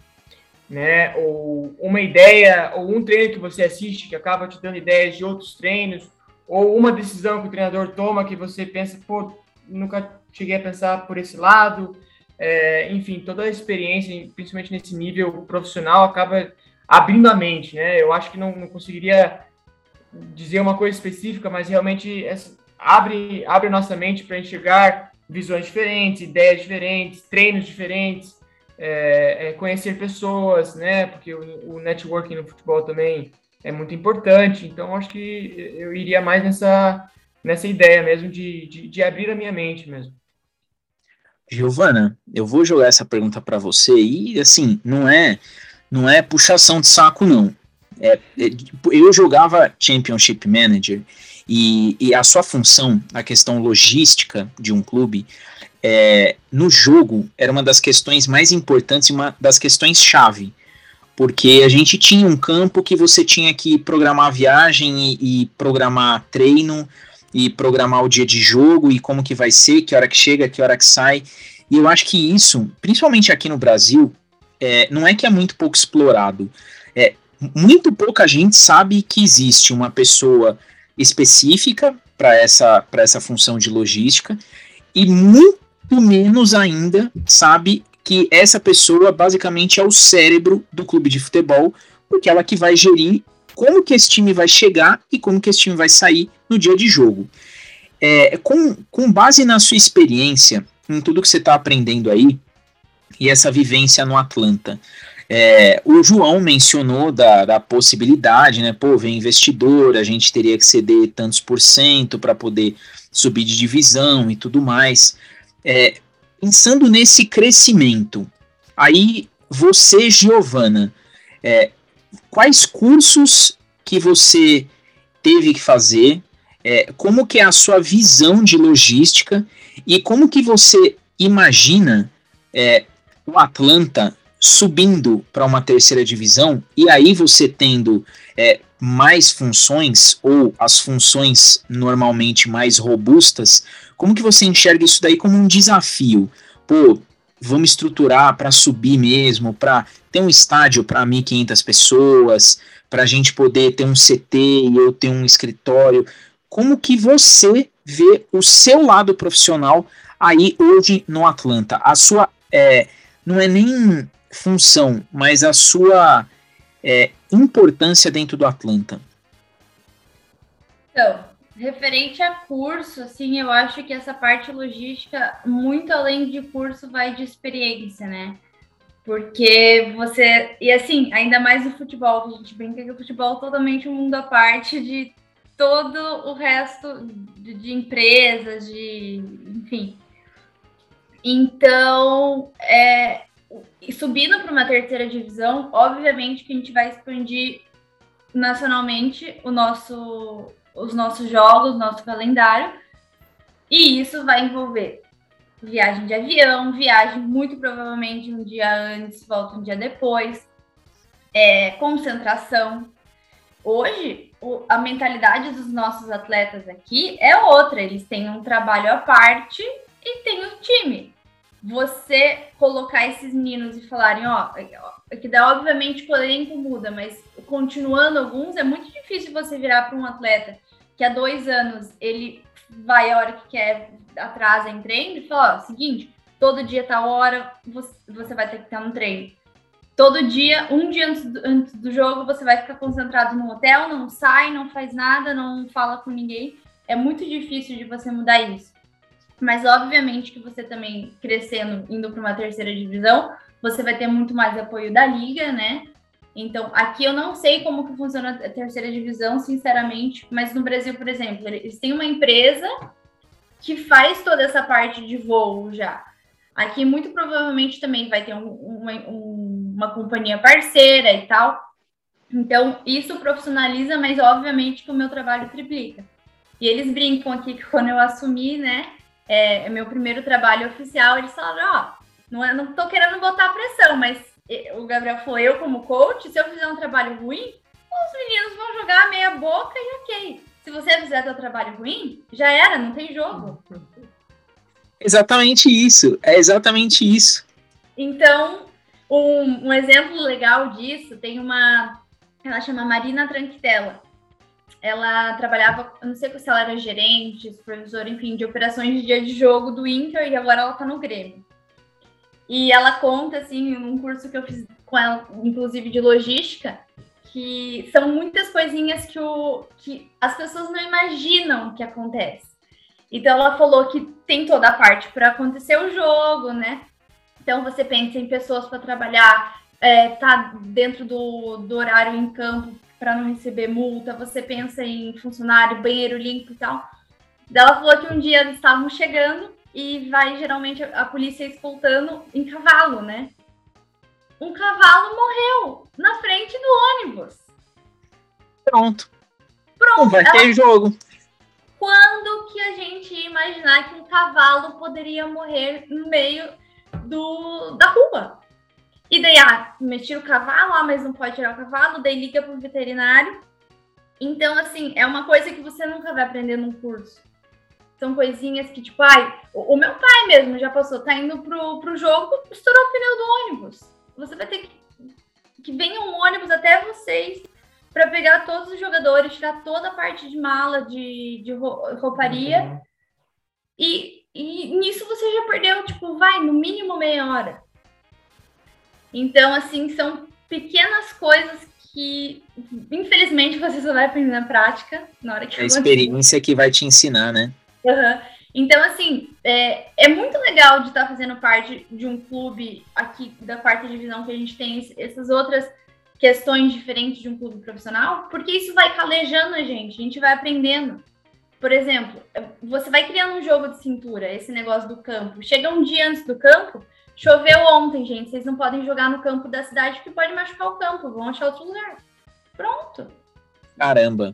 né? Ou uma ideia, ou um treino que você assiste que acaba te dando ideias de outros treinos, ou uma decisão que o treinador toma que você pensa, pô, nunca cheguei a pensar por esse lado. É, enfim, toda a experiência, principalmente nesse nível profissional, acaba abrindo a mente, né? Eu acho que não, não conseguiria dizer uma coisa específica, mas realmente abre, abre nossa mente para enxergar visões diferentes, ideias diferentes, treinos diferentes, é, é conhecer pessoas, né? Porque o, o, networking no futebol também é muito importante. Então, acho que eu iria mais nessa, nessa ideia mesmo de, de, de abrir a minha mente mesmo. Giovana, eu vou jogar essa pergunta para você e assim, não é não é puxação de saco não. É, é, tipo, eu jogava Championship Manager e, e, a sua função, a questão logística de um clube, é, no jogo era uma das questões mais importantes e uma das questões chave. Porque a gente tinha um campo que você tinha que programar viagem e, e programar treino e programar o dia de jogo e como que vai ser, que hora que chega, que hora que sai. E eu acho que isso, principalmente aqui no Brasil, é, não é que é muito pouco explorado. É, muito pouca gente sabe que existe uma pessoa específica para essa, essa função de logística e muito menos ainda sabe que essa pessoa basicamente é o cérebro do clube de futebol, porque ela que vai gerir como que esse time vai chegar e como que esse time vai sair no dia de jogo. É, com, com base na sua experiência, em tudo que você está aprendendo aí, e essa vivência no Atlanta, é, o João mencionou da, da possibilidade, né? Pô, vem investidor, a gente teria que ceder tantos por cento para poder subir de divisão e tudo mais. É, pensando nesse crescimento, aí você, Giovana, é, quais cursos que você teve que fazer, é, como que é a sua visão de logística e como que você imagina é, o Atlanta subindo para uma terceira divisão e aí você tendo é, mais funções ou as funções normalmente mais robustas, como que você enxerga isso daí como um desafio? Pô, vamos estruturar para subir mesmo, para ter um estádio para 1.500 pessoas, para a gente poder ter um CT e eu ter um escritório. Como que você vê o seu lado profissional aí hoje no Atlanta? A sua é, não é nem função, mas a sua é, importância dentro do Atlanta? Então, referente a curso, assim, eu acho que essa parte logística, muito além de curso, vai de experiência, né? Porque você. E assim, ainda mais no futebol, que a gente brinca que o futebol é totalmente um mundo à parte de todo o resto de, de empresas, de. enfim. Então, é, subindo para uma terceira divisão, obviamente que a gente vai expandir nacionalmente o nosso, os nossos jogos, nosso calendário. E isso vai envolver viagem de avião, viagem muito provavelmente um dia antes, volta um dia depois, é, concentração. Hoje, o, a mentalidade dos nossos atletas aqui é outra, eles têm um trabalho à parte e tem um time. Você colocar esses meninos e falarem, ó, que dá obviamente o elenco muda, mas continuando alguns, é muito difícil você virar para um atleta que há dois anos ele vai a hora que quer, atrasa em treino e fala, ó, seguinte, todo dia tá hora, você, vai ter que estar no treino. Todo dia, um dia antes do, antes do jogo, você vai ficar concentrado no hotel, não sai, não faz nada, não fala com ninguém. É muito difícil de você mudar isso. Mas obviamente que você também crescendo, indo para uma terceira divisão, você vai ter muito mais apoio da liga, né? Então, aqui eu não sei como que funciona a terceira divisão, sinceramente, mas no Brasil, por exemplo, eles têm uma empresa que faz toda essa parte de voo já. Aqui, muito provavelmente, também vai ter um, uma, um, uma companhia parceira e tal. Então, isso profissionaliza, mas obviamente que o meu trabalho triplica. E eles brincam aqui que quando eu assumi, né, é, é meu primeiro trabalho oficial, eles falaram, ó, oh, não, é, não tô querendo botar pressão, mas o Gabriel falou, eu como coach, se eu fizer um trabalho ruim, os meninos vão jogar meia boca e ok. Se você fizer seu trabalho ruim, já era, não tem jogo. Exatamente isso, é exatamente isso. Então, um, um exemplo legal disso, tem uma, ela chama Marina Tranquitella. Ela trabalhava, não sei se ela era gerente, supervisora, enfim, de operações de dia de jogo do Inter e agora ela tá no Grêmio. E ela conta, assim, num curso que eu fiz com ela, inclusive de logística, que são muitas coisinhas que, o, que as pessoas não imaginam que acontece. Então ela falou que tem toda a parte para acontecer o jogo, né? Então você pensa em pessoas para trabalhar, é, tá dentro do, do horário em campo para não receber multa, você pensa em funcionário, banheiro limpo e tal. Ela falou que um dia eles estavam chegando e vai geralmente a polícia escoltando em cavalo, né? Um cavalo morreu na frente do ônibus. Pronto. Pronto. Não vai ter ela... jogo. Quando que a gente ia imaginar que um cavalo poderia morrer no meio do, da rua? E daí, ah, meti o cavalo, ah, mas não pode tirar o cavalo, daí liga pro veterinário. Então, assim, é uma coisa que você nunca vai aprender num curso. São coisinhas que, tipo, ai, o, meu pai mesmo já passou, tá indo pro, pro jogo, estourou o pneu do ônibus. Você vai ter que. Que venha um ônibus até vocês para pegar todos os jogadores, tirar toda a parte de mala, de, de rouparia. Uhum. E, e nisso você já perdeu, tipo, vai, no mínimo meia hora. Então, assim, são pequenas coisas que, infelizmente, você só vai aprender na prática, na hora que É a experiência que vai te ensinar, né? Uhum. Então, assim, é, é muito legal de estar fazendo parte de um clube aqui da quarta divisão que a gente tem essas outras questões diferentes de um clube profissional, porque isso vai calejando a gente, a gente vai aprendendo. Por exemplo, você vai criando um jogo de cintura, esse negócio do campo. Chega um dia antes do campo, choveu ontem, gente, vocês não podem jogar no campo da cidade porque pode machucar o campo, vão achar outro lugar. Pronto. Caramba.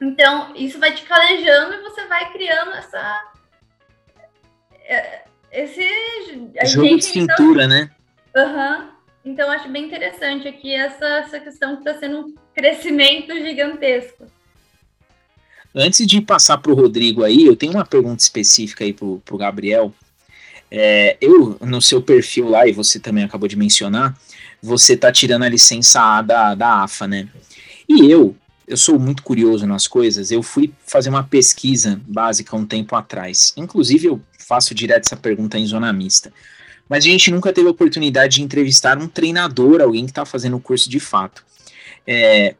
Então, isso vai te calejando e você vai criando essa. É, esse. Jogo de então cintura, então, né? Aham. Uhum. Então, acho bem interessante aqui essa, essa questão que está sendo um crescimento gigantesco. Antes de passar para o Rodrigo aí, eu tenho uma pergunta específica aí para o Gabriel. É, eu, no seu perfil lá, e você também acabou de mencionar, você tá tirando a licença A da, da AFA, né? E eu, eu sou muito curioso nas coisas, eu fui fazer uma pesquisa básica um tempo atrás. Inclusive, eu faço direto essa pergunta em zona mista. Mas a gente nunca teve a oportunidade de entrevistar um treinador, alguém que está fazendo o curso de fato. É,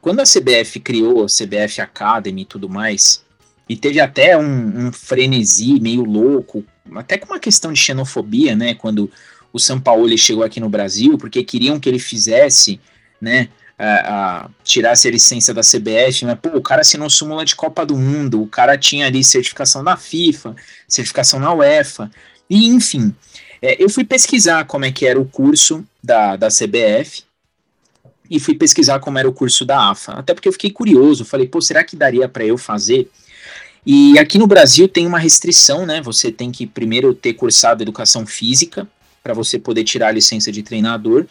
quando a CBF criou a CBF Academy e tudo mais, e teve até um, um, frenesi meio louco, até com uma questão de xenofobia, né? Quando o São Paulo chegou aqui no Brasil, porque queriam que ele fizesse, né? A, a, tirasse a licença da CBF, mas pô, o cara assinou súmula de Copa do Mundo, o cara tinha ali certificação da FIFA, certificação na UEFA, e enfim. É, eu fui pesquisar como é que era o curso da, da CBF e fui pesquisar como era o curso da AFA, até porque eu fiquei curioso, falei, pô, será que daria para eu fazer? E aqui no Brasil tem uma restrição, né? Você tem que primeiro ter cursado educação física para você poder tirar a licença de treinador,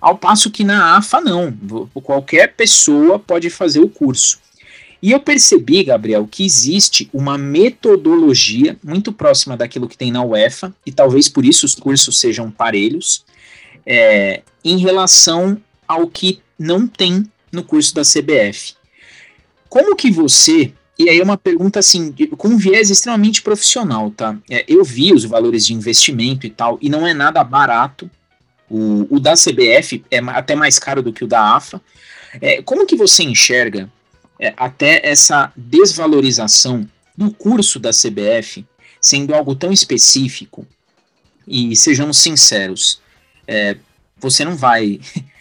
ao passo que na AFA não, qualquer pessoa pode fazer o curso. E eu percebi, Gabriel, que existe uma metodologia muito próxima daquilo que tem na UEFA, e talvez por isso os cursos sejam parelhos, é, em relação ao que não tem no curso da CBF. Como que você e aí é uma pergunta assim, com um viés extremamente profissional, tá? É, eu vi os valores de investimento e tal, e não é nada barato. O, o da CBF é até mais caro do que o da AFA. É, como que você enxerga é, até essa desvalorização do curso da CBF sendo algo tão específico? E sejamos sinceros, é, você não vai.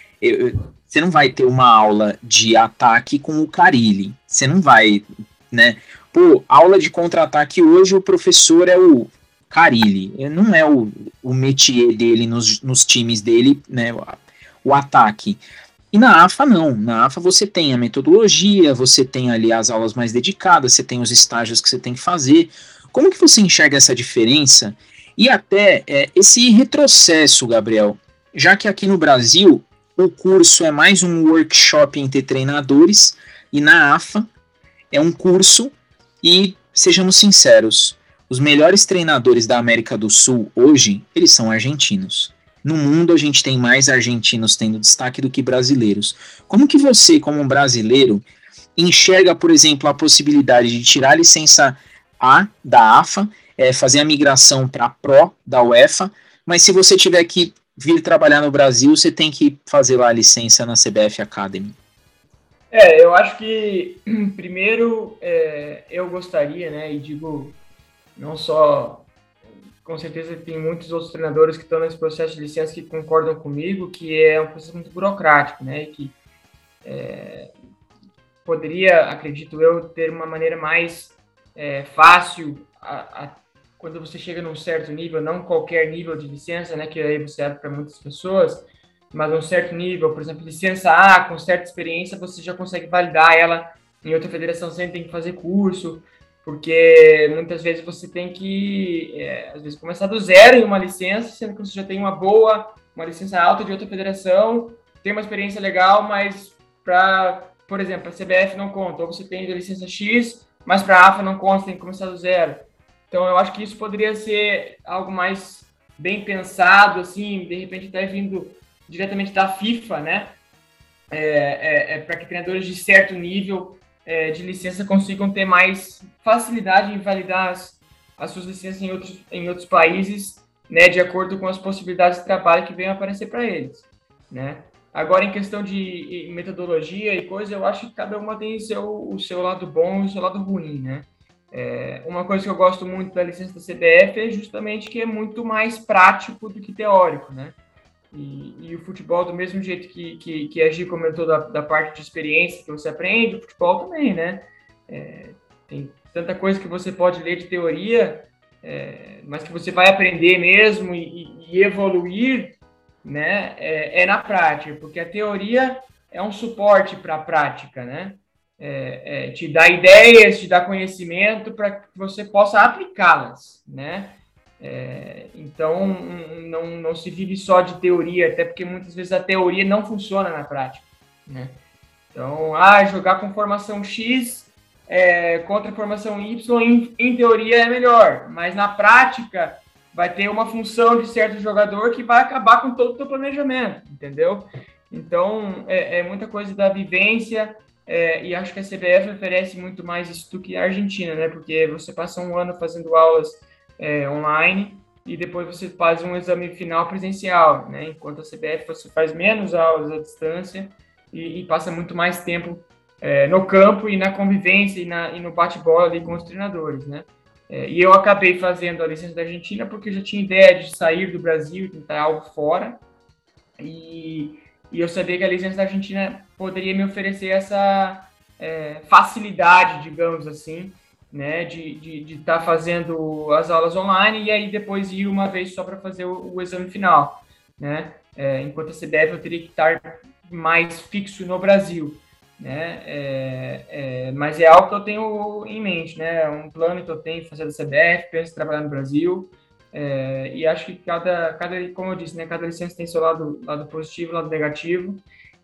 Você não vai ter uma aula de ataque com o Carilli. Você não vai né? Pô, aula de contra-ataque hoje o professor é o Carilli, não é o, o métier dele nos, nos times dele, né? O, o ataque. E na AFA não, na AFA você tem a metodologia, você tem ali as aulas mais dedicadas, você tem os estágios que você tem que fazer. Como que você enxerga essa diferença e até é, esse retrocesso, Gabriel? Já que aqui no Brasil o curso é mais um workshop entre treinadores e na AFA é um curso e, sejamos sinceros, os melhores treinadores da América do Sul hoje, eles são argentinos. No mundo a gente tem mais argentinos tendo destaque do que brasileiros. Como que você, como um brasileiro, enxerga, por exemplo, a possibilidade de tirar a licença A da AFA, é, fazer a migração para a Pro da UEFA, mas se você tiver que vir trabalhar no Brasil, você tem que fazer lá a licença na CBF Academy? É, eu acho que primeiro é, eu gostaria, né, e digo não só, com certeza tem muitos outros treinadores que estão nesse processo de licença que concordam comigo, que é um processo muito burocrático, né, e que é, poderia, acredito eu, ter uma maneira mais é, fácil a, a, quando você chega num certo nível, não qualquer nível de licença, né, que aí você abre para muitas pessoas, mas um certo nível, por exemplo, licença A, com certa experiência, você já consegue validar ela em outra federação sem ter que fazer curso, porque muitas vezes você tem que, é, às vezes, começar do zero em uma licença, sendo que você já tem uma boa, uma licença alta de outra federação, tem uma experiência legal, mas para, por exemplo, a CBF não conta, ou você tem a licença X, mas para a AFA não conta, tem que começar do zero. Então, eu acho que isso poderia ser algo mais bem pensado, assim, de repente até vindo diretamente da FIFA, né? É, é, é para que treinadores de certo nível é, de licença consigam ter mais facilidade em validar as, as suas licenças em outros, em outros países, né? De acordo com as possibilidades de trabalho que venham aparecer para eles, né? Agora, em questão de metodologia e coisa, eu acho que cada uma tem seu, o seu lado bom e o seu lado ruim, né? É, uma coisa que eu gosto muito da licença da CBF é justamente que é muito mais prático do que teórico, né? E, e, o futebol, do mesmo jeito que, que, que a Gi comentou da, da, parte de experiência que você aprende, o futebol também, né? É, tem tanta coisa que você pode ler de teoria, é, mas que você vai aprender mesmo e, e evoluir, né? É, é, na prática, porque a teoria é um suporte para a prática, né? É, é, te dá ideias, te dá conhecimento para que você possa aplicá-las, né? É, então, não, não se vive só de teoria, até porque muitas vezes a teoria não funciona na prática. Né? Então, ah, jogar com formação X é, contra formação Y, em, em teoria é melhor, mas na prática vai ter uma função de certo jogador que vai acabar com todo o teu planejamento, entendeu? Então, é, é muita coisa da vivência, é, e acho que a CBF oferece muito mais isso do que a Argentina, né? Porque você passa um ano fazendo aulas é, online e depois você faz um exame final presencial, né? Enquanto a CBF você faz menos aulas à distância e, e passa muito mais tempo é, no campo e na convivência e, na, e no bate-bola ali com os treinadores, né? É, e eu acabei fazendo a licença da Argentina porque eu já tinha ideia de sair do Brasil e tentar algo fora. E, e eu sabia que a licença da Argentina poderia me oferecer essa é, facilidade, digamos assim, né, de estar tá fazendo as aulas online e aí depois ir uma vez só para fazer o, o, exame final, né? É, enquanto a CBF eu teria que estar mais fixo no Brasil. né? É, é, mas é algo que eu tenho em mente, né? É um plano que eu tenho fazer da CBF, penso em trabalhar no Brasil. É, e acho que cada, cada, como eu disse, né, cada licença tem seu lado, lado positivo, lado negativo.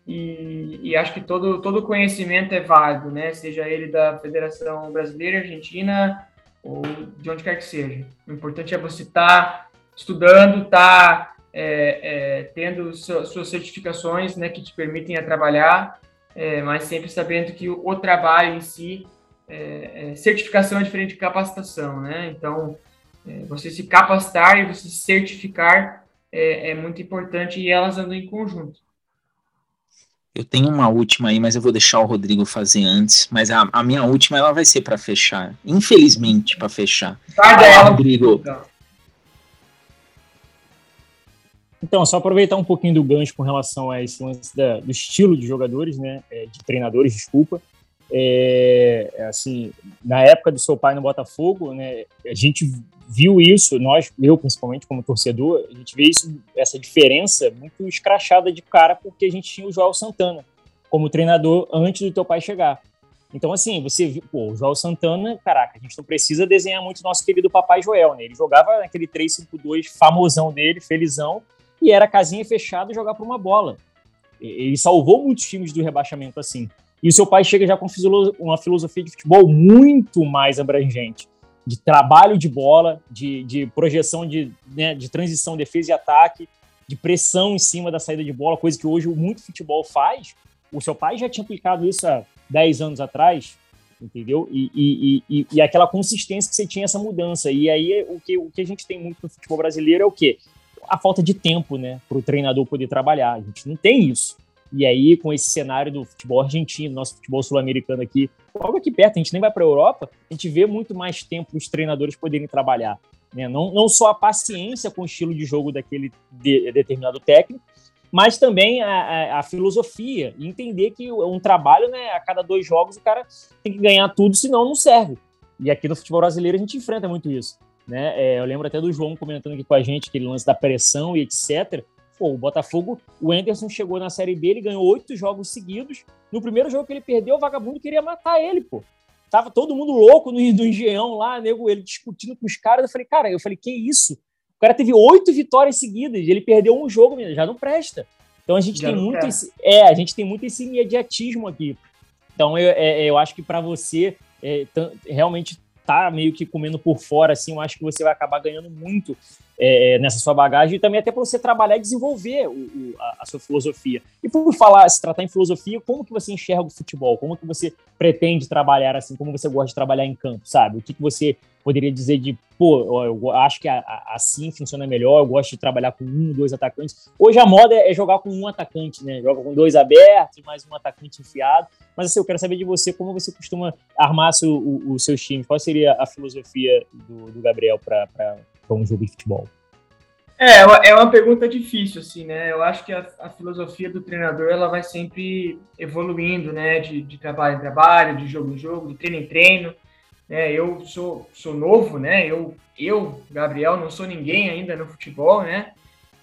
E, e, acho que todo, todo conhecimento é válido, né? Seja ele da Federação Brasileira, Argentina ou de onde quer que seja. O importante é você estar tá estudando, estar tá, é, é, tendo suas certificações, né, que te permitem a trabalhar, é, mas sempre sabendo que o, o trabalho em si, é, é, certificação é diferente de capacitação, né? Então, é, você se capacitar e você se certificar é muito importante e elas andam em conjunto. Eu tenho uma última aí, mas eu vou deixar o Rodrigo fazer antes. Mas a, a minha última ela vai ser para fechar. Infelizmente, para fechar. Tá dela. Rodrigo. Então. então, só aproveitar um pouquinho do gancho com relação a esse lance da, do estilo de jogadores, né? É, de treinadores, desculpa. É, é, assim, na época do seu pai no Botafogo, né? A gente viu isso, nós, eu principalmente como torcedor, a gente vê isso, essa diferença muito escrachada de cara, porque a gente tinha o João Santana como treinador antes do teu pai chegar. Então, assim, você viu, pô, o João Santana, caraca, a gente não precisa desenhar muito nosso querido Papai Joel, né? Ele jogava naquele 3-5-2 famosão dele, felizão, e era casinha fechada jogar por uma bola. Ele salvou muitos times do rebaixamento assim. E o seu pai chega já com uma filosofia de futebol muito mais abrangente de trabalho de bola, de, de projeção de, né, de transição, defesa e ataque, de pressão em cima da saída de bola, coisa que hoje muito futebol faz. O seu pai já tinha aplicado isso há 10 anos atrás, entendeu? E, e, e, e, aquela consistência que você tinha essa mudança. E aí o que, o que a gente tem muito no futebol brasileiro é o quê? A falta de tempo, né, para o treinador poder trabalhar. A gente não tem isso. E aí, com esse cenário do futebol argentino, nosso futebol sul-americano aqui, logo aqui perto, a gente nem vai para a Europa, a gente vê muito mais tempo os treinadores poderem trabalhar. Né? Não, não só a paciência com o estilo de jogo daquele de, determinado técnico, mas também a, a, a, filosofia entender que um trabalho, né, a cada dois jogos, o cara tem que ganhar tudo, senão não serve. E aqui no futebol brasileiro a gente enfrenta muito isso. Né? É, eu lembro até do João comentando aqui com a gente aquele lance da pressão e etc. Pô, o Botafogo, o Anderson chegou na Série B, ele ganhou oito jogos seguidos. No primeiro jogo que ele perdeu, o vagabundo queria matar ele, pô. Tava todo mundo louco no, no Engenhão lá, nego, ele discutindo com os caras. Eu falei, cara, eu falei, que isso? O cara teve oito vitórias seguidas, ele perdeu um jogo, já não presta. Então a gente já tem muito esse, é, a gente tem muito esse imediatismo aqui. Então eu, é, eu acho que para você é, realmente tá meio que comendo por fora, assim, eu acho que você vai acabar ganhando muito é, nessa sua bagagem e também até para você trabalhar e desenvolver o, o, a, a, sua filosofia. E por falar, se tratar em filosofia, como que você enxerga o futebol? Como que você pretende trabalhar assim? Como você gosta de trabalhar em campo, sabe? O que, que você poderia dizer de, pô, eu acho que a, a, assim funciona melhor, eu gosto de trabalhar com um, dois atacantes. Hoje a moda é jogar com um atacante, né? Joga com dois abertos, mais um atacante enfiado. Mas assim, eu quero saber de você como você costuma armar seu, o, os seus times. Qual seria a filosofia do, do Gabriel para um jogo de futebol? É, é uma pergunta difícil, assim, né? Eu acho que a, a filosofia do treinador ela vai sempre evoluindo, né? De, de trabalho em trabalho, de jogo em jogo, de treino em treino. Né? Eu sou, sou novo, né? Eu, eu, Gabriel, não sou ninguém ainda no futebol, né?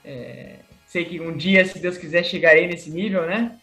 É, sei que um dia, se Deus quiser, chegarei nesse nível, né?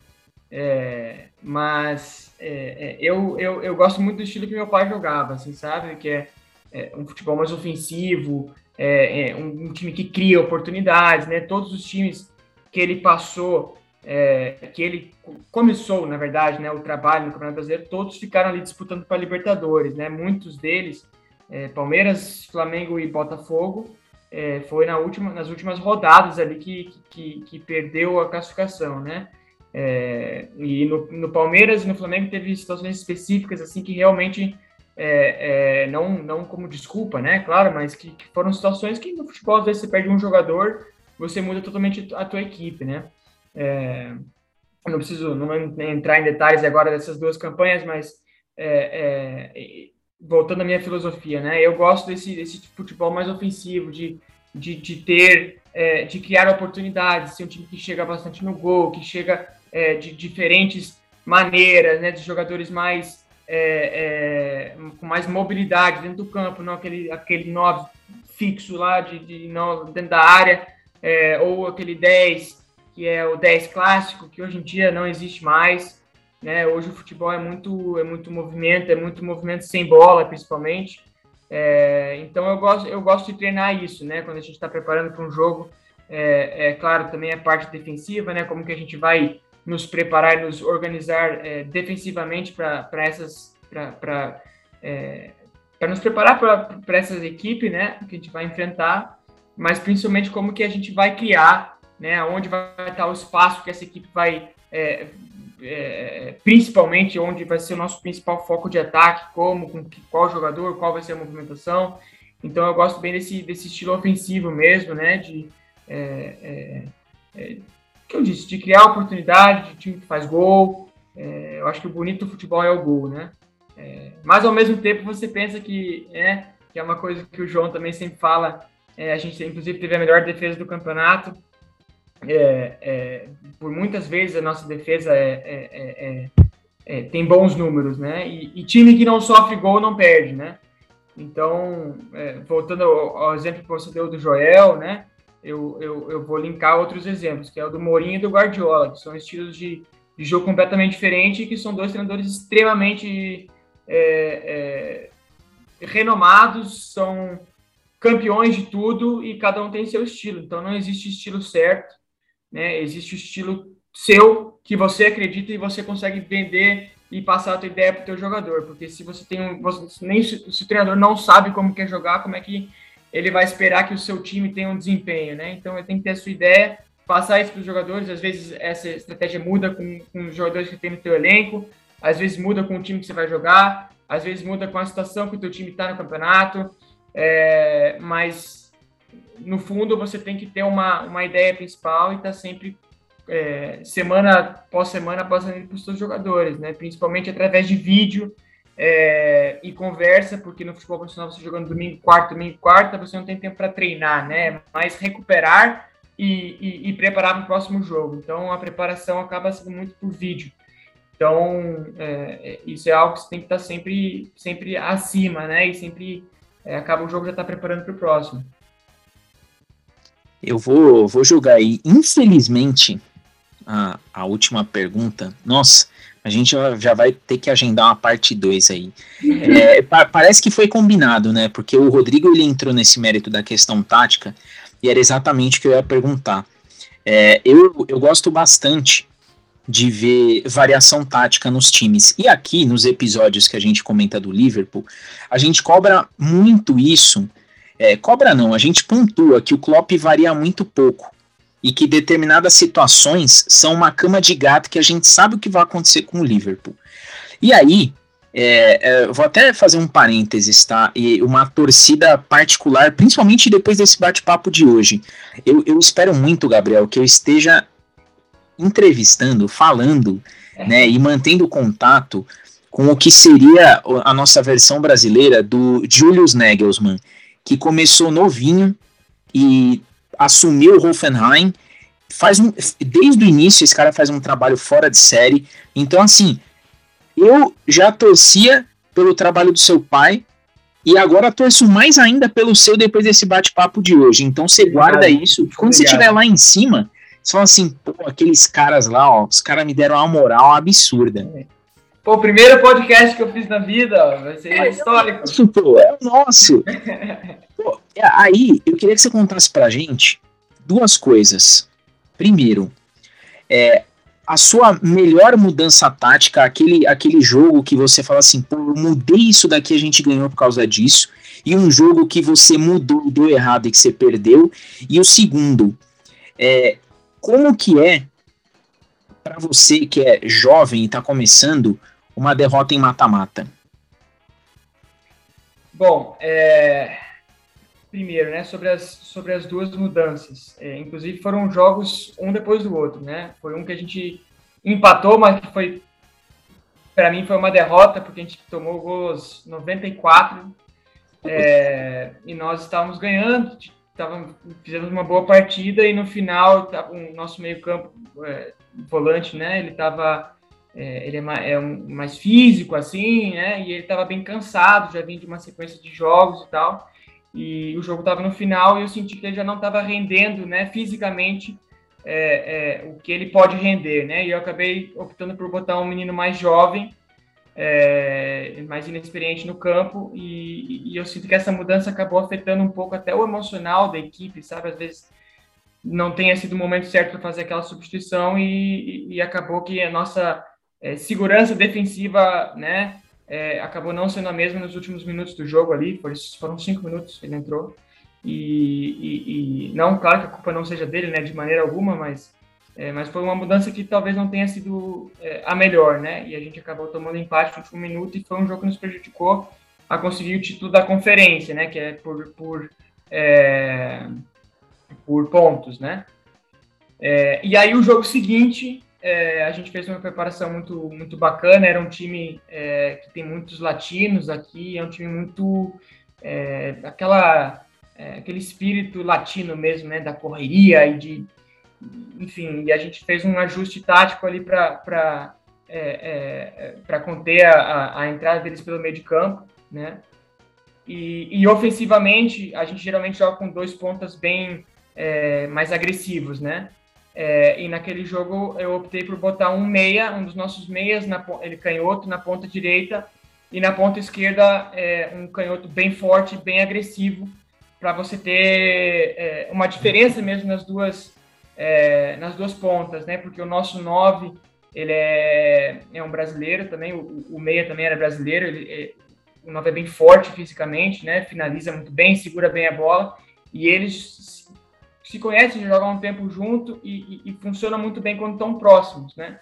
É, mas é, é eu, eu, eu gosto muito do estilo que meu pai jogava, assim, sabe? Que é, é um futebol mais ofensivo, é, é um, um, time que cria oportunidades, né? Todos os times que ele passou, é, que ele começou, na verdade, né, o trabalho no Campeonato Brasileiro, todos ficaram ali disputando para Libertadores, né? Muitos deles, é, Palmeiras, Flamengo e Botafogo, é, foi na última, nas últimas rodadas ali que, que, que perdeu a classificação, né? É, e no, no Palmeiras e no Flamengo teve situações específicas assim que realmente é, é, não, não como desculpa, né? Claro, mas que, que, foram situações que no futebol, às vezes, você perde um jogador, você muda totalmente a tua equipe, né? É, não preciso não entrar em detalhes agora dessas duas campanhas, mas é, é, voltando à minha filosofia, né? Eu gosto desse, desse futebol mais ofensivo, de, de, de ter, é, de criar oportunidades, ser um time que chega bastante no gol, que chega de diferentes maneiras, né? De jogadores mais é, é, com mais mobilidade dentro do campo, não aquele, aquele 9 fixo lá de, de não, dentro da área, é, ou aquele 10 que é o 10 clássico, que hoje em dia não existe mais. né? Hoje o futebol é muito, é muito movimento, é muito movimento sem bola, principalmente. É, então eu gosto, eu gosto de treinar isso, né? Quando a gente está preparando para um jogo, é, é, claro, também a parte defensiva, né? Como que a gente vai nos preparar e nos organizar é, defensivamente para essas, para é, nos preparar para essas equipes, né? Que a gente vai enfrentar, mas principalmente como que a gente vai criar, né? Onde vai estar o espaço que essa equipe vai é, é, principalmente onde vai ser o nosso principal foco de ataque, como, com qual jogador, qual vai ser a movimentação. Então eu gosto bem desse, desse estilo ofensivo mesmo, né? De, é, é, é que eu disse, de criar oportunidade, de time que faz gol. É, eu acho que o bonito do futebol é o gol, né? É, mas ao mesmo tempo você pensa que, é, que é uma coisa que o João também sempre fala. a gente inclusive teve a melhor defesa do campeonato é, é, por muitas vezes a nossa defesa é, é, é, tem bons números, né? E, e, time que não sofre gol não perde, né? Então, voltando ao, ao, exemplo que você deu do Joel, né? Eu, eu, eu, vou linkar outros exemplos, que é o do Mourinho e do Guardiola, que são estilos de, de jogo completamente diferentes e que são dois treinadores extremamente renomados, são campeões de tudo e cada um tem seu estilo. Então não existe estilo certo né? Existe o estilo seu que você acredita e você consegue vender e passar a tua ideia para o teu jogador, porque se você tem um, você, nem se, se, o treinador não sabe como quer jogar, como é que ele vai esperar que o seu time tenha um desempenho, né? Então ele tem que ter a sua ideia, passar isso para os jogadores. Às vezes essa estratégia muda com, com os jogadores que tem no teu elenco, às vezes muda com o time que você vai jogar, às vezes muda com a situação que o teu time está no campeonato, é, mas no fundo, você tem que ter uma, uma ideia principal e tá sempre, é, semana após semana, passando para os seus jogadores, né? Principalmente através de vídeo é, e conversa, porque no futebol profissional você jogando domingo, quarta, domingo, quarta, você não tem tempo para treinar, né? Mas recuperar e, e, e preparar para o próximo jogo. Então, a preparação acaba sendo muito por vídeo. Então, é, é isso é algo que você tem que estar tá sempre, sempre acima, né? E sempre é, acaba o jogo já estar tá preparando para o próximo. Eu vou, vou jogar aí. Infelizmente, a, a última pergunta. Nossa, a gente já vai ter que agendar uma parte 2 aí. É, pa parece que foi combinado, né? Porque o Rodrigo ele entrou nesse mérito da questão tática e era exatamente o que eu ia perguntar. É, eu, eu gosto bastante de ver variação tática nos times. E aqui, nos episódios que a gente comenta do Liverpool, a gente cobra muito isso é, cobra não, a gente pontua que o Klopp varia muito pouco e que determinadas situações são uma cama de gato que a gente sabe o que vai acontecer com o Liverpool. E aí, é, é, vou até fazer um parênteses, tá? E uma torcida particular, principalmente depois desse bate-papo de hoje. Eu, eu, espero muito, Gabriel, que eu esteja entrevistando, falando, né, e mantendo contato com o que seria a nossa versão brasileira do Julius Nagelsmann que começou novinho e assumiu o Hoffenheim. Faz um, desde o início, esse cara faz um trabalho fora de série. Então, assim, eu já torcia pelo trabalho do seu pai e agora torço mais ainda pelo seu depois desse bate-papo de hoje. Então, você guarda isso. Quando você estiver lá em cima, você fala assim, pô, aqueles caras lá, ó, os caras me deram uma moral absurda. É. Pô, o primeiro podcast que eu fiz na vida, ó, vai ser é, histórico. Isso, pô, é o nosso. pô, aí, eu queria que você contasse pra gente duas coisas. Primeiro, é, a sua melhor mudança tática, aquele, aquele jogo que você fala assim, pô, eu mudei isso daqui, a gente ganhou por causa disso, e um jogo que você mudou, deu errado e que você perdeu. E o segundo, é, como que é para você que é jovem e está começando, uma derrota em mata-mata? Bom, é... primeiro, né, sobre as, sobre as duas mudanças. É, inclusive foram jogos um depois do outro, né? Foi um que a gente empatou, mas que foi, para mim, foi uma derrota, porque a gente tomou gols 94 é, e nós estávamos ganhando, tava, fizemos uma boa partida e no final o nosso meio campo, é, volante, né, ele estava é, ele é, mais, é um, mais físico, assim, né? E ele estava bem cansado, já vinha de uma sequência de jogos e tal. E o jogo estava no final e eu senti que ele já não estava rendendo, né, fisicamente, é, é, o que ele pode render, né? E eu acabei optando por botar um menino mais jovem, é, mais inexperiente no campo, e, e, eu sinto que essa mudança acabou afetando um pouco até o emocional da equipe, sabe? Às vezes não tenha sido o momento certo para fazer aquela substituição e, e, acabou que a nossa é, segurança defensiva, né, é, acabou não sendo a mesma nos últimos minutos do jogo ali, foram cinco minutos ele entrou. E, e, e, não, claro que a culpa não seja dele, né, de maneira alguma, mas, é, mas foi uma mudança que talvez não tenha sido é, a melhor, né, e a gente acabou tomando empate no último minuto e foi um jogo que nos prejudicou a conseguir o título da conferência, né, que é por, por, é, por pontos, né. É, e aí o jogo seguinte, é, a gente fez uma preparação muito, muito bacana, era um time é, que tem muitos latinos aqui, é um time muito... aquela é, aquele espírito latino mesmo, né, da correria e de, enfim, e a gente fez um ajuste tático ali para é, é, para conter a, a, entrada deles pelo meio de campo, né? E, e ofensivamente a gente geralmente joga com dois pontas bem é, mais agressivos, né? É, e naquele jogo eu optei por botar um meia, um dos nossos meias, na, ele canhoto na ponta direita e na ponta esquerda é, um canhoto bem forte, bem agressivo, para você ter é, uma diferença mesmo nas duas, é, nas duas pontas, né? Porque o nosso 9, ele é, é um brasileiro também, o, o meia também era brasileiro, ele, é, o 9 é bem forte fisicamente, né? Finaliza muito bem, segura bem a bola, e eles se conhecem, jogam um tempo junto e, e, e muito bem quando estão próximos, né?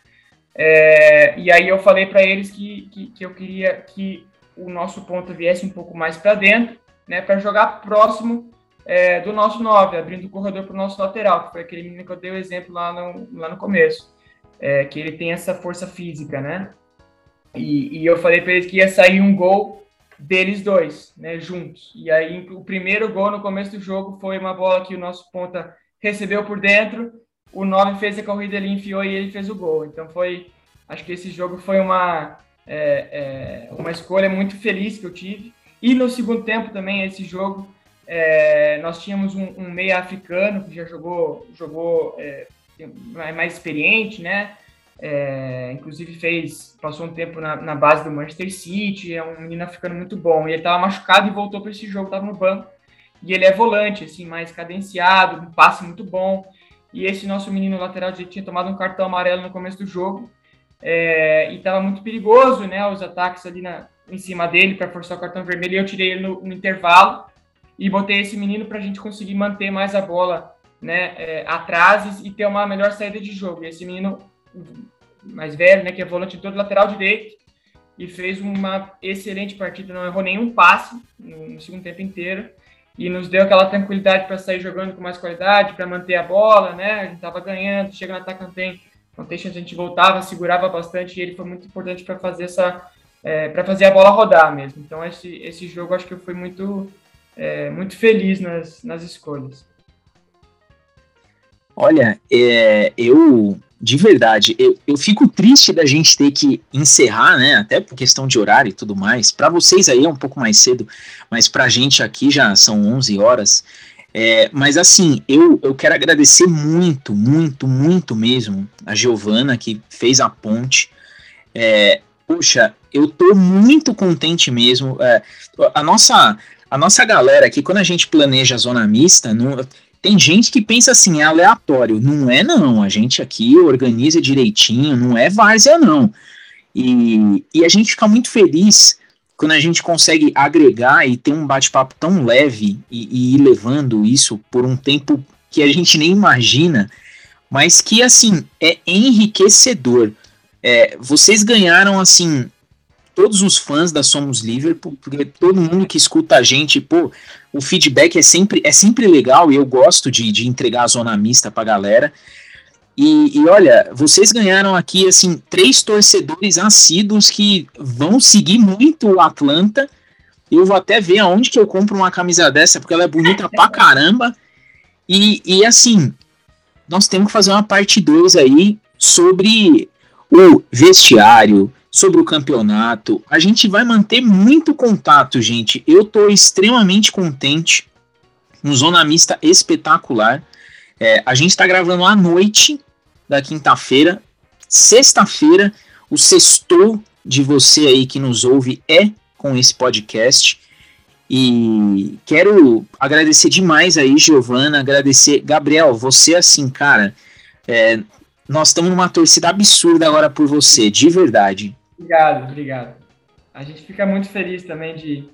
É, e aí eu falei para eles que, que, que eu queria que o nosso ponto viesse um pouco mais para dentro, né, para jogar próximo é, do nosso 9, abrindo o corredor para o nosso lateral, que foi aquele menino que eu dei o exemplo lá no, lá no começo, é, que ele tem essa força física, né? E, e eu falei para eles que ia sair um gol deles dois, né, juntos. E aí o primeiro gol no começo do jogo foi uma bola que o nosso ponta recebeu por dentro, o 9 fez a corrida, ele enfiou e ele fez o gol. Então foi, acho que esse jogo foi uma, é, é, uma escolha muito feliz que eu tive. E no segundo tempo também, esse jogo, é, nós tínhamos um, um, meia africano que já jogou, jogou é, mais experiente, né? É, inclusive fez, passou um tempo na, na, base do Manchester City, é um menino africano muito bom. E ele estava machucado e voltou para esse jogo, estava no banco. E ele é volante, assim, mais cadenciado, um passe muito bom. E esse nosso menino lateral já tinha tomado um cartão amarelo no começo do jogo. É, e estava muito perigoso, né? Os ataques ali na, em cima dele para forçar o cartão vermelho e eu tirei ele no, no intervalo e botei esse menino para a gente conseguir manter mais a bola né, é, atrás e ter uma melhor saída de jogo. E esse menino mais velho, né, que é volante todo lateral direito, e fez uma excelente partida, não errou nenhum passe no, no segundo tempo inteiro e nos deu aquela tranquilidade para sair jogando com mais qualidade, para manter a bola, né? A gente estava ganhando, chega no tem, não tem chance, a gente voltava, segurava bastante e ele foi muito importante para fazer essa é, para fazer a bola rodar mesmo. Então esse, esse jogo acho que eu fui muito, é, muito feliz nas, nas escolhas. Olha, é, eu de verdade, eu, eu fico triste da gente ter que encerrar, né? Até por questão de horário e tudo mais. Para vocês aí é um pouco mais cedo, mas para a gente aqui já são 11 horas. É, mas assim, eu, eu quero agradecer muito, muito, muito mesmo a Giovana que fez a ponte. É, puxa, eu tô muito contente mesmo. É, a, nossa, a nossa galera aqui, quando a gente planeja a zona mista, não, tem gente que pensa assim, é aleatório. Não é, não. A gente aqui organiza direitinho, não é várzea, não. E, e a gente fica muito feliz quando a gente consegue agregar e ter um bate-papo tão leve e, e ir levando isso por um tempo que a gente nem imagina, mas que, assim, é enriquecedor. É, vocês ganharam, assim, todos os fãs da Somos Liverpool, porque todo mundo que escuta a gente, pô, o feedback é sempre, é sempre legal e eu gosto de, de entregar a zona mista pra galera. E, e, olha, vocês ganharam aqui, assim, três torcedores assíduos que vão seguir muito o Atlanta. Eu vou até ver aonde que eu compro uma camisa dessa, porque ela é bonita pra caramba. E, e assim, nós temos que fazer uma parte 2 aí sobre o vestiário, sobre o campeonato. A gente vai manter muito contato, gente. Eu estou extremamente contente. Um zona mista espetacular. É, a gente está gravando à noite da quinta-feira. Sexta-feira, o sextou de você aí que nos ouve é com esse podcast. E quero agradecer demais aí, Giovana, agradecer. Gabriel, você assim, cara, é, nós estamos numa torcida absurda agora por você, de verdade. Obrigado, obrigado. A gente fica muito feliz também de,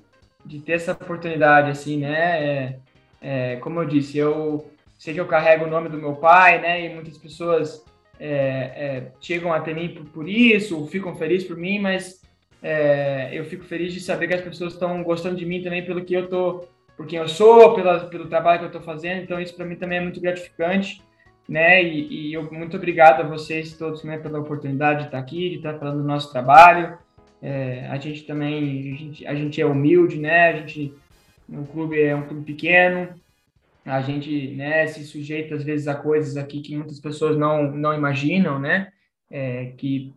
de ter essa oportunidade, assim, né? É, é, como eu disse, eu sei que eu carrego o nome do meu pai, né? E muitas pessoas é, é chegam até mim por, por, isso, ficam felizes por mim, mas é, eu fico feliz de saber que as pessoas estão gostando de mim também pelo que eu tô, por quem eu sou, pela, pelo trabalho que eu estou fazendo. Então isso para mim também é muito gratificante, né? E, e, eu muito obrigado a vocês todos, né, pela oportunidade de estar aqui, de estar falando do nosso trabalho. É, a gente também, a gente, a gente é humilde, né? A gente, o clube é um clube pequeno, a gente, né, se sujeita às vezes a coisas aqui que muitas pessoas não, não imaginam, né? É, que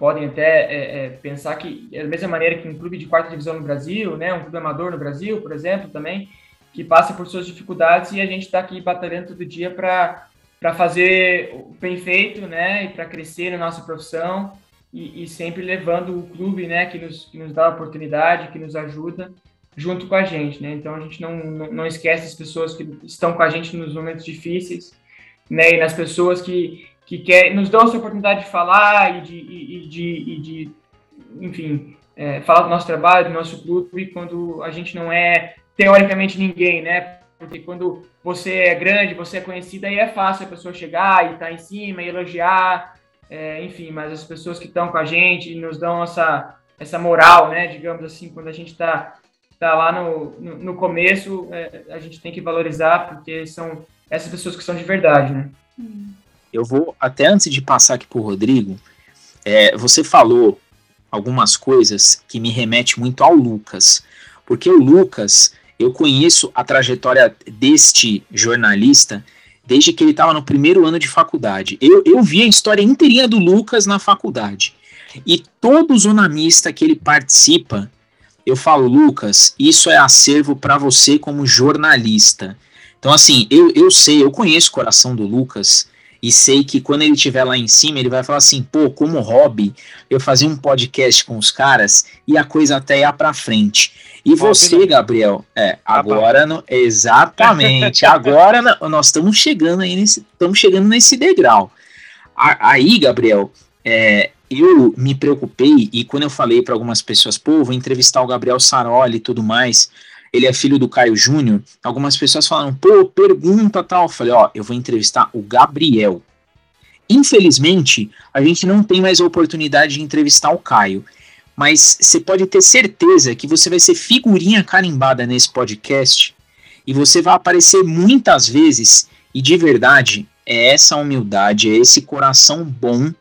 podem até é, é, pensar que, da mesma maneira que um clube de quarta divisão no Brasil, né, um clube amador no Brasil, por exemplo, também, que passa por suas dificuldades e a gente está aqui batalhando todo dia para fazer o bem feito, né, e para crescer na nossa profissão e, e, sempre levando o clube, né, que nos, que nos dá a oportunidade, que nos ajuda, junto com a gente, né? Então a gente não, não, não esquece as pessoas que estão com a gente nos momentos difíceis, né? E nas pessoas que, que quer, nos dão essa oportunidade de falar e de, e, e de, e de, enfim, é, falar do nosso trabalho, do nosso clube, quando a gente não é teoricamente ninguém, né? Porque quando você é grande, você é conhecido, aí é fácil a pessoa chegar e estar tá em cima e elogiar, é, enfim, mas as pessoas que estão com a gente nos dão essa, essa moral, né, digamos assim, quando a gente está tá lá no, no, no começo, é, a gente tem que valorizar, porque são essas pessoas que são de verdade, né. Eu vou, até antes de passar aqui para o Rodrigo, é, você falou algumas coisas que me remete muito ao Lucas, porque o Lucas, eu conheço a trajetória deste jornalista desde que ele estava no primeiro ano de faculdade. Eu, eu vi a história inteirinha do Lucas na faculdade. E todo zonamista que ele participa, eu falo, Lucas, isso é acervo para você como jornalista. Então, assim, eu, eu sei, eu conheço o coração do Lucas e sei que quando ele estiver lá em cima, ele vai falar assim, pô, como hobby, eu fazia um podcast com os caras e a coisa até ia para frente. E você, Gabriel, é, agora no, exatamente, agora nós estamos chegando aí nesse, estamos chegando nesse degrau. Aí, Gabriel, é, eu me preocupei e quando eu falei para algumas pessoas, pô, vou entrevistar o Gabriel Saroli e tudo mais, ele é filho do Caio Júnior, algumas pessoas falaram, pô, pergunta tal. Eu falei, ó, eu vou entrevistar o Gabriel. Infelizmente, a gente não tem mais a oportunidade de entrevistar o Caio mas você pode ter certeza que você vai ser figurinha carimbada nesse podcast e você vai aparecer muitas vezes e de verdade é essa humildade, é esse coração bom,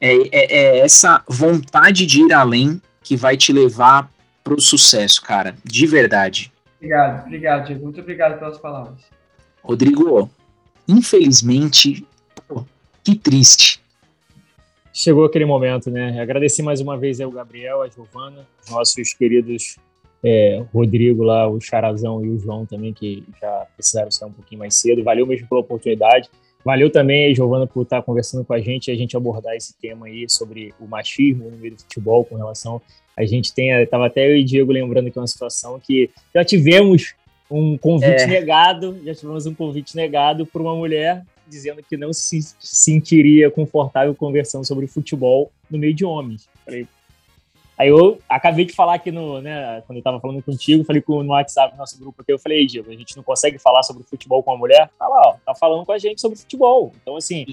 é, é, é essa vontade de ir além que vai te levar para o sucesso, cara, de verdade. Obrigado, obrigado, Diego. Muito obrigado pelas palavras. Rodrigo, infelizmente, pô, que triste chegou aquele momento, né? Agradecer mais uma vez ao Gabriel, a Giovana, nossos queridos é, Rodrigo lá, o Charazão e o João também, que já precisaram sair um pouquinho mais cedo. Valeu mesmo pela oportunidade. Valeu também, Giovana, por estar conversando com a gente e a gente abordar esse tema aí sobre o machismo no meio do futebol com relação. A gente tem, estava até eu e Diego lembrando que é uma situação que já tivemos um convite é. negado, já tivemos um convite negado por uma mulher dizendo que não se sentiria confortável conversando sobre futebol no meio de homens. Falei, Aí eu acabei de falar aqui no, né, quando eu tava falando contigo, falei com, no WhatsApp, nosso grupo aqui, eu falei, Diego, a gente não consegue falar sobre futebol com a mulher? Tá lá, ó, tá falando com a gente sobre futebol. Então, assim.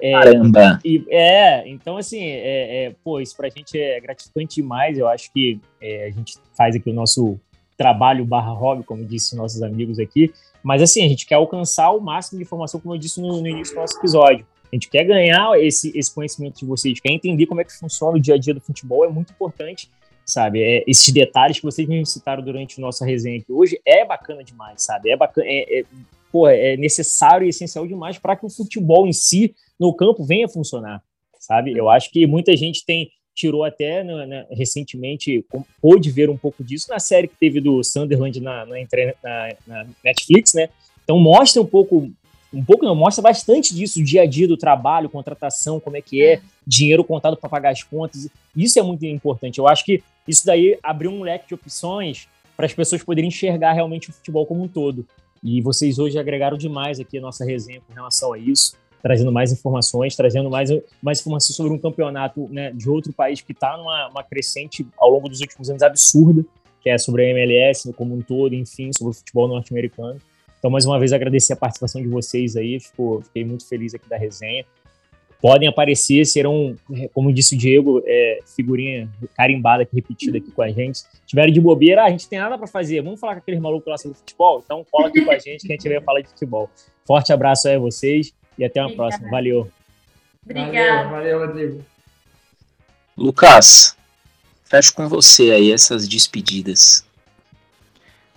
É, Caramba! E, é, então, assim, é, é, pô, isso pra gente é gratificante demais. Eu acho que é, a gente faz aqui o nosso trabalho barra hobby, como disse nossos amigos aqui, mas assim, a gente quer alcançar o máximo de informação, como eu disse no, no início do nosso episódio. A gente quer ganhar esse, esse conhecimento de vocês, quer entender como é que funciona o dia a dia do futebol, é muito importante, sabe? É, esses detalhes que vocês me citaram durante nossa resenha aqui hoje é bacana demais, sabe? É bacana, é, é, pô, é necessário e essencial demais para que o futebol em si, no campo, venha funcionar, sabe? Eu acho que muita gente tem tirou até né, né, recentemente, pôde ver um pouco disso na série que teve do Sunderland na, na, na, na, Netflix, né? Então mostra um pouco um pouco não, mostra bastante disso, o dia a dia do trabalho, contratação, como é que é, dinheiro contado para pagar as contas. Isso é muito importante. Eu acho que isso daí abriu um leque de opções para as pessoas poderem enxergar realmente o futebol como um todo. E vocês hoje agregaram demais aqui a nossa resenha com relação a isso, trazendo mais informações, trazendo mais, mais informações sobre um campeonato né, de outro país que está numa crescente ao longo dos últimos anos absurda, que é sobre a MLS como um todo, enfim, sobre o futebol norte-americano. Então, mais uma vez, agradecer a participação de vocês aí, ficou, fiquei muito feliz aqui da resenha. Podem aparecer, serão, como disse o Diego, é, figurinha carimbada aqui, repetida aqui com a gente. Se tiverem de bobeira, ah, a gente tem nada para fazer, vamos falar com aqueles malucos lá sobre futebol? Então, cola aqui com a gente que a gente vai falar de futebol. Forte abraço aí a vocês e até uma Obrigada. próxima. Valeu. Obrigada. Valeu, valeu, Rodrigo. Lucas, fecho com você aí essas despedidas.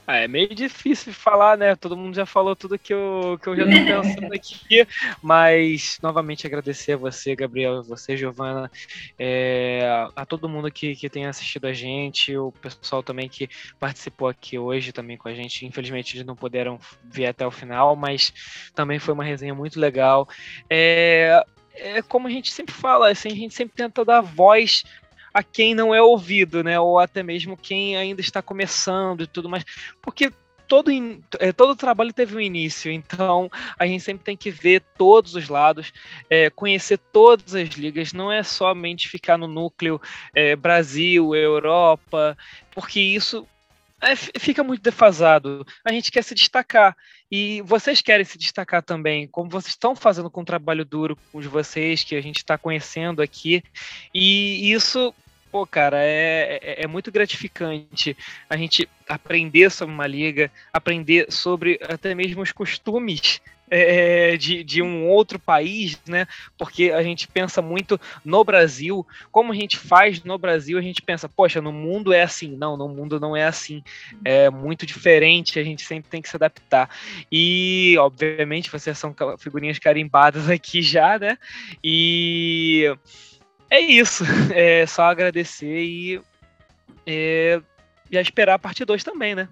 Ah, é meio difícil falar, né? Todo mundo já falou tudo que eu, que eu já tô pensando aqui, mas novamente agradecer a você, Gabriel, a você, Giovana, é, a todo mundo que, que tem assistido a gente, o pessoal também que participou aqui hoje também com a gente. Infelizmente eles não puderam vir até o final, mas também foi uma resenha muito legal. É, é como a gente sempre fala, assim, a gente sempre tenta dar voz a quem não é ouvido, né? Ou até mesmo quem ainda está começando e tudo mais. Porque todo, é, todo trabalho teve um início, então a gente sempre tem que ver todos os lados, é, conhecer todas as ligas, não é somente ficar no núcleo é, Brasil, Europa, porque isso é, fica muito defasado. A gente quer se destacar. E vocês querem se destacar também, como vocês estão fazendo com um trabalho duro com vocês, que a gente está conhecendo aqui. E isso pô, cara, é, é, é, muito gratificante a gente aprender sobre uma liga, aprender sobre até mesmo os costumes é, de, de um outro país, né? Porque a gente pensa muito no Brasil, como a gente faz no Brasil, a gente pensa, poxa, no mundo é assim. Não, no mundo não é assim. É muito diferente, a gente sempre tem que se adaptar. E, obviamente, vocês são figurinhas carimbadas aqui já, né? E é isso. É só agradecer e, é, e esperar a parte 2 também, né?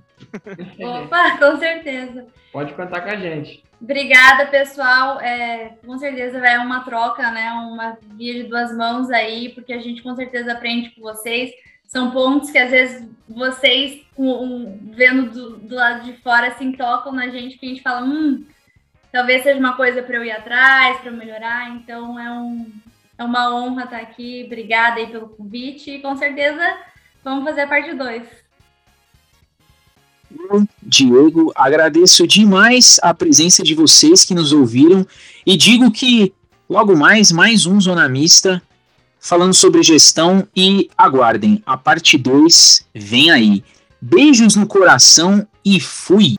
Opa, com certeza. Pode contar com a gente. Obrigada, pessoal. É, com certeza vai uma troca, né? Uma via de duas mãos aí, porque a gente com certeza aprende com vocês. São pontos que às vezes vocês, um, vendo do, do, lado de fora, assim, tocam na gente, que a gente fala, hum, talvez seja uma coisa para eu ir atrás, para melhorar. Então é um, é uma honra estar aqui. Obrigada aí pelo convite e com certeza vamos fazer a parte 2. Diego, agradeço demais a presença de vocês que nos ouviram e digo que logo mais, mais um Zona Mista falando sobre gestão e aguardem, a parte 2 vem aí. Beijos no coração e fui!